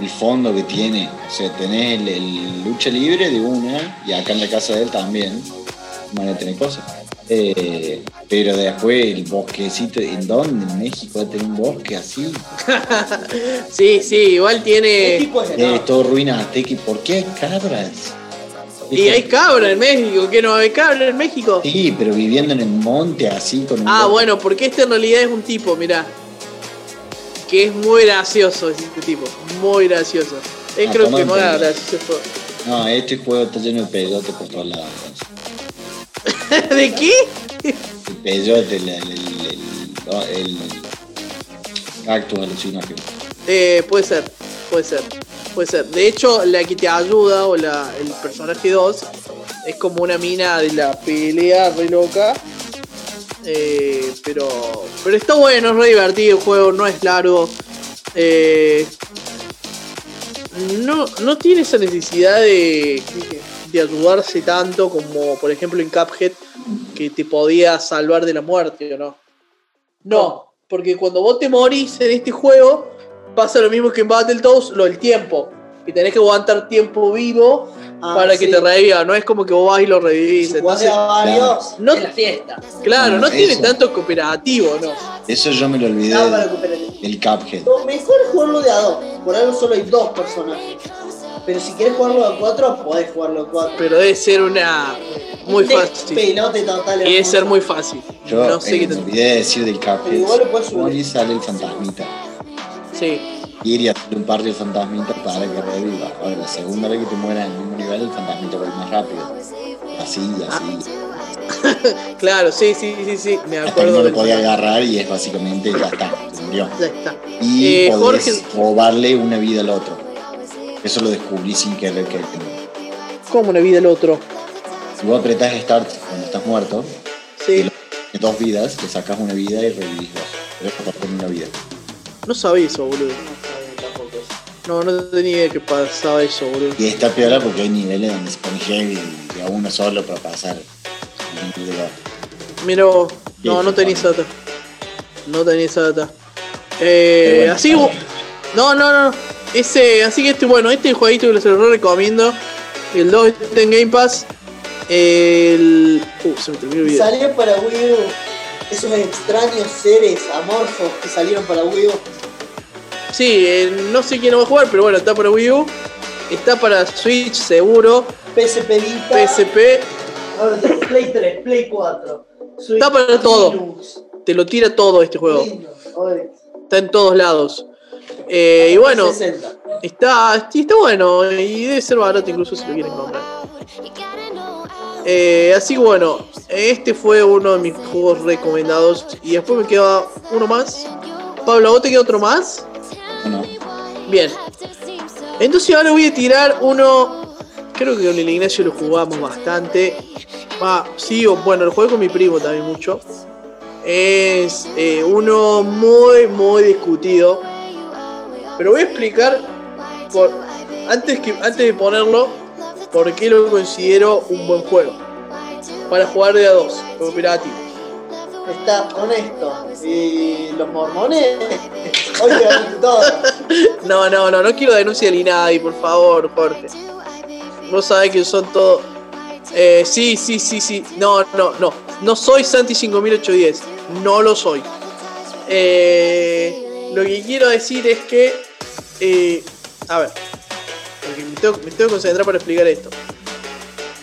S10: el fondo que tiene. O sea, tenés el, el lucha libre de una, y acá en la casa de él también van a tener cosas. Eh, pero después el bosquecito, ¿en dónde? En México va a tener un bosque así.
S3: Sí, sí, igual tiene.
S5: tipo es
S10: Eh, todo ruinas aztecas. ¿Y por qué hay cabras?
S3: Y hay cabra en México, ¿qué no hay cabra en México?
S10: Sí, pero viviendo en el monte así con un
S3: Ah,
S10: bosque.
S3: bueno, porque este en realidad es un tipo, mirá. Que es muy gracioso este tipo, muy gracioso. Es
S10: Ah,
S3: creo que más gracioso.
S10: No, este juego está lleno de peyote por todos lados.
S3: ¿De qué?
S10: El peyote, el, el, el, cactus alucinógeno.
S3: Eh, puede ser, puede ser, puede ser. De hecho, la que te ayuda, o la, el personaje 2, es como una mina de la pelea re loca. Eh, pero, pero está bueno, es re divertido el juego, no es largo. Eh, no, no tiene esa necesidad de, de ayudarse tanto como, por ejemplo, en Cuphead, que te podía salvar de la muerte, ¿o no? No, porque cuando vos te morís en este juego, pasa lo mismo que en Battletoads, lo del tiempo. Que tenés que aguantar tiempo vivo
S5: Ah,
S3: para que te reviva. No es como que vos vas y lo revivís.
S5: Si
S3: Entonces,
S5: varios,
S3: no-
S5: es la fiesta.
S3: claro, no tiene tanto cooperativo, ¿no?
S10: Eso yo me lo olvidé del, del Cuphead.
S5: Lo mejor es jugarlo de a dos. Por algo solo hay dos personajes. Pero si quieres jugarlo a cuatro, podés jugarlo a cuatro.
S3: Pero debe ser una. Muy fácil.
S5: Pelote total.
S3: Y debe ser muy fácil.
S10: Yo
S3: No sé qué
S10: me
S3: te.
S10: olvidé de decir del Cuphead.
S5: Pero igual lo puedes subir.
S10: Morí sale el fantasmita.
S3: Sí.
S10: Ir y hacer un par de fantasmitas para que reviva. Ahora, la segunda vez que te mueras en el mismo nivel, el fantasmita va a ir más rápido. Así, así.
S3: Claro, sí, sí, sí, sí. Me
S10: Hasta
S3: acuerdo
S10: no lo podía agarrar y es básicamente ya está, se murió.
S3: Ya está.
S10: Y
S3: Eh,
S10: podés
S3: Jorge-
S10: robarle una vida al otro. Eso lo descubrí sin querer que
S3: ¿Cómo una vida el otro?
S10: Si vos apretás Start cuando estás muerto,
S3: Sí.
S10: de dos vidas, le sacas una vida y revivís dos. Pero es con una vida.
S3: No sabía eso, boludo. No, no tenía idea que pasaba eso, boludo.
S10: Y está peor porque hay niveles donde se pone heavy y a uno solo para pasar.
S3: Mira vos. No, no tenía esa data. No tenía esa data. Eh, así No, no, no. Ese, así que este, bueno, este jueguito que se lo recomiendo. El 2 está en Game Pass. El. Uh, se me terminó el video.
S5: Salió para Wii U. Esos extraños seres amorfos que salieron para Wii U.
S3: Sí, eh, no sé quién lo va a jugar, pero bueno, está para Wii U. Está para Switch, seguro.
S5: PSP Vita.
S3: PSP,
S5: Play 3, Play 4. Switch,
S3: Está para todo.
S5: Linux.
S3: te lo tira todo este juego. Está en todos lados. Eh, y bueno,
S5: 60.
S3: está, está bueno y debe ser barato incluso si lo quieren comprar. Eh, así que bueno, este fue uno de mis juegos recomendados. Y después me queda uno más. Pablo, ¿a ¿vos te queda otro más?
S10: No.
S3: Bien. Entonces ahora voy a tirar uno. Creo que con el Ignacio lo jugamos bastante. Ah, sí, bueno, lo jugué con mi primo también mucho. Es eh, uno muy, muy discutido. Pero voy a explicar por, antes, que, antes de ponerlo por qué lo considero un buen juego. Para jugar de a dos, cooperativo.
S5: Está honesto. Y los mormones. Ganaste todo.
S3: No, no, no, no quiero denunciar ni nadie, por favor, Jorge. Vos sabés que son todos. Eh, sí, sí, sí, sí. No, no, no. No soy Santi 5810. No lo soy. Eh, lo que quiero decir es que. eh, a ver. Porque me tengo, me que concentrar para explicar esto.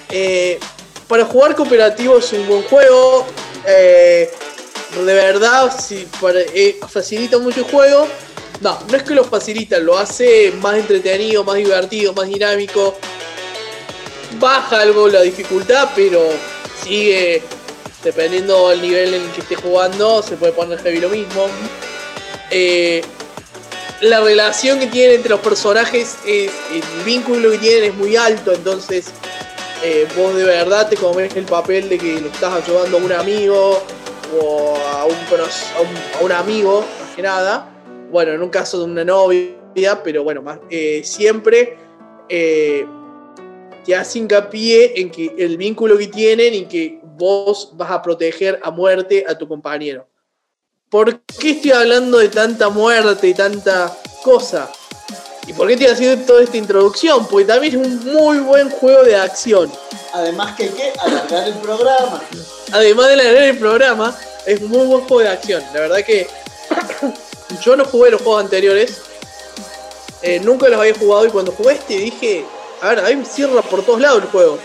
S3: Eh, para jugar cooperativo es un buen juego. eh, de verdad, si para- eh, facilita mucho el juego. No, no es que lo facilita, lo hace más entretenido, más divertido, más dinámico. Baja algo la dificultad, pero sigue, dependiendo del nivel en el que esté jugando, se puede poner heavy lo mismo. Eh, la relación que tienen entre los personajes, es, el vínculo que tienen es muy alto, entonces eh, vos de verdad te comes el papel de que le estás ayudando a un amigo o a un, a a un amigo, más que nada. Bueno, en un caso de una novia, pero bueno, eh, siempre te hace hincapié en que el vínculo que tienen y que vos vas a proteger a muerte a tu compañero. ¿Por qué estoy hablando de tanta muerte y tanta cosa? ¿Y por qué estoy haciendo toda esta introducción? Porque también es un muy buen juego de acción.
S5: Además que que alargar el programa.
S3: Además de leer el programa, es un muy buen juego de acción. La verdad que yo no jugué los juegos anteriores. eh, nunca los había jugado y cuando jugué este dije, a ver, a mí me cierra por todos lados el juego.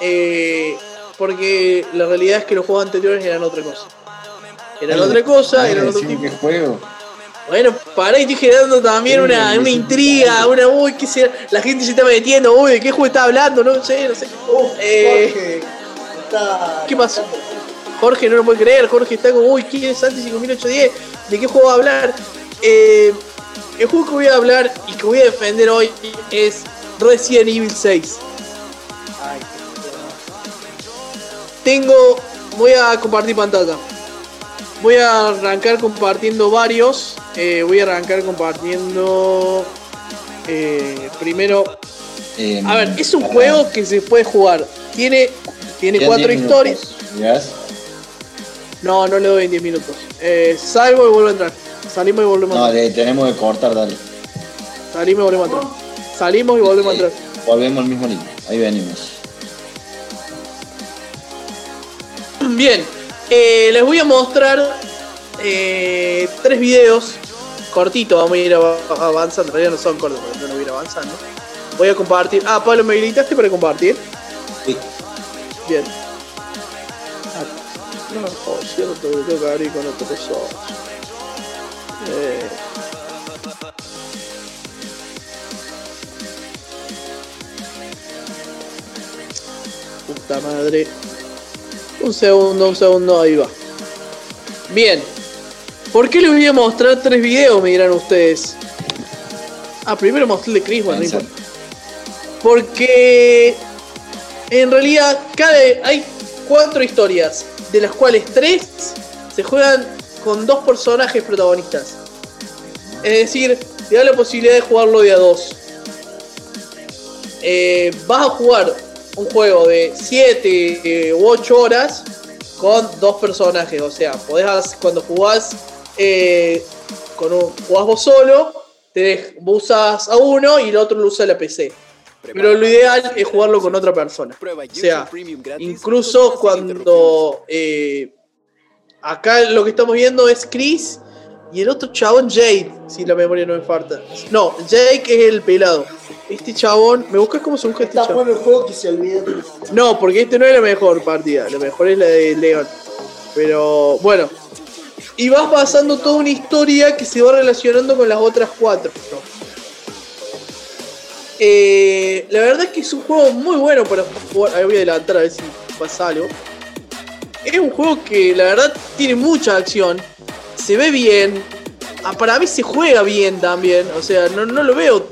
S3: Eh, porque la realidad es que los juegos anteriores eran otra cosa. Eran otra cosa, eran otro tipo.
S10: ¿Qué juego?
S3: Bueno, para y estoy generando también una, una intriga, una uy, ¿qué será? La gente se está metiendo, uy, ¿de qué juego está hablando? No sé, no sé. Eh,
S5: Jorge, está-
S3: ¿Qué pasó? Jorge no lo puede creer, Jorge está como, uy, ¿quién es Santi 5810? ¿De qué juego va a hablar? Eh, el juego que voy a hablar y que voy a defender hoy es Resident Evil 6. Tengo, voy a compartir pantalla. Voy a arrancar compartiendo varios. Eh, voy a arrancar compartiendo eh, primero
S10: Eh,
S3: a ver, es un juego que se puede jugar. Tiene, tiene cuatro
S10: 10
S3: historias.
S10: ¿Mirás?
S3: No, no le doy en 10 minutos. Eh, salgo y vuelvo a entrar. Salimos y volvemos a
S10: No,
S3: entrar.
S10: le tenemos que cortar, dale.
S3: Salimos y volvemos a entrar. Salimos y volvemos a entrar.
S10: Volvemos al mismo link. Ahí venimos.
S3: Bien, eh, les voy a mostrar eh, tres videos cortitos. Vamos a ir av- avanzando. En realidad no son cortos, pero no voy a ir avanzando. Voy a compartir. Ah, Pablo, ¿me habilitaste para compartir?
S10: Sí.
S3: Bien. Ah, No, oh, cierto, tengo que abrir con otro cosa. Eh. Puta madre. Un segundo, un segundo, ahí va. Bien. ¿Por qué les voy a mostrar tres videos? Me dirán ustedes. Ah, primero mostré el de Chris, bueno, no. Porque en realidad cada, hay cuatro historias, de las cuales tres se juegan con dos personajes protagonistas. Es decir, te da la posibilidad de jugarlo de a dos. Eh, vas a jugar un juego de 7 u 8 horas con dos personajes. O sea, podés cuando jugás, eh, con un- jugás vos solo, te usas a uno y el otro lo usa la PC. Pero lo ideal es jugarlo con otra persona. O sea, incluso cuando eh, acá lo que estamos viendo es Chris y el otro chabón Jade. si la memoria no me falta. No, Jake es el pelado. Este chabón, ¿me buscas cómo se busca este chabón?
S5: el juego que se olvida.
S3: No, porque este no es la mejor partida, la mejor es la de Leon. Pero bueno, y vas pasando toda una historia que se va relacionando con las otras cuatro. Eh, la verdad es que es un juego muy bueno para jugar. Ahí voy a adelantar a ver si pasa algo. Es un juego que la verdad tiene mucha acción. Se ve bien. Ah, para mí se juega bien también. O sea, no, no lo veo.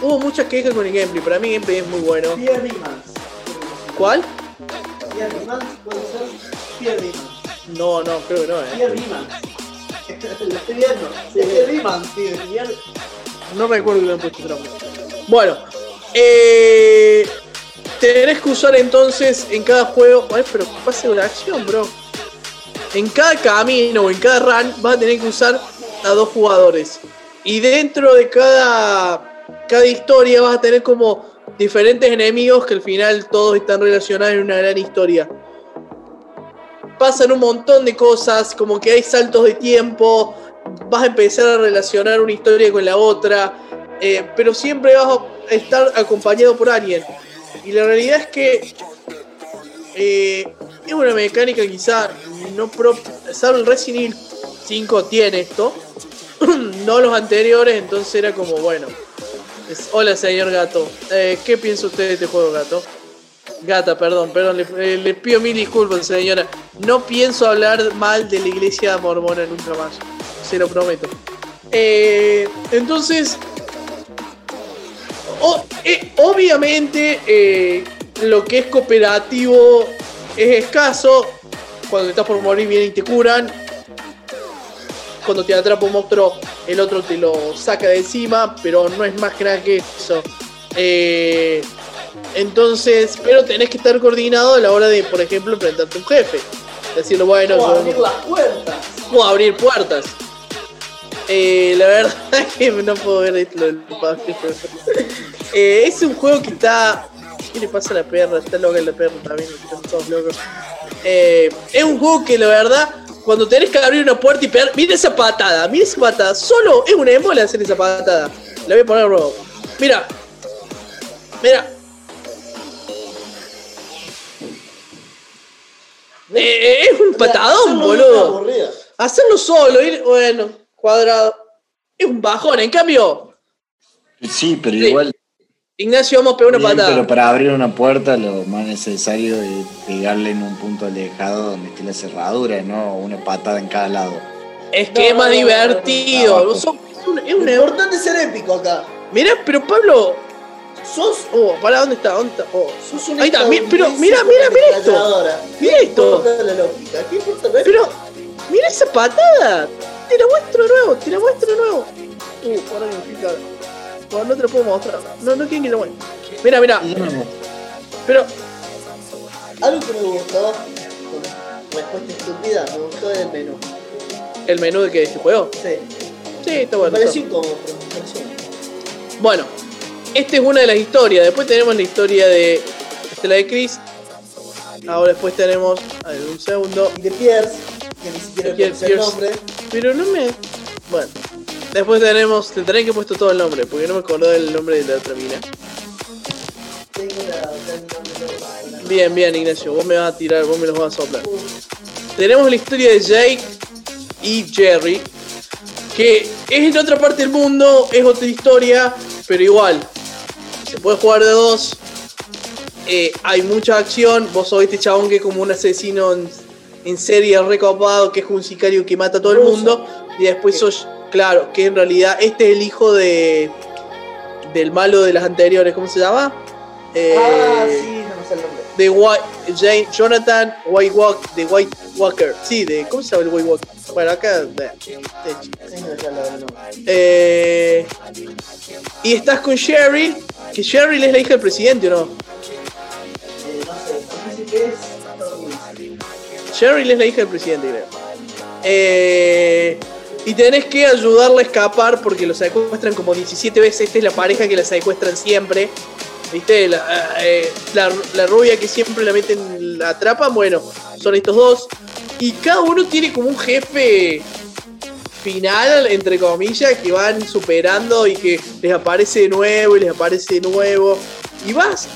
S3: Hubo muchas quejas con el gameplay. Para mí el gameplay es muy bueno.
S5: Pierre.
S3: ¿Cuál?
S5: Pierre Riemann puede ser. Pierre Riemann.
S3: No, no, creo que no, eh.
S5: Pierre. Lo estoy viendo. Pierre. Pierre-
S3: No recuerdo que le han puesto otro nombre. Bueno, eh, tenés que usar entonces en cada juego. Ay, pero pase la acción, bro. En cada camino o en cada run vas a tener que usar a dos jugadores. Y dentro de cada, cada historia vas a tener como diferentes enemigos que al final todos están relacionados en una gran historia. Pasan un montón de cosas, como que hay saltos de tiempo, vas a empezar a relacionar una historia con la otra, eh, pero siempre vas a estar acompañado por alguien. Y la realidad es que eh, es una mecánica quizá no propia, el Resident Evil 5 tiene esto, no los anteriores, entonces era como, bueno, hola señor gato, Eh, ¿qué piensa usted de este juego gato? Gata, perdón, perdón, le, eh, le pido mil disculpas señora, no pienso hablar mal de la iglesia mormona nunca más, se lo prometo. Eh, entonces, obviamente lo que es cooperativo es escaso. Cuando estás por morir vienen y te curan. Cuando te atrapa un monstruo, el otro te lo saca de encima, pero no es más que nada que eso. Eh, entonces, pero tenés que estar coordinado a la hora de, por ejemplo, enfrentarte a un jefe. Decirlo, bueno,
S5: O abrir las puertas.
S3: o abrir puertas. Eh, la verdad es que no puedo ver esto. Eh, es un juego que está. ¿Qué le pasa a la perra? Está loca la perra también, están todos locos. Eh, es un juego que la verdad, cuando tenés que abrir una puerta y pegar. Mira esa patada, mira esa patada. Solo es una embola hacer esa patada. La voy a poner luego. Mira. Mira. Eh, eh, es un patadón, boludo. Hacerlo solo, ir, bueno, cuadrado. Es un bajón, en cambio,
S10: Sí, pero
S3: Sí.
S10: igual.
S3: Ignacio, vamos a pegar una
S10: bien,
S3: patada.
S10: pero para abrir una puerta lo más necesario es pegarle en un punto alejado donde esté la cerradura, no una patada en cada lado.
S3: Es que es más divertido. Son- es una- es una-
S5: importante ser épico acá.
S3: Mirá, pero Pablo.
S5: Sos.
S3: Oh, para ¿dónde está? ¿Dónde está? Oh.
S5: Sos un
S3: Ahí está, mi- pero mira, mira, mira esto. Mira
S5: ¿Qué
S3: esto.
S5: importa la lógica? ¿Qué importa la
S3: Pero, mira esa patada. Te la muestro de nuevo, te la muestro de nuevo. Uh, me pica. No, no te lo puedo mostrar. No, no quieren que lo muestre. Mira, mira. Pero,
S5: Algo que me gustó, respuesta estúpida, me gustó el menú.
S3: ¿el menú de qué? ¿De este juego?
S5: Sí.
S3: Sí, está
S5: Me
S3: bueno.
S5: pareció
S3: está-
S5: incómodo, pero me pareció.
S3: Bueno, esta es una de las historias. Después tenemos la historia de. Esta es la de Chris. Ahora después tenemos. A ver, un segundo.
S5: Y de Pierce, que ni siquiera el nombre.
S3: Pero no me. Bueno. Después tenemos. Te tendré que puesto todo el nombre, porque no me acordé del nombre de la otra mina. Bien, bien, Ignacio. Vos me vas a tirar, vos me los vas a soplar. Tenemos la historia de Jake y Jerry. Que es en otra parte del mundo, es otra historia, pero igual. Se puede jugar de dos. Eh, hay mucha acción. Vos sos este chabón que es como un asesino en, en serie recopado, que es un sicario que mata a todo el mundo. Y después sos, claro, que en realidad este es el hijo de del malo de las anteriores. ¿Cómo se llama? Eh,
S5: Ah, sí, no me sé el nombre.
S3: de White, Jane- Jonathan White Walk, de White Walker. Sí, de ¿cómo se llama el White Walker? Bueno, acá de- eh, y estás con Cheryl, que Cheryl es la hija del presidente, ¿o no?
S5: Eh, no sé.
S3: Cheryl es la hija del presidente, creo. Eh, y tenés que ayudarla a escapar porque lo secuestran como 17 veces. Esta es la pareja que la secuestran siempre. ¿Viste? La, eh, la- rubia que siempre la meten, la atrapan. Bueno, son estos dos. Y cada uno tiene como un jefe final, entre comillas, que van superando y que les aparece de nuevo y les aparece de nuevo. Y vas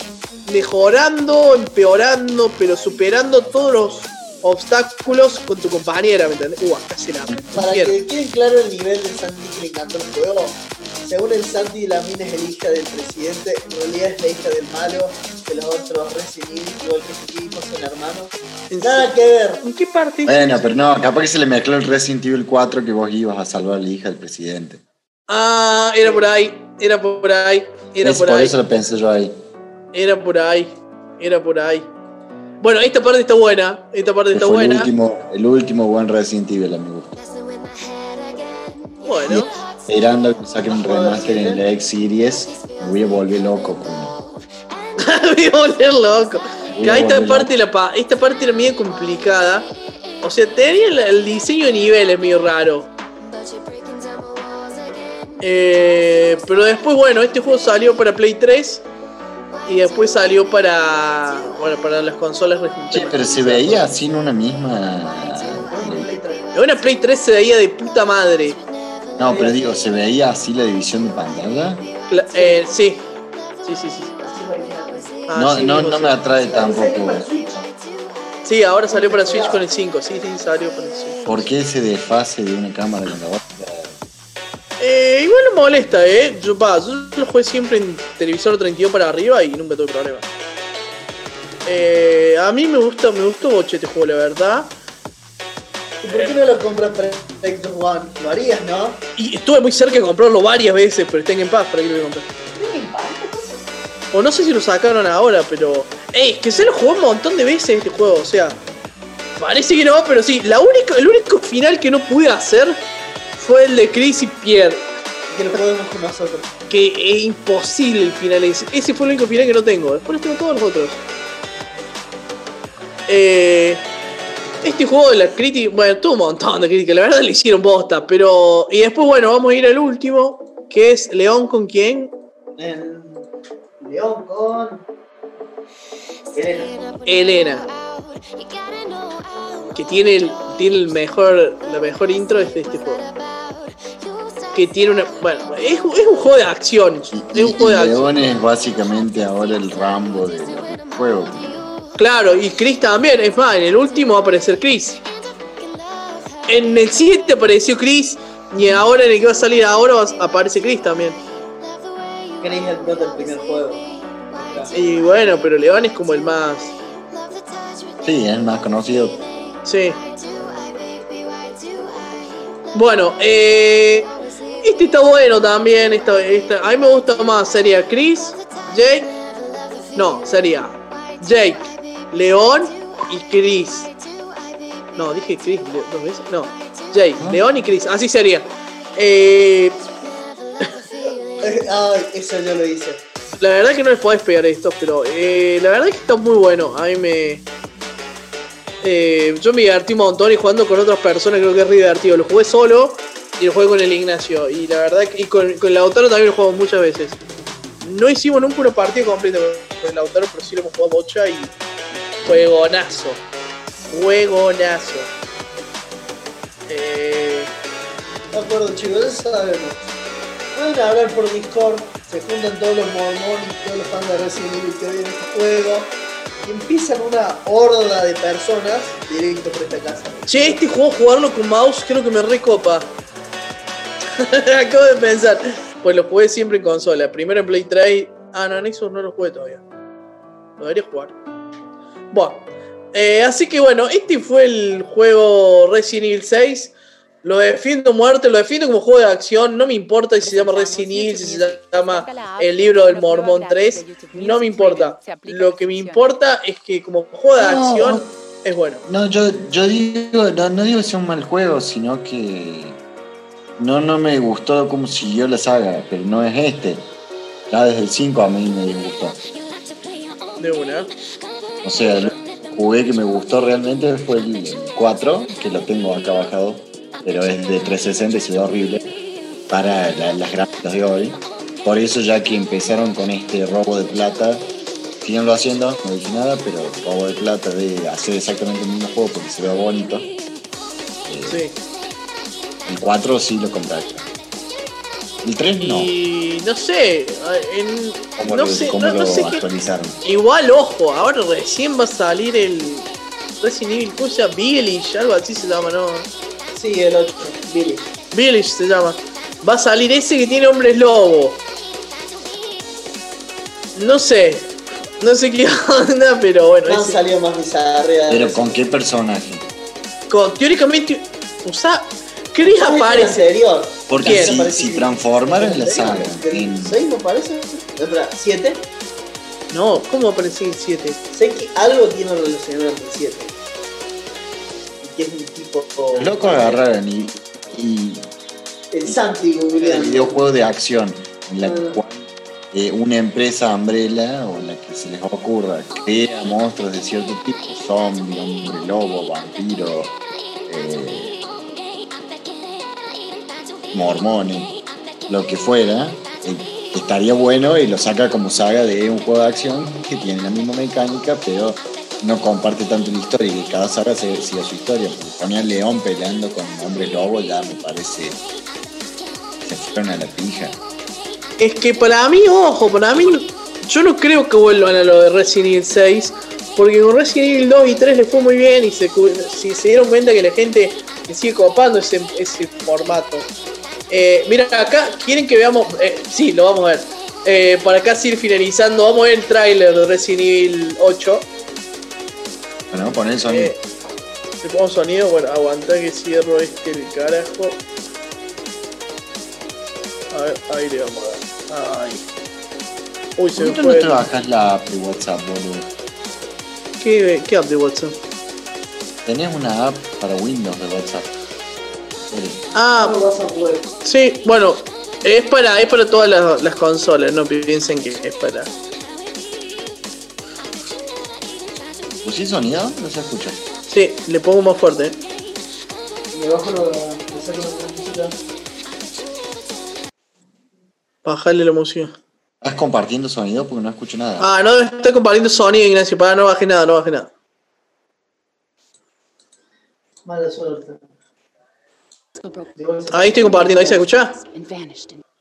S3: mejorando, empeorando, pero superando todos los obstáculos con tu compañera, ¿me entendés? Uh, acá se la
S5: Para que quede claro el nivel del Santi que le encantó el juego, según el Santi, la mina es el hija del presidente, en realidad es la hija del malo, de los otros Resident Evil, igual que este tipo, son hermanos. Nada que ver.
S3: ¿En qué parte?
S10: Bueno, pero no, capaz que se le mezcló el Resident Evil 4 que vos ibas a salvar a la hija del presidente.
S3: Ah, era por ahí, era por ahí, era
S10: Es
S3: por
S10: por
S3: ahí,
S10: eso lo pensé yo ahí.
S3: era por ahí, era por ahí. Bueno, esta parte está buena, esta parte está
S10: Fue el
S3: buena.
S10: último, el último buen Resident Evil, amigo.
S3: Bueno,
S10: Esperando que saquen un remaster en la X Series, me voy a volver loco. coño.
S3: me voy a volver loco.
S10: Voy a
S3: esta
S10: volver
S3: parte, la pa- esta parte era medio complicada. O sea, tenía el, el diseño de niveles medio raro. Eh, pero después, bueno, este juego salió para Play 3 y después salió para, bueno, para las consolas
S10: Che, pero se veía así en una misma.
S3: En una Play 3 se veía de puta madre.
S10: No, pero digo, se veía así la división de pantalla.
S3: Cla- eh, sí. Sí, sí, sí. Ah,
S10: No,
S3: sí,
S10: no, no
S3: sí.
S10: me atrae tampoco.
S3: Sí, ahora salió para Switch con el 5. Sí, sí, salió para el Switch.
S10: ¿Por qué ese desfase de una cámara con la otra?
S3: Eh, igual no molesta, ¿eh? Yo, pa, yo lo jugué siempre en televisor 32 para arriba y nunca tuve problema. Eh, a mí me gusta, me gustó mucho este juego, la verdad.
S5: ¿Y por qué no lo compras para Xbox One? Lo harías, ¿no?
S3: Y estuve muy cerca de comprarlo varias veces, pero está en Pass, ¿para qué lo voy a comprar? O no sé si lo sacaron ahora, pero... Ey, es que se lo jugó un montón de veces este juego, o sea... Parece que no, pero sí, la única, el único final que no pude hacer fue el de Chris y Pierre.
S5: Que lo podemos con nosotros.
S3: Que es imposible el final ese. Ese fue el único final que no tengo. Después tengo todos los otros. Eh, este juego de la crítica, bueno, tuvo un montón de críticas, la verdad le hicieron bosta, pero... Y después, bueno, vamos a ir al último, que es León con quién.
S5: León con. Elena.
S3: Elena. Que tiene el, tiene el mejor, la mejor intro de este, juego. Que tiene una... Bueno, es, es un juego de acción. Es un juego de acción.
S10: León es básicamente ahora el Rambo del juego.
S3: Claro, y Chris también, es más, en el último va a aparecer Chris. En el 7 apareció Chris y ahora en el que va a salir ahora va- aparece Chris también.
S5: Chris es el prota del primer juego.
S3: Y bueno, pero León es como el más...
S10: Sí, es el más conocido.
S3: Sí. Bueno, eh, este está bueno también. Esta, esta- a mí me gusta más. Sería Chris, Jake. No, sería Jake, León y Chris. No, dije Chris dos veces. No, Jake, León y Chris. Así sería. Eh,
S5: Ay, eso yo lo hice.
S3: la verdad que no les podés pegar esto, pero eh, la verdad que está muy bueno. A mí me. Eh, yo me divertí un montón y jugando con otras personas creo que es re divertido. Lo jugué solo y lo jugué con el Ignacio. Y la verdad. Y con, con Lautaro también lo jugamos muchas veces. No hicimos nunca una partida completa con el Lautaro, pero sí lo hemos jugado bocha y. Juegonazo. Juegonazo. Eh,
S5: De acuerdo, chicos, ya sabemos. Pueden hablar por Discord, se juntan todos los mormones y todos los fans de Resident Evil que ven este juego. Y empiezan una horda de personas directo por esta casa.
S3: Che, este juego jugarlo con mouse creo que me recopa. Acabo de pensar. Pues lo jugué siempre en consola. Primero en Play 3. Ah, no, en Xbox no lo jugué todavía. Lo debería jugar. Bueno. eh, así que bueno, este fue el juego Resident Evil 6. Lo defiendo muerte, lo defiendo como juego de acción. No me importa si se llama Resident Evil, si se llama El libro del Mormón 3. No me importa. Lo que me importa es que como juego de
S10: No.
S3: acción es bueno.
S10: No, yo, yo digo, no, no digo que sea un mal juego, sino que no, no me gustó cómo siguió la saga, pero no es este. Ya desde el 5 a mí me disgustó.
S3: De una.
S10: O sea, el jugué que me gustó realmente fue el 4, que lo tengo acá bajado, pero es de 360 y se ve horrible para la- las gráficas de hoy. Por eso ya que empezaron con este robo de plata, lo haciendo, no dije nada, pero robo de plata de hacer exactamente el mismo juego porque se ve bonito.
S3: Sí.
S10: El 4 sí lo compraría. El 3 no.
S3: Y no sé, en-
S10: ¿Cómo
S3: no
S10: lo,
S3: sé,
S10: cómo
S3: no, no
S10: lo
S3: sé
S10: actualizaron?
S3: Igual, ojo, ahora recién va a salir el Resident Evil, ¿cómo se llama? Village, algo así se llama, ¿no?
S5: Sí, el 8, Billy.
S3: Village se llama. Va a salir ese que tiene hombres lobo. No sé, no sé qué onda, pero bueno.
S5: No han
S3: ese-
S5: salido más bizarreas.
S10: Pero con qué personaje?
S3: con- teóricamente, usa. Chris
S5: ¿Sabes el
S3: aparece.
S5: anterior?
S10: Porque si, si transformaran la saga
S5: ¿Del
S10: en
S5: 6 me parece? Espera, ¿7?
S3: No, ¿cómo aparece el 7?
S5: Sé que algo tiene relacionado entre el 7. Y que es un
S10: locos agarraron y, y
S5: El Santi,
S10: el
S5: Julián.
S10: videojuego de acción en la
S5: Ah.
S10: cual eh, una empresa Umbrella o la que se les ocurra crea monstruos de cierto tipo, zombie, hombre lobo, vampiro, eh, mormones, lo que fuera, eh, estaría bueno y lo saca como saga de un juego de acción que tiene la misma mecánica, pero no comparte tanto la historia y cada saga se- siga su historia. Porque León peleando con hombres lobo ya me parece. Se fueron a la pija.
S3: Es que para mí, ojo, para mí, yo no creo que vuelvan a lo de Resident Evil 6, porque con Resident Evil 2 y 3 le fue muy bien y se, si se dieron cuenta que la gente sigue copando ese, ese formato. Eh, mira, acá quieren que veamos, eh, sí, lo vamos a ver. Eh, para acá ir finalizando, vamos a ver el tráiler de Resident Evil 8.
S10: Bueno, poner el sonido.
S3: Eh, le pongo sonido, bueno, aguanta que cierro este el carajo. A ver, ahí le vamos a dar. Ay. Uy, se
S10: ¿Por
S3: me
S10: qué tú no
S3: fue.
S10: te
S3: el-
S10: bajas la app de WhatsApp, boludo?
S3: ¿Qué, ¿Qué app de WhatsApp?
S10: Tenés una app para Windows de WhatsApp.
S3: Ah,
S5: No vas a poder.
S3: sí, bueno, es para, es para todas las, las consolas, no piensen que es para.
S10: ¿Pusiste sonido? No se escucha.
S3: Sí, le pongo más fuerte. eh.
S5: Me bajo lo. Me saco la música.
S3: Bajarle la música.
S10: ¿Estás compartiendo sonido? Porque no escucho nada.
S3: Ah, no estoy compartiendo sonido, Ignacio. Para, no baje nada, no baje nada.
S5: Mala suerte.
S3: Ahí estoy compartiendo, ahí se escucha.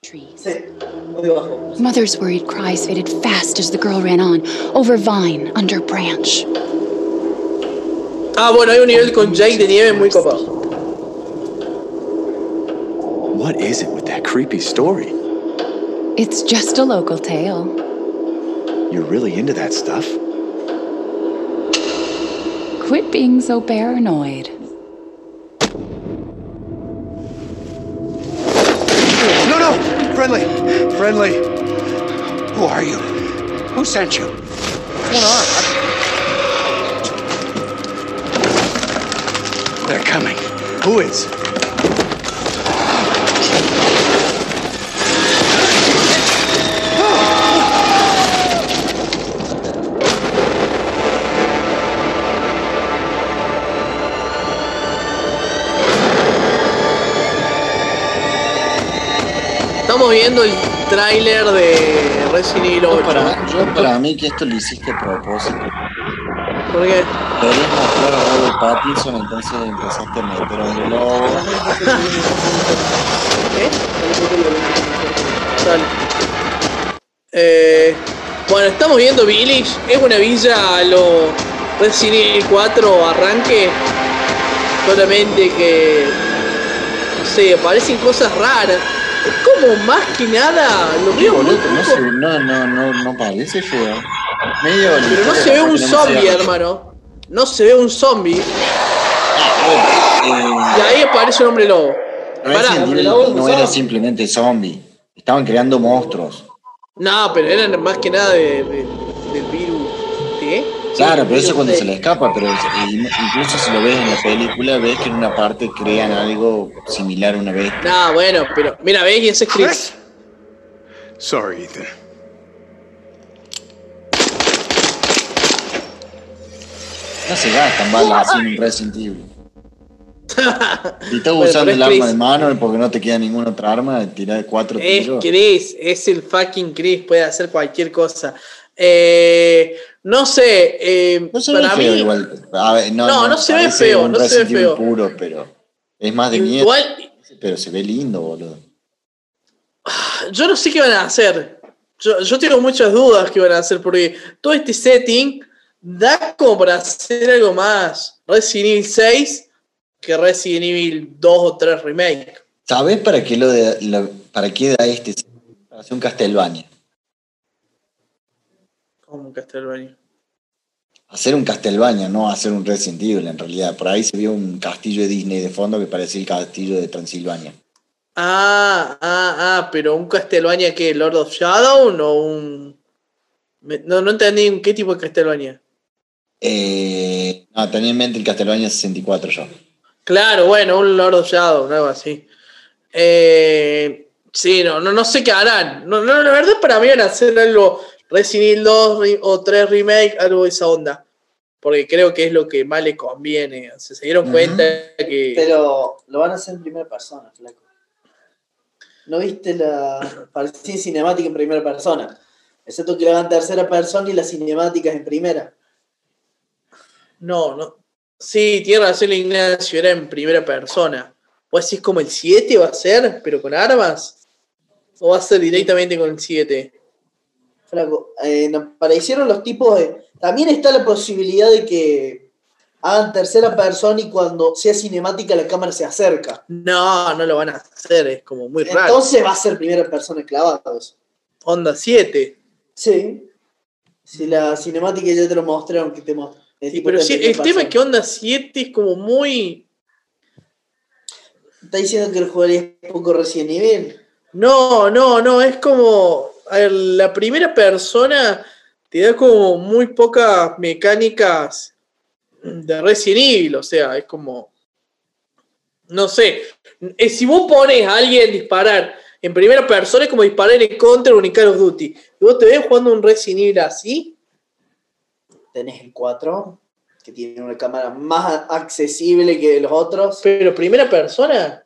S15: And vanished in the trees.
S5: Sí, muy bajo.
S15: Mother's worried cries faded fast as the girl ran on, over vine, under branch.
S3: Ah, bueno, hay un nivel con Jake de nieve muy copado.
S16: What is it with that creepy story?
S15: It's just a local tale.
S16: You're really into that stuff?
S15: Quit being so paranoid.
S12: Friendly! Friendly! Who are you? Who sent you? What's going on? They're coming. Who is?
S3: Estamos viendo el tráiler de Resident Evil 8.
S10: Para, yo para mí que esto lo hiciste a propósito.
S3: ¿Por qué?
S10: Querés mostrar a Robert Pattinson, entonces empezaste a meter un globo.
S3: Dale. Eh, bueno, estamos viendo Village. Es una villa a lo Resident Evil 4 arranque. Solamente que. No sé, aparecen cosas raras. Como más que nada. Lo veo muy
S10: no, se, no, no, no, no parece feo. Medio
S3: Pero no se ve un zombie, hermano. No se ve un zombie. Y ahí aparece un hombre lobo.
S10: No era simplemente zombie. Estaban creando monstruos.
S3: No, pero eran más que nada de, de- del.
S10: Claro, pero eso es cuando se le escapa, pero es- incluso si lo ves en la película, ves que en una parte crean algo similar una vez.
S3: No, bueno, pero mira, ves y ese es Chris.
S12: Sorry, Ethan.
S10: No se gastan balas así en un Resident Evil. Si estás
S3: Bueno,
S10: usando el
S3: es
S10: arma de mano porque no te queda ninguna otra arma, de cuatro
S3: Es
S10: tiros.
S3: Chris, es el fucking Chris, puede hacer cualquier cosa. Eh, no sé, eh,
S10: No se ve
S3: para
S10: feo
S3: mí,
S10: igual. A ver, no,
S3: No, no se ve feo, no se ve feo.
S10: puro, pero es más de miedo.
S3: igual
S10: pero se ve lindo, boludo.
S3: Yo no sé qué van a hacer. Yo, yo tengo muchas dudas que van a hacer porque todo este setting da como para hacer algo más Resident Evil 6 que Resident Evil 2 o 3 Remake.
S10: ¿Sabés para qué lo de la- para qué da este? Para hacer un Castlevania.
S3: Como Castlevania.
S10: Hacer un Castlevania, no hacer un Resident Evil en realidad. Por ahí se vio un castillo de Disney de fondo que parecía el castillo de Transilvania.
S3: Ah, ah, ah, pero un Castlevania que Lord of Shadow o un. No, no entendí en qué tipo de Castlevania.
S10: Eh, no, tenía en mente el Castlevania 64 yo.
S3: Re bueno, un Lord of Shadow, algo así. Eh, sí, no, no, no sé qué harán. No, no, la verdad para mí van a hacer algo Resident Evil 2 re- o 3 Remake, algo de esa onda. Porque creo que es lo que más le conviene. Se, se dieron cuenta que.
S5: Pero lo van a hacer en primera persona, flaco. ¿No viste la parecía cinemática en primera persona? Excepto que la hagan en tercera persona y la cinemática es en primera.
S3: No, no. Sí, tiene razón Ignacio, era en primera persona. ¿O así es como el 7 va a ser, pero con armas? ¿O va a ser directamente con el 7?
S5: Flaco, eh, nos parecieron los tipos de. También está la posibilidad de que hagan tercera persona y cuando sea cinemática la cámara se acerca.
S3: No, no lo van a hacer, es como muy raro.
S5: Entonces va a ser primera persona clavados.
S3: Onda 7.
S5: Sí. Si la cinemática ya te lo mostraron que te mostraron.
S3: Sí, pero sí, el tema es que Onda 7 es como muy.
S5: ¿Está diciendo que el jugaría poco recién nivel?
S3: No, no, no, es como. A ver, la primera persona te da como muy pocas mecánicas de Resident Evil, o sea, es como. No sé. eh, Si vos pones a alguien disparar en primera persona, es como disparar en Counter o en Call of Duty. Y vos te ves jugando un Resident Evil así.
S5: Tenés el 4, que tiene una cámara más accesible que los otros.
S3: Pero primera persona.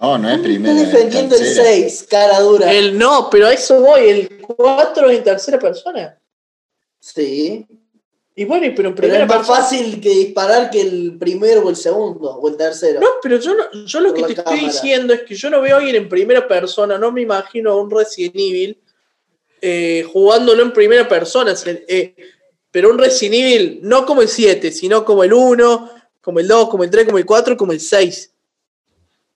S10: No, no es primera.
S5: Está defendiendo el
S10: tercera.
S5: 6, cara dura.
S3: El no, pero a eso voy. El 4 es en tercera persona.
S5: Sí.
S3: Y bueno, pero en
S5: Pero
S3: primera
S5: es más
S3: persona.
S5: fácil que disparar que el primero o el segundo o el tercero.
S3: No, pero yo, no- yo lo
S5: Por
S3: que te estoy
S5: cámara.
S3: diciendo es que yo no veo a alguien en primera persona, no me imagino a un Resident Evil eh, jugándolo en primera persona. eh, pero un Resident Evil no como el 7, sino como el 1, como el 2, como el 3, como el 4, como el 6.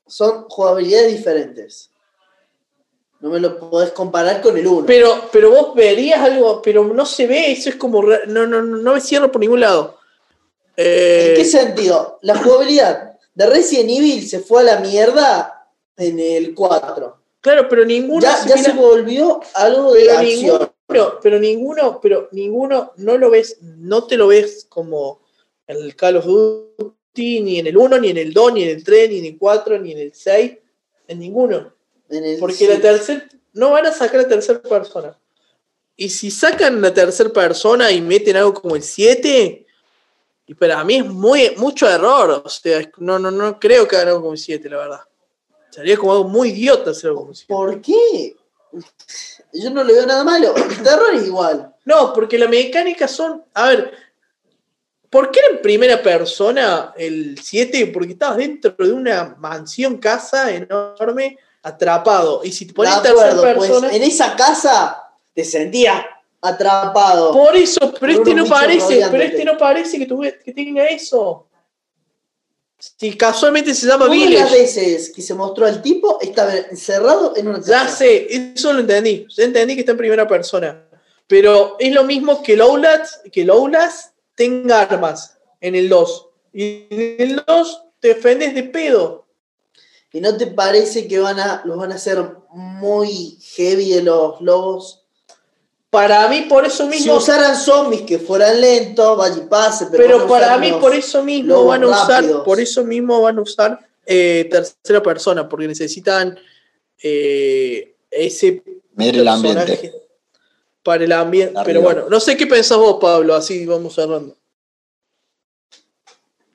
S5: Son jugabilidades diferentes. No me lo podés comparar con el 1.
S3: Pero, pero vos verías algo, pero no se ve, eso es como. No, no, no, me cierro por ningún lado. Eh,
S5: ¿En qué sentido? La jugabilidad de Resident Evil se fue a la mierda en el 4.
S3: Claro, pero ninguno.
S5: Ya, ya se volvió algo de
S3: pero
S5: acción.
S3: ninguno, pero, pero ninguno, pero ninguno no lo ves, no te lo ves como en el Call of Duty, ni en el 1, ni en el 2, ni en el 3, ni en el 4, ni en el 6, en ninguno.
S5: En el
S3: Porque la tercera, no van a sacar la tercera persona. Y si sacan la tercera persona y meten algo como el 7, y para mí es muy, mucho error. O sea, no, no, no creo que hagan algo como el 7, la verdad. Sería como algo muy idiota hacer algo como el 7.
S5: ¿Por qué? Yo no le veo nada malo. El terror es igual.
S3: No, porque las mecánicas son. A ver, ¿por qué era en primera persona el 7? Porque estabas dentro de una mansión, casa enorme, atrapado. Y si te pones
S5: De
S3: tercera
S5: pues,
S3: persona.
S5: en esa casa te sentías atrapado.
S3: Por eso, pero este
S5: unos
S3: no parece, pero este no parece que, tenga eso. Si casualmente se llama
S5: las
S3: Village.
S5: veces que se mostró al tipo, estaba encerrado en una
S3: Ya
S5: casa.
S3: sé, eso lo entendí. Ya entendí que está en primera persona. Pero es lo mismo que el Outlast, que el Outlast tenga armas en el 2. Y en el 2 te defendes de pedo.
S5: ¿Y no te parece que van a, los van a hacer muy heavy de los lobos?
S3: Para mí, por eso
S5: Si
S3: mismo.
S5: usaran zombies que fueran lentos, vaya y pase, pero,
S3: pero para mí, por eso mismo van a usar.
S5: rápidos.
S3: Por eso mismo van a usar eh, tercera persona. Porque necesitan eh, ese
S10: Mira el ambiente.
S3: Para el ambiente.
S10: Arriba.
S3: Pero bueno, no sé qué pensás vos, Pablo. Así vamos cerrando.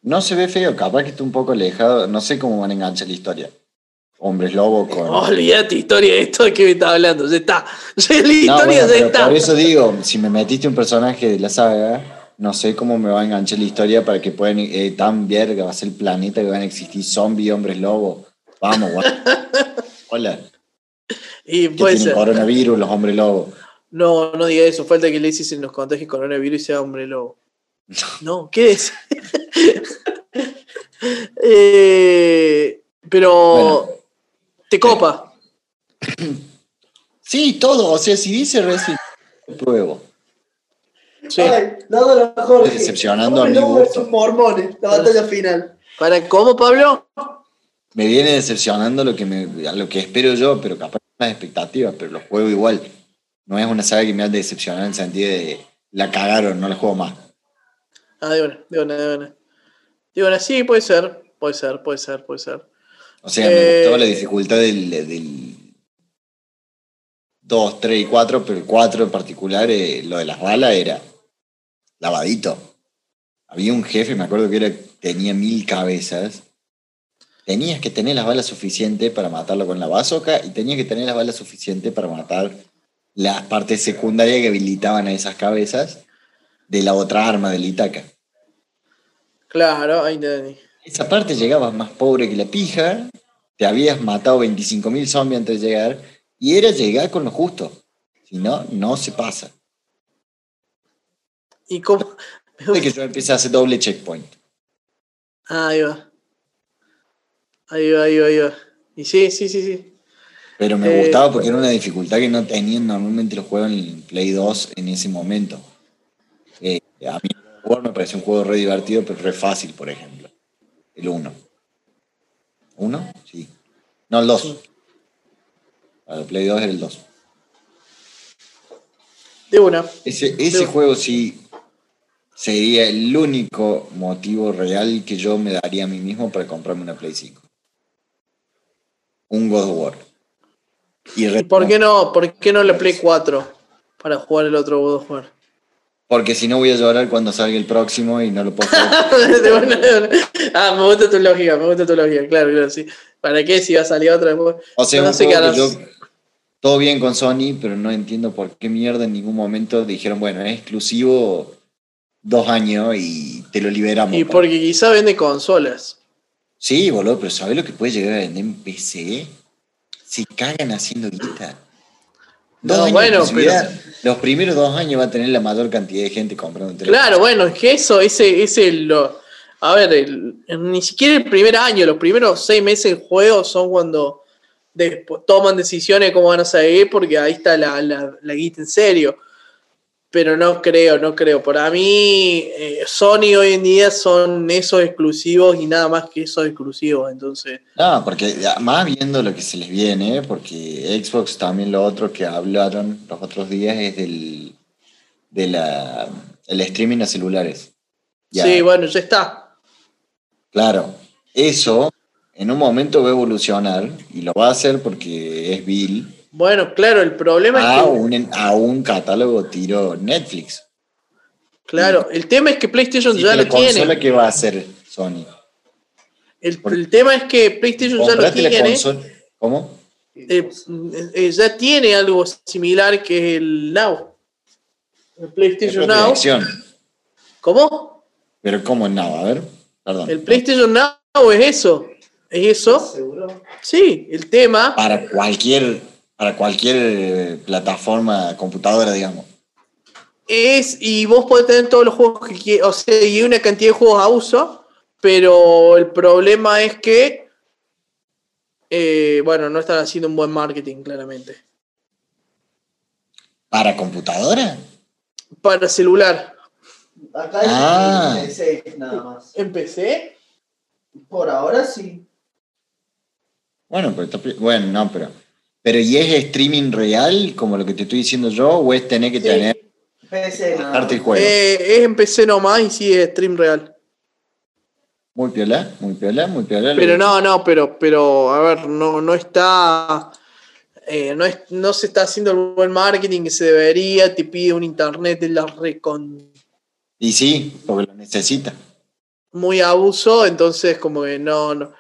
S10: No se ve feo, capaz que está un poco alejado. No sé cómo van a enganchar la historia. Hombres lobo con.
S3: Olvídate historia de esto de que me estás hablando. Ya está. Ya la
S10: No,
S3: historia
S10: bueno,
S3: ya está.
S10: por eso digo, si me metiste un personaje de la saga, no sé cómo me va a enganchar la historia para que puedan, eh, tan verga va a ser el planeta que van a existir zombies, hombres lobo. Vamos, guay. Hola.
S3: Y puede ser.
S10: coronavirus, los hombres lobos.
S3: No, no diga eso. Falta que Lacey se nos contagie coronavirus y sea hombre lobo. No, ¿qué es? Eh, pero te copa.
S10: Sí, todo. O sea, si dice Resident pruebo.
S3: Sí.
S5: Ay, dándolo a Jorge.
S10: Decepcionando a mi gusto.
S5: mormones, la batalla final.
S3: ¿Para cómo, Pablo?
S10: Me viene decepcionando lo que, me, a lo que espero yo, pero capaz las expectativas, pero lo juego igual. No es una saga que me ha decepcionado en el sentido de la cagaron, no la juego más.
S3: Ah, de una, de una, de una. De una, sí, puede ser. Puede ser, puede ser, puede ser.
S10: O sea, me
S3: Eh,
S10: gustó la dificultad del, del 2, 3 y 4, pero el 4 en particular, eh, lo de las balas era lavadito. Había un jefe, me acuerdo que era, tenía mil cabezas. Tenías que tener las balas suficientes para matarlo con la bazooka y tenías que tener las balas suficientes para matar las partes secundarias que habilitaban a esas cabezas de la otra arma del Itaca.
S3: Claro, ahí te
S10: Esa parte llegabas más pobre que la pija, te habías matado 25.000 zombies antes de llegar, y era llegar con lo justo. Si no, no se pasa.
S3: ¿Y cómo?
S10: De que yo empecé a hacer doble checkpoint.
S3: Ah, ahí va. Ahí va, ahí va, ahí va. Y sí, sí, sí, sí.
S10: Pero me
S3: Eh,
S10: gustaba porque era una dificultad que no tenían normalmente los juegos en Play 2 en ese momento. Eh, a mí me pareció un juego re divertido, pero re fácil, por ejemplo. El 1. ¿Uno? Sí. No, el 2. Para el Play 2 era el 2.
S3: De una.
S10: Ese, ese juego sí sería el único motivo real que yo me daría a mí mismo para comprarme una Play 5. Un God of War. Y re-
S3: ¿Y por qué no, por qué no le Play 4 para jugar el otro God of War?
S10: Porque si no voy a llorar cuando salga el próximo y no lo puedo jugar.
S3: Ah, me gusta tu lógica, me gusta tu lógica, claro, claro, sí. ¿Para qué si va a salir otro después?
S10: O sea,
S3: no
S10: un
S3: sé qué
S10: juego que
S3: harás.
S10: yo- todo bien con Sony, pero no entiendo por qué mierda en ningún momento dijeron, bueno, es exclusivo dos años y te lo liberamos.
S3: Y porque quizá vende consolas.
S10: Sí, boludo, pero ¿sabes lo que puede llegar a vender en PC? Se cagan haciendo guita. Dos
S3: No,
S10: años de
S3: bueno,
S10: Los primeros dos años va a tener la mayor cantidad de gente comprando un teléfono.
S3: Claro, bueno, es que eso, ese, ese lo. A ver, el- ni siquiera el primer año, los primeros seis meses del juego son cuando después toman decisiones de cómo van a seguir, porque ahí está la, la, la guita en serio. Pero no creo, no creo. Para mí, eh, Sony hoy en día son esos exclusivos y nada más que esos exclusivos. Entonces,
S10: No, porque más viendo lo que se les viene, porque Xbox también lo otro que hablaron los otros días es del de la, el streaming a celulares. Ya,
S3: sí, bueno, ya está.
S10: Claro, eso en un momento va a evolucionar y lo va a hacer porque es Bill
S3: Bueno, claro, el problema es
S10: a
S3: que.
S10: un, a un catálogo tiro Netflix.
S3: Claro, el tema es que PlayStation
S10: Sí,
S3: ya
S10: pero
S3: lo
S10: la consola
S3: tiene.
S10: que va a hacer Sony.
S3: El, el tema es que PlayStation ya lo tiene.
S10: ¿Cómo?
S3: eh, eh, ya tiene algo similar que es el Now. El PlayStation Now.
S10: dirección.
S3: ¿Cómo?
S10: Pero ¿cómo no? A ver, perdón.
S3: El PlayStation Now es eso. ¿Es eso? Sí, el tema.
S10: Para cualquier, para cualquier eh, plataforma computadora, digamos.
S3: Es, y vos podés tener todos los juegos que quieras, o sea, y una cantidad de juegos a uso, pero el problema es que, eh, bueno, no están haciendo un buen marketing, claramente.
S10: ¿Para computadora?
S3: Para celular.
S5: Acá hay
S10: Ah.
S5: en PC nada más.
S3: ¿En PC?
S5: Por ahora sí.
S10: Bueno, pero bueno, no, pero. Pero ¿y es streaming real, como lo que te estoy diciendo yo, o es tener que
S3: Sí.
S10: tener
S5: PC
S10: el juego?
S3: Eh, es en PC nomás y sí es stream real.
S10: Muy piola, muy piola, muy piola.
S3: Pero no, no, pero, pero, a ver, no, no está. eh, no, es, no se está haciendo el buen marketing que se debería. Te pide un internet de la recon
S10: Y sí, porque lo necesita.
S3: muy abuso, entonces como que no, no,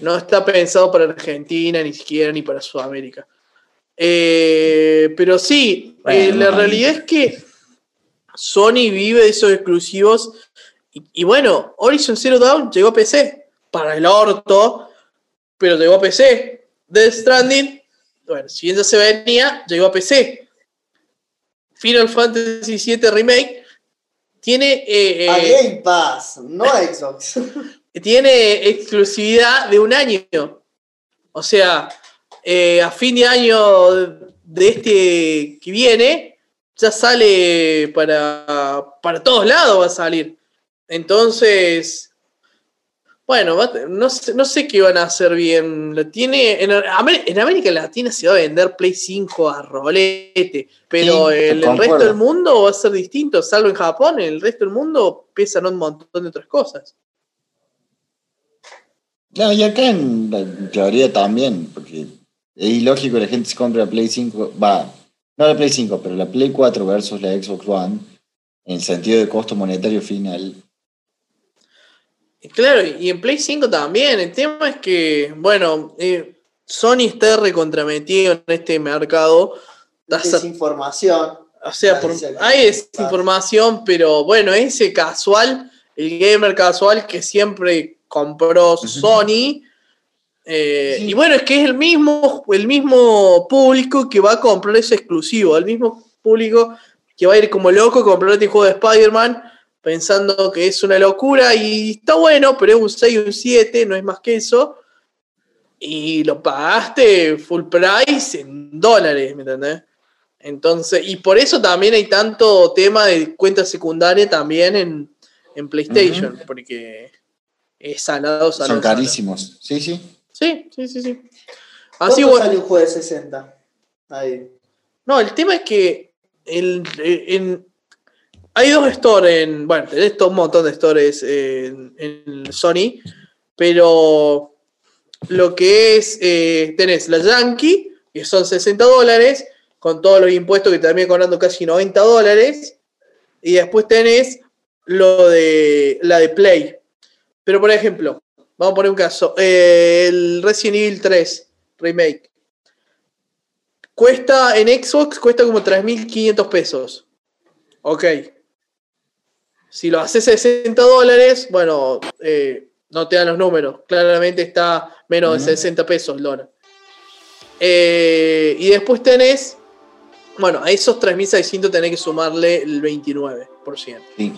S3: no está pensado para Argentina, ni siquiera ni para Sudamérica. Eh, pero sí,
S10: Bueno,
S3: eh, la realidad es que Sony vive de esos exclusivos. Y, y bueno, Horizon Zero Dawn llegó a PC para el orto, pero llegó a PC. Death Stranding, bueno, si bien ya se venía, llegó a PC. Final Fantasy VII Remake tiene. eh,
S5: A
S3: eh,
S5: Game Pass, no a Xbox.
S3: tiene exclusividad de un año. O sea, eh, a fin de año de este que viene, ya sale para, para todos lados, va a salir. Entonces, bueno, no sé, no sé qué van a hacer bien. La tiene, en, Amé- en América Latina se va a vender Play 5 a rolete, pero
S10: Sí,
S3: el, el resto del mundo va a ser distinto, salvo en Japón, en el resto del mundo pesan un montón de otras cosas.
S10: No, y acá en, en teoría también, porque es ilógico que la gente se compre la Play 5, va, no la Play 5, pero la Play 4 versus la Xbox One, en sentido de costo monetario final.
S3: Claro, y en Play 5 también. El tema es que, bueno, eh, Sony está recontrametido en este mercado.
S5: Desinformación.
S3: O sea, por- hay desinformación, pero bueno, ese casual, el gamer casual que siempre compró Sony. eh, Y bueno, es que es el mismo, el mismo público que va a comprar ese exclusivo, el mismo público que va a ir como loco a comprar este juego de Spider-Man pensando que es una locura y está bueno, pero es un 6 y un 7, no es más que eso. Y lo pagaste full price en dólares, ¿me entendés? Entonces, y por eso también hay tanto tema de cuenta secundaria también en, en PlayStation, porque es salado, salado.
S10: Son
S3: salado.
S10: carísimos. Sí, sí.
S3: Sí, sí, sí, sí.
S5: ¿Cuánto
S3: Así bueno.
S5: sale un juego de 60? Ahí.
S3: No, el tema es que el- en- hay dos stores en. Bueno, tenés un montón de stores en, en Sony, pero lo que es. eh, tenés la Yankee, que son 60 dólares, con todos los impuestos que termina cobrando casi 90 dólares, y después tenés lo de la de Play. Pero por ejemplo, vamos a poner un caso: eh, el Resident Evil 3 Remake. Cuesta en Xbox, cuesta como 3.500 pesos. Ok. Si lo haces 60 dólares, bueno, eh, no te dan los números. Claramente está menos de
S10: Ujú.
S3: 60 pesos dólar. Eh, y después tenés, bueno, a esos 3.600 tenés que sumarle el 29%.
S10: Sí.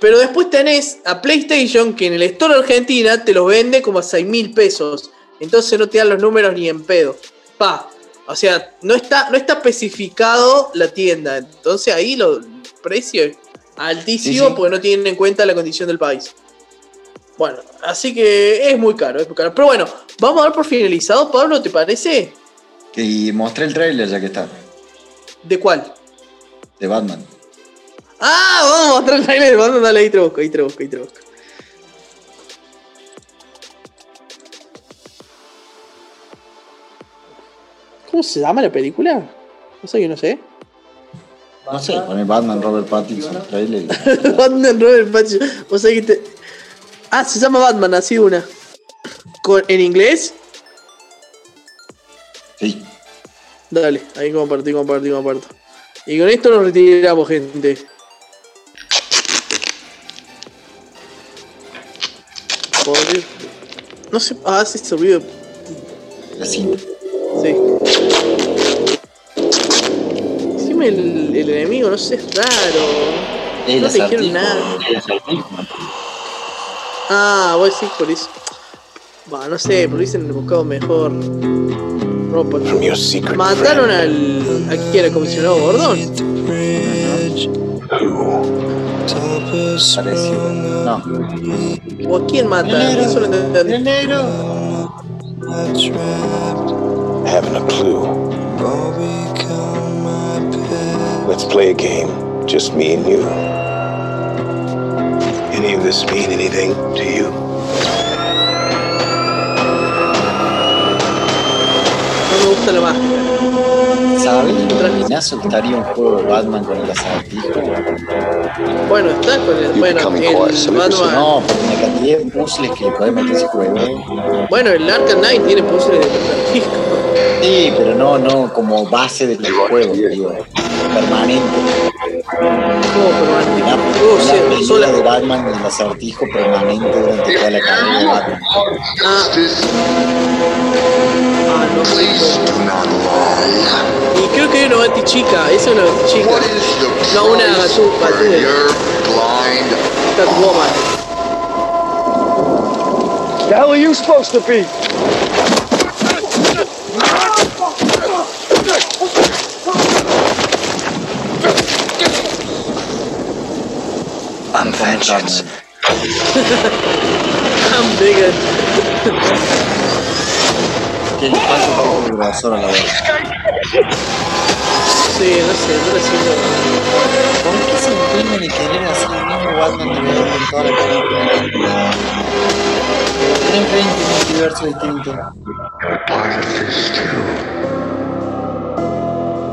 S3: Pero después tenés a PlayStation que en el Store Argentina te los vende como a 6 mil pesos. Entonces no te dan los números ni en pedo. Pa. O sea, no está, no está especificado la tienda. Entonces ahí lo, el precio es altísimo
S10: Sí, sí.
S3: porque no tienen en cuenta la condición del país. Bueno, así que es muy caro, es muy caro. Pero bueno, vamos a dar por finalizado, Pablo, ¿te parece?
S10: Y mostré el trailer ya que está,
S3: ¿De cuál?
S10: de Batman.
S3: Ah, vamos a mostrar el trailer Batman, dale, ahí te busco, ahí te busco, ahí te busco. ¿Cómo se llama la película? No sé, yo no sé.
S10: No sé, pone Batman, Robert Pattinson, trailer.
S3: Batman Robert Pattinson. O sea que te... Ah, se llama Batman, así una. Con- ¿En inglés?
S10: Sí.
S3: Dale, ahí compartí, compartí, comparto. Y con esto nos retiramos, gente. Joder. No sé. Ah, sí, se olvidó.
S10: Así.
S3: Sí. Encima el, el enemigo, no sé, es raro.
S10: El
S3: no te dijeron nada.
S10: El.
S3: Ah, vos decís por eso. Va, no sé, por eso en el buscado mejor. Ropa. Mataron al. ¿A quién era comisionado Gordon?
S10: Parecido. No.
S3: ¿O a quién mata? Eso lo entendí.
S7: Haven't a clue. Let's play a game. Just me and you. Any of this mean anything to you?
S3: No me gusta la máscara.
S10: ¿Sabes? Me asustaría un juego de Batman con el acertijo.
S3: Bueno, está con el. Bueno, el Batman.
S10: No, porque la cantidad de puzzles que le podés meter ese juego.
S3: Bueno, el Arkham Knight tiene puzzles de acertijo.
S10: Sí, pero no, no como base del juego, digo, permanente.
S3: ¿Cómo permanente?
S10: La,
S3: O
S10: la
S3: sea,
S10: pelea
S3: sola-
S10: de Batman y el acertijo permanente durante toda la carrera de Batman.
S3: Ah. Ah, no sé cómo. Y creo que hay una batichica, esa es una batichica. No, una gatú, gatú. Catwoman.
S12: The hell are you supposed to be?
S10: I'm vengeance.
S3: I'm bigger.
S10: Que un poco de grosor a la.
S3: Sí, no sé, no lo siento.
S10: ¿Por qué se empeñan en querer hacer el mismo Batman de verdad en toda la película? Tienen 20 multiversos distintos.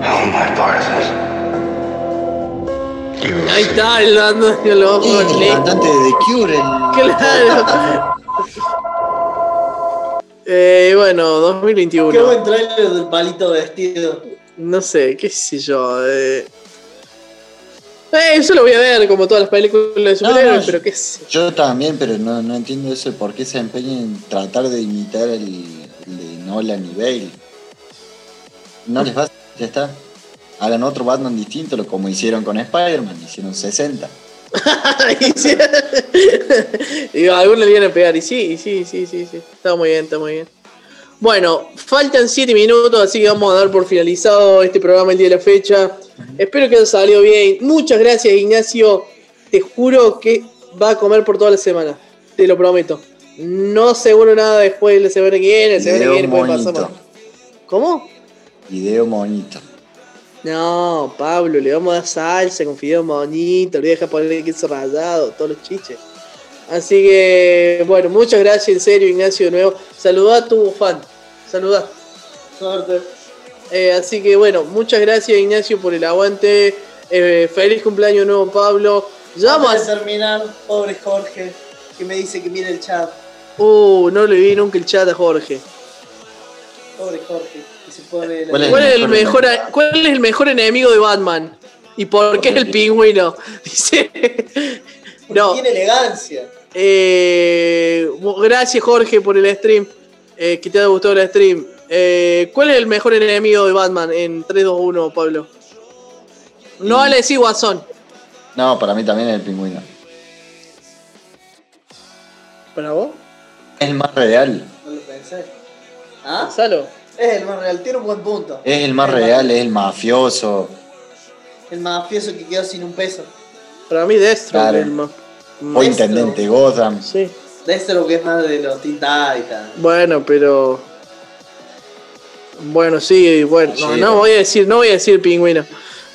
S7: How am I part of it?
S3: Ahí está, el
S10: El cantante de The Cure, el...
S3: Claro. Eh, bueno, 2021.
S5: Qué buen trailer del palito vestido.
S3: No sé, qué sé yo. Eh... eh, eso lo voy a ver como todas las películas de superhéroes,
S10: no,
S3: pero qué sé.
S10: Yo también, pero no, no entiendo eso de por qué se empeñan en tratar de imitar el, el de Nolan y Bale. No les va, ya está. Hagan otro Batman distinto, lo como hicieron con Spider-Man, hicieron 60.
S3: Y algunos le iban a pegar. Y sí, y sí, sí, sí, sí. Está muy bien, está muy bien. Bueno, faltan 7 minutos, así que vamos a dar por finalizado este programa el día de la fecha. Espero que haya salido bien. Muchas gracias, Ignacio. Te juro que va a comer por toda la semana. Te lo prometo. No aseguro nada después de la semana que viene. La semana que viene puede pasar
S10: monito.
S3: más. ¿Cómo?
S10: Video monito.
S3: No, Pablo, le vamos a dar salsa con fideo monito, le voy a dejar poner queso rallado, todos los chiches. Así que, bueno, muchas gracias, en serio, Ignacio, de nuevo. Saludá a tu fan. Saludá.
S5: Suerte.
S3: Eh, así que, bueno, muchas gracias, Ignacio, por el aguante. Eh, feliz cumpleaños nuevo, Pablo. Ya vamos a...
S5: terminar, pobre Jorge, que me dice que mire el chat.
S3: Uh, no le vi nunca el chat a Jorge.
S5: Pobre Jorge,
S3: ¿Cuál es, el mejor, ¿Cuál es el mejor enemigo de Batman? ¿Y por qué el pingüino? Dice. No.
S5: Tiene elegancia.
S3: Eh, gracias Jorge por el stream. Eh, que te haya gustado el stream. Eh, ¿Cuál es el mejor enemigo de Batman en 3, 2, 1, Pablo? No vale decir Guasón.
S10: No, para mí también es el pingüino.
S3: ¿Para vos?
S10: Es el más real.
S5: No lo pensé. ¿Ah?
S3: Salo.
S5: Es el más real, tiene un buen punto.
S10: Es el más real, es el mafioso.
S5: El mafioso que quedó sin un peso.
S3: Para mí Destro.
S10: Claro.
S3: el más-
S10: O intendente Gotham.
S3: Sí.
S5: De lo que es más de los Teen Titans.
S3: Bueno, pero. Bueno, sí, bueno. No,
S10: Sí,
S3: no
S10: bueno.
S3: voy a decir, no voy a decir pingüino.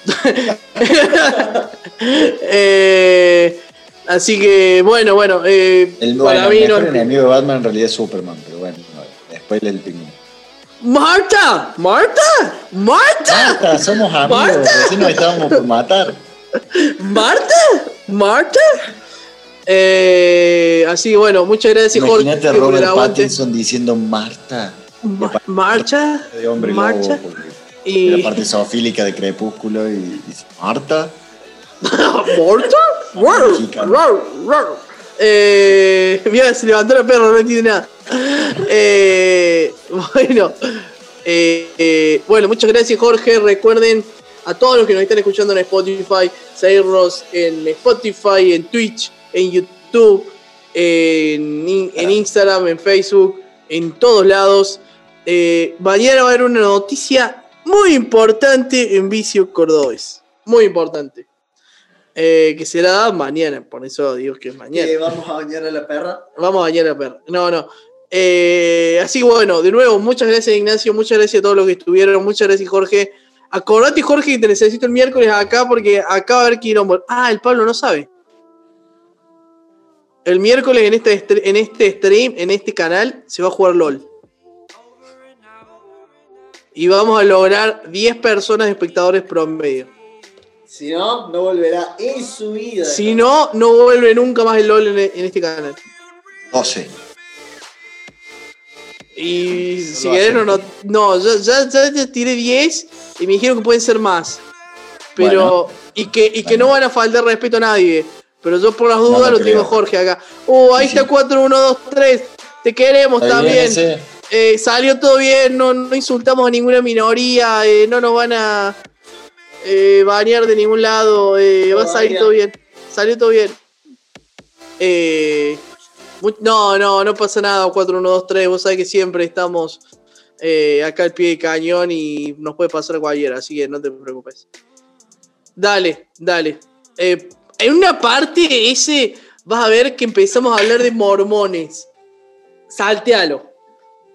S3: Eh, así que, bueno, bueno. eh,
S10: El,
S3: para
S10: bueno,
S3: mí
S10: el
S3: no
S10: mejor enemigo de Batman en realidad es Superman, pero bueno, no, después el pingüino.
S3: ¡Marta! ¿Marta? ¿Marta?
S10: Marta, somos amigos,
S3: Marta.
S10: recién nos estábamos por matar.
S3: ¿Marta? ¿Marta? Eh, así bueno, muchas gracias
S10: Imagínate a
S3: Jorge por el
S10: Robert. Pattinson diciendo Marta.
S3: Marcha.
S10: De hombre
S3: Marcha.
S10: lobo,
S3: Y-
S10: La parte zoofílica de Crepúsculo y dice, Marta.
S3: ¿Marta? Rar. Eh, mira, se levantó la perra, no entiende nada. Eh, bueno, eh, bueno, muchas gracias Jorge. Recuerden a todos los que nos están escuchando en Spotify, seguirnos en Spotify, en Twitch, en YouTube, en, en Instagram, en Facebook, en todos lados. Mañana va a haber una noticia muy importante en Vicio Cordobés. Muy importante. Eh, que será mañana, por eso digo que es mañana.
S5: Vamos a bañar a la perra.
S3: Vamos a bañar a perra. No, no. Eh, así bueno, de nuevo, muchas gracias Ignacio, muchas gracias a todos los que estuvieron, muchas gracias Jorge. Acordate Jorge que te necesito el miércoles acá porque acá va a haber quilombo. Ah, el Pablo no sabe. El miércoles en este, en este stream, en este canal, se va a jugar LOL. Y vamos a lograr 10 personas espectadores promedio.
S5: Si no, no volverá en su vida.
S3: Si no, no vuelve nunca más el LOL en, en este canal.
S10: 12.
S3: Y si
S10: lo
S3: querés, no, no, no, ya, ya, ya te tiré 10 y me dijeron que pueden ser más. Pero, y que, y que no van a faltar respeto a nadie. Pero yo por las dudas
S10: No, no
S3: lo
S10: creo.
S3: tengo Jorge acá. Uh, ahí está 4, 1, 2, 3. Te queremos
S10: bien
S3: también. Eh, salió todo bien, no, no insultamos a ninguna minoría, eh, no nos van a eh, banear de ningún lado, eh, va a salir todo bien. Salió todo bien. Eh, no, no, no pasa nada, 4, 1, 2, 3. Vos sabés que siempre estamos eh, acá al pie del cañón y nos puede pasar cualquiera, así que no te preocupes. Dale, dale. Eh, en una parte ese vas a ver que empezamos a hablar de mormones. Saltealo.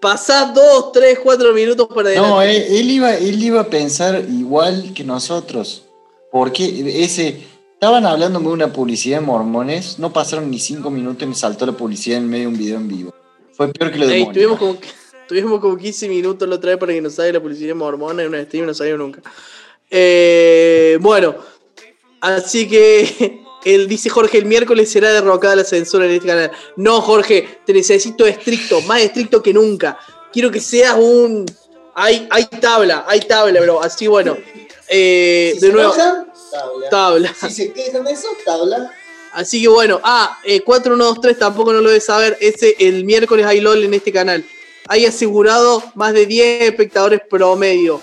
S3: Pasás 2, 3, 4 minutos para adelante.
S10: No, él, él iba, él iba a pensar igual que nosotros. Porque ese. Estaban hablando de una publicidad de mormones, no pasaron ni cinco minutos y me saltó la publicidad en medio de un video en vivo. Fue peor que lo de
S3: Ey, tuvimos, como, tuvimos como 15 minutos la otra vez para que nos salga la publicidad mormona en una stream, no salió nunca. Eh, bueno, así que él dice Jorge, el miércoles será derrocada la censura en este canal. No, Jorge, te necesito estricto, más estricto que nunca. Quiero que seas un... Hay, hay tabla, hay tabla, bro. Así bueno. Eh,
S5: Si
S3: de
S5: se
S3: nuevo,
S5: enojan, tabla.
S3: tabla.
S5: Si se quejan de eso, tabla.
S3: Así que bueno, ah, eh, 4123 tampoco no lo debes saber. Ese el miércoles hay LOL en este canal. Hay asegurado más de 10 espectadores promedio.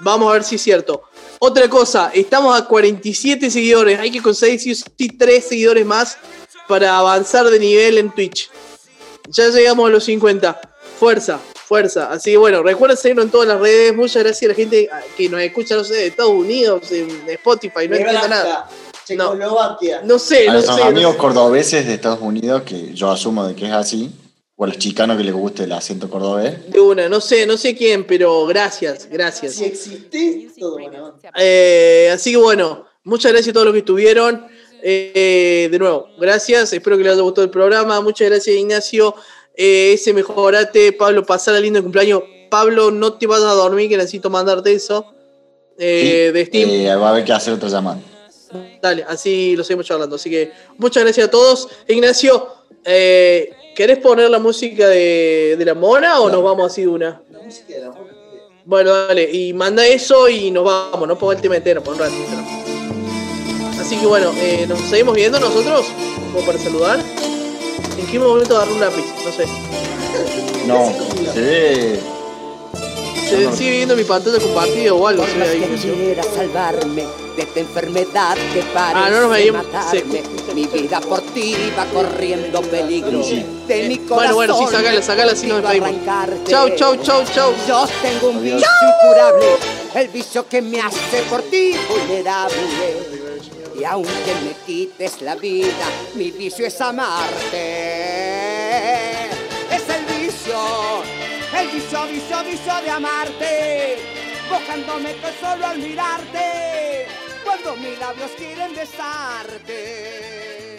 S3: Vamos a ver si es cierto. Otra cosa, estamos a 47 seguidores. Hay que conseguir sí sí 3 seguidores más para avanzar de nivel en Twitch. Ya llegamos a los 50. Fuerza, fuerza. Así que bueno, recuerden seguirnos en todas las redes. Muchas gracias a la gente que nos escucha, no sé, de Estados Unidos, en Spotify, no entiendo nada.
S5: Checoslovaquia.
S3: No sé,
S10: a
S3: no
S10: nuestros
S3: sé. no
S10: amigos
S3: sé.
S10: cordobeses de Estados Unidos, que yo asumo de que es así, o a los chicanos que les guste el acento cordobés.
S3: De una, no sé, no sé quién, pero gracias, gracias.
S5: Si existe, todo bueno.
S3: Eh, así que bueno, muchas gracias a todos los que estuvieron. Eh, de nuevo, gracias. Espero que les haya gustado el programa. Muchas gracias, Ignacio. Eh, ese mejorate, Pablo, pasar el lindo cumpleaños. Pablo, no te vas a dormir, que necesito mandarte eso. Eh, de Steam.
S10: Eh, va a haber que hacer otra llamada.
S3: Dale, así lo seguimos charlando. Así que muchas gracias a todos. Ignacio, eh, ¿querés poner la música de, de la mona o nos vamos así de una?
S5: La música de la mona.
S3: Bueno, dale, y manda eso y nos vamos, no ponga el tema entero, por un rato. Así que bueno, eh, nos seguimos viendo nosotros, como para saludar. ¿En qué momento agarré un lápiz? No sé.
S10: No, se ve.
S3: Se sigue viendo mi pantalla compartida o algo.
S2: Por
S3: ahí,
S2: quiera salvarme de esta enfermedad que parece
S3: Ah, no veíamos.
S2: matarme. Mi vida por ti va corriendo peligro. De mi
S3: Bueno, bueno, sí,
S2: corazón
S3: sacala, sacala, nos
S2: quiero
S3: despedimos.
S2: arrancarte.
S3: Chau, chau, chau, chau.
S2: Yo tengo un vicio incurable, el vicio que me hace por ti vulnerable. Y aunque me quites la vida, mi vicio es amarte. Es el vicio, el vicio, vicio, vicio de amarte. Buscándome tan solo al mirarte, cuando mis labios quieren besarte.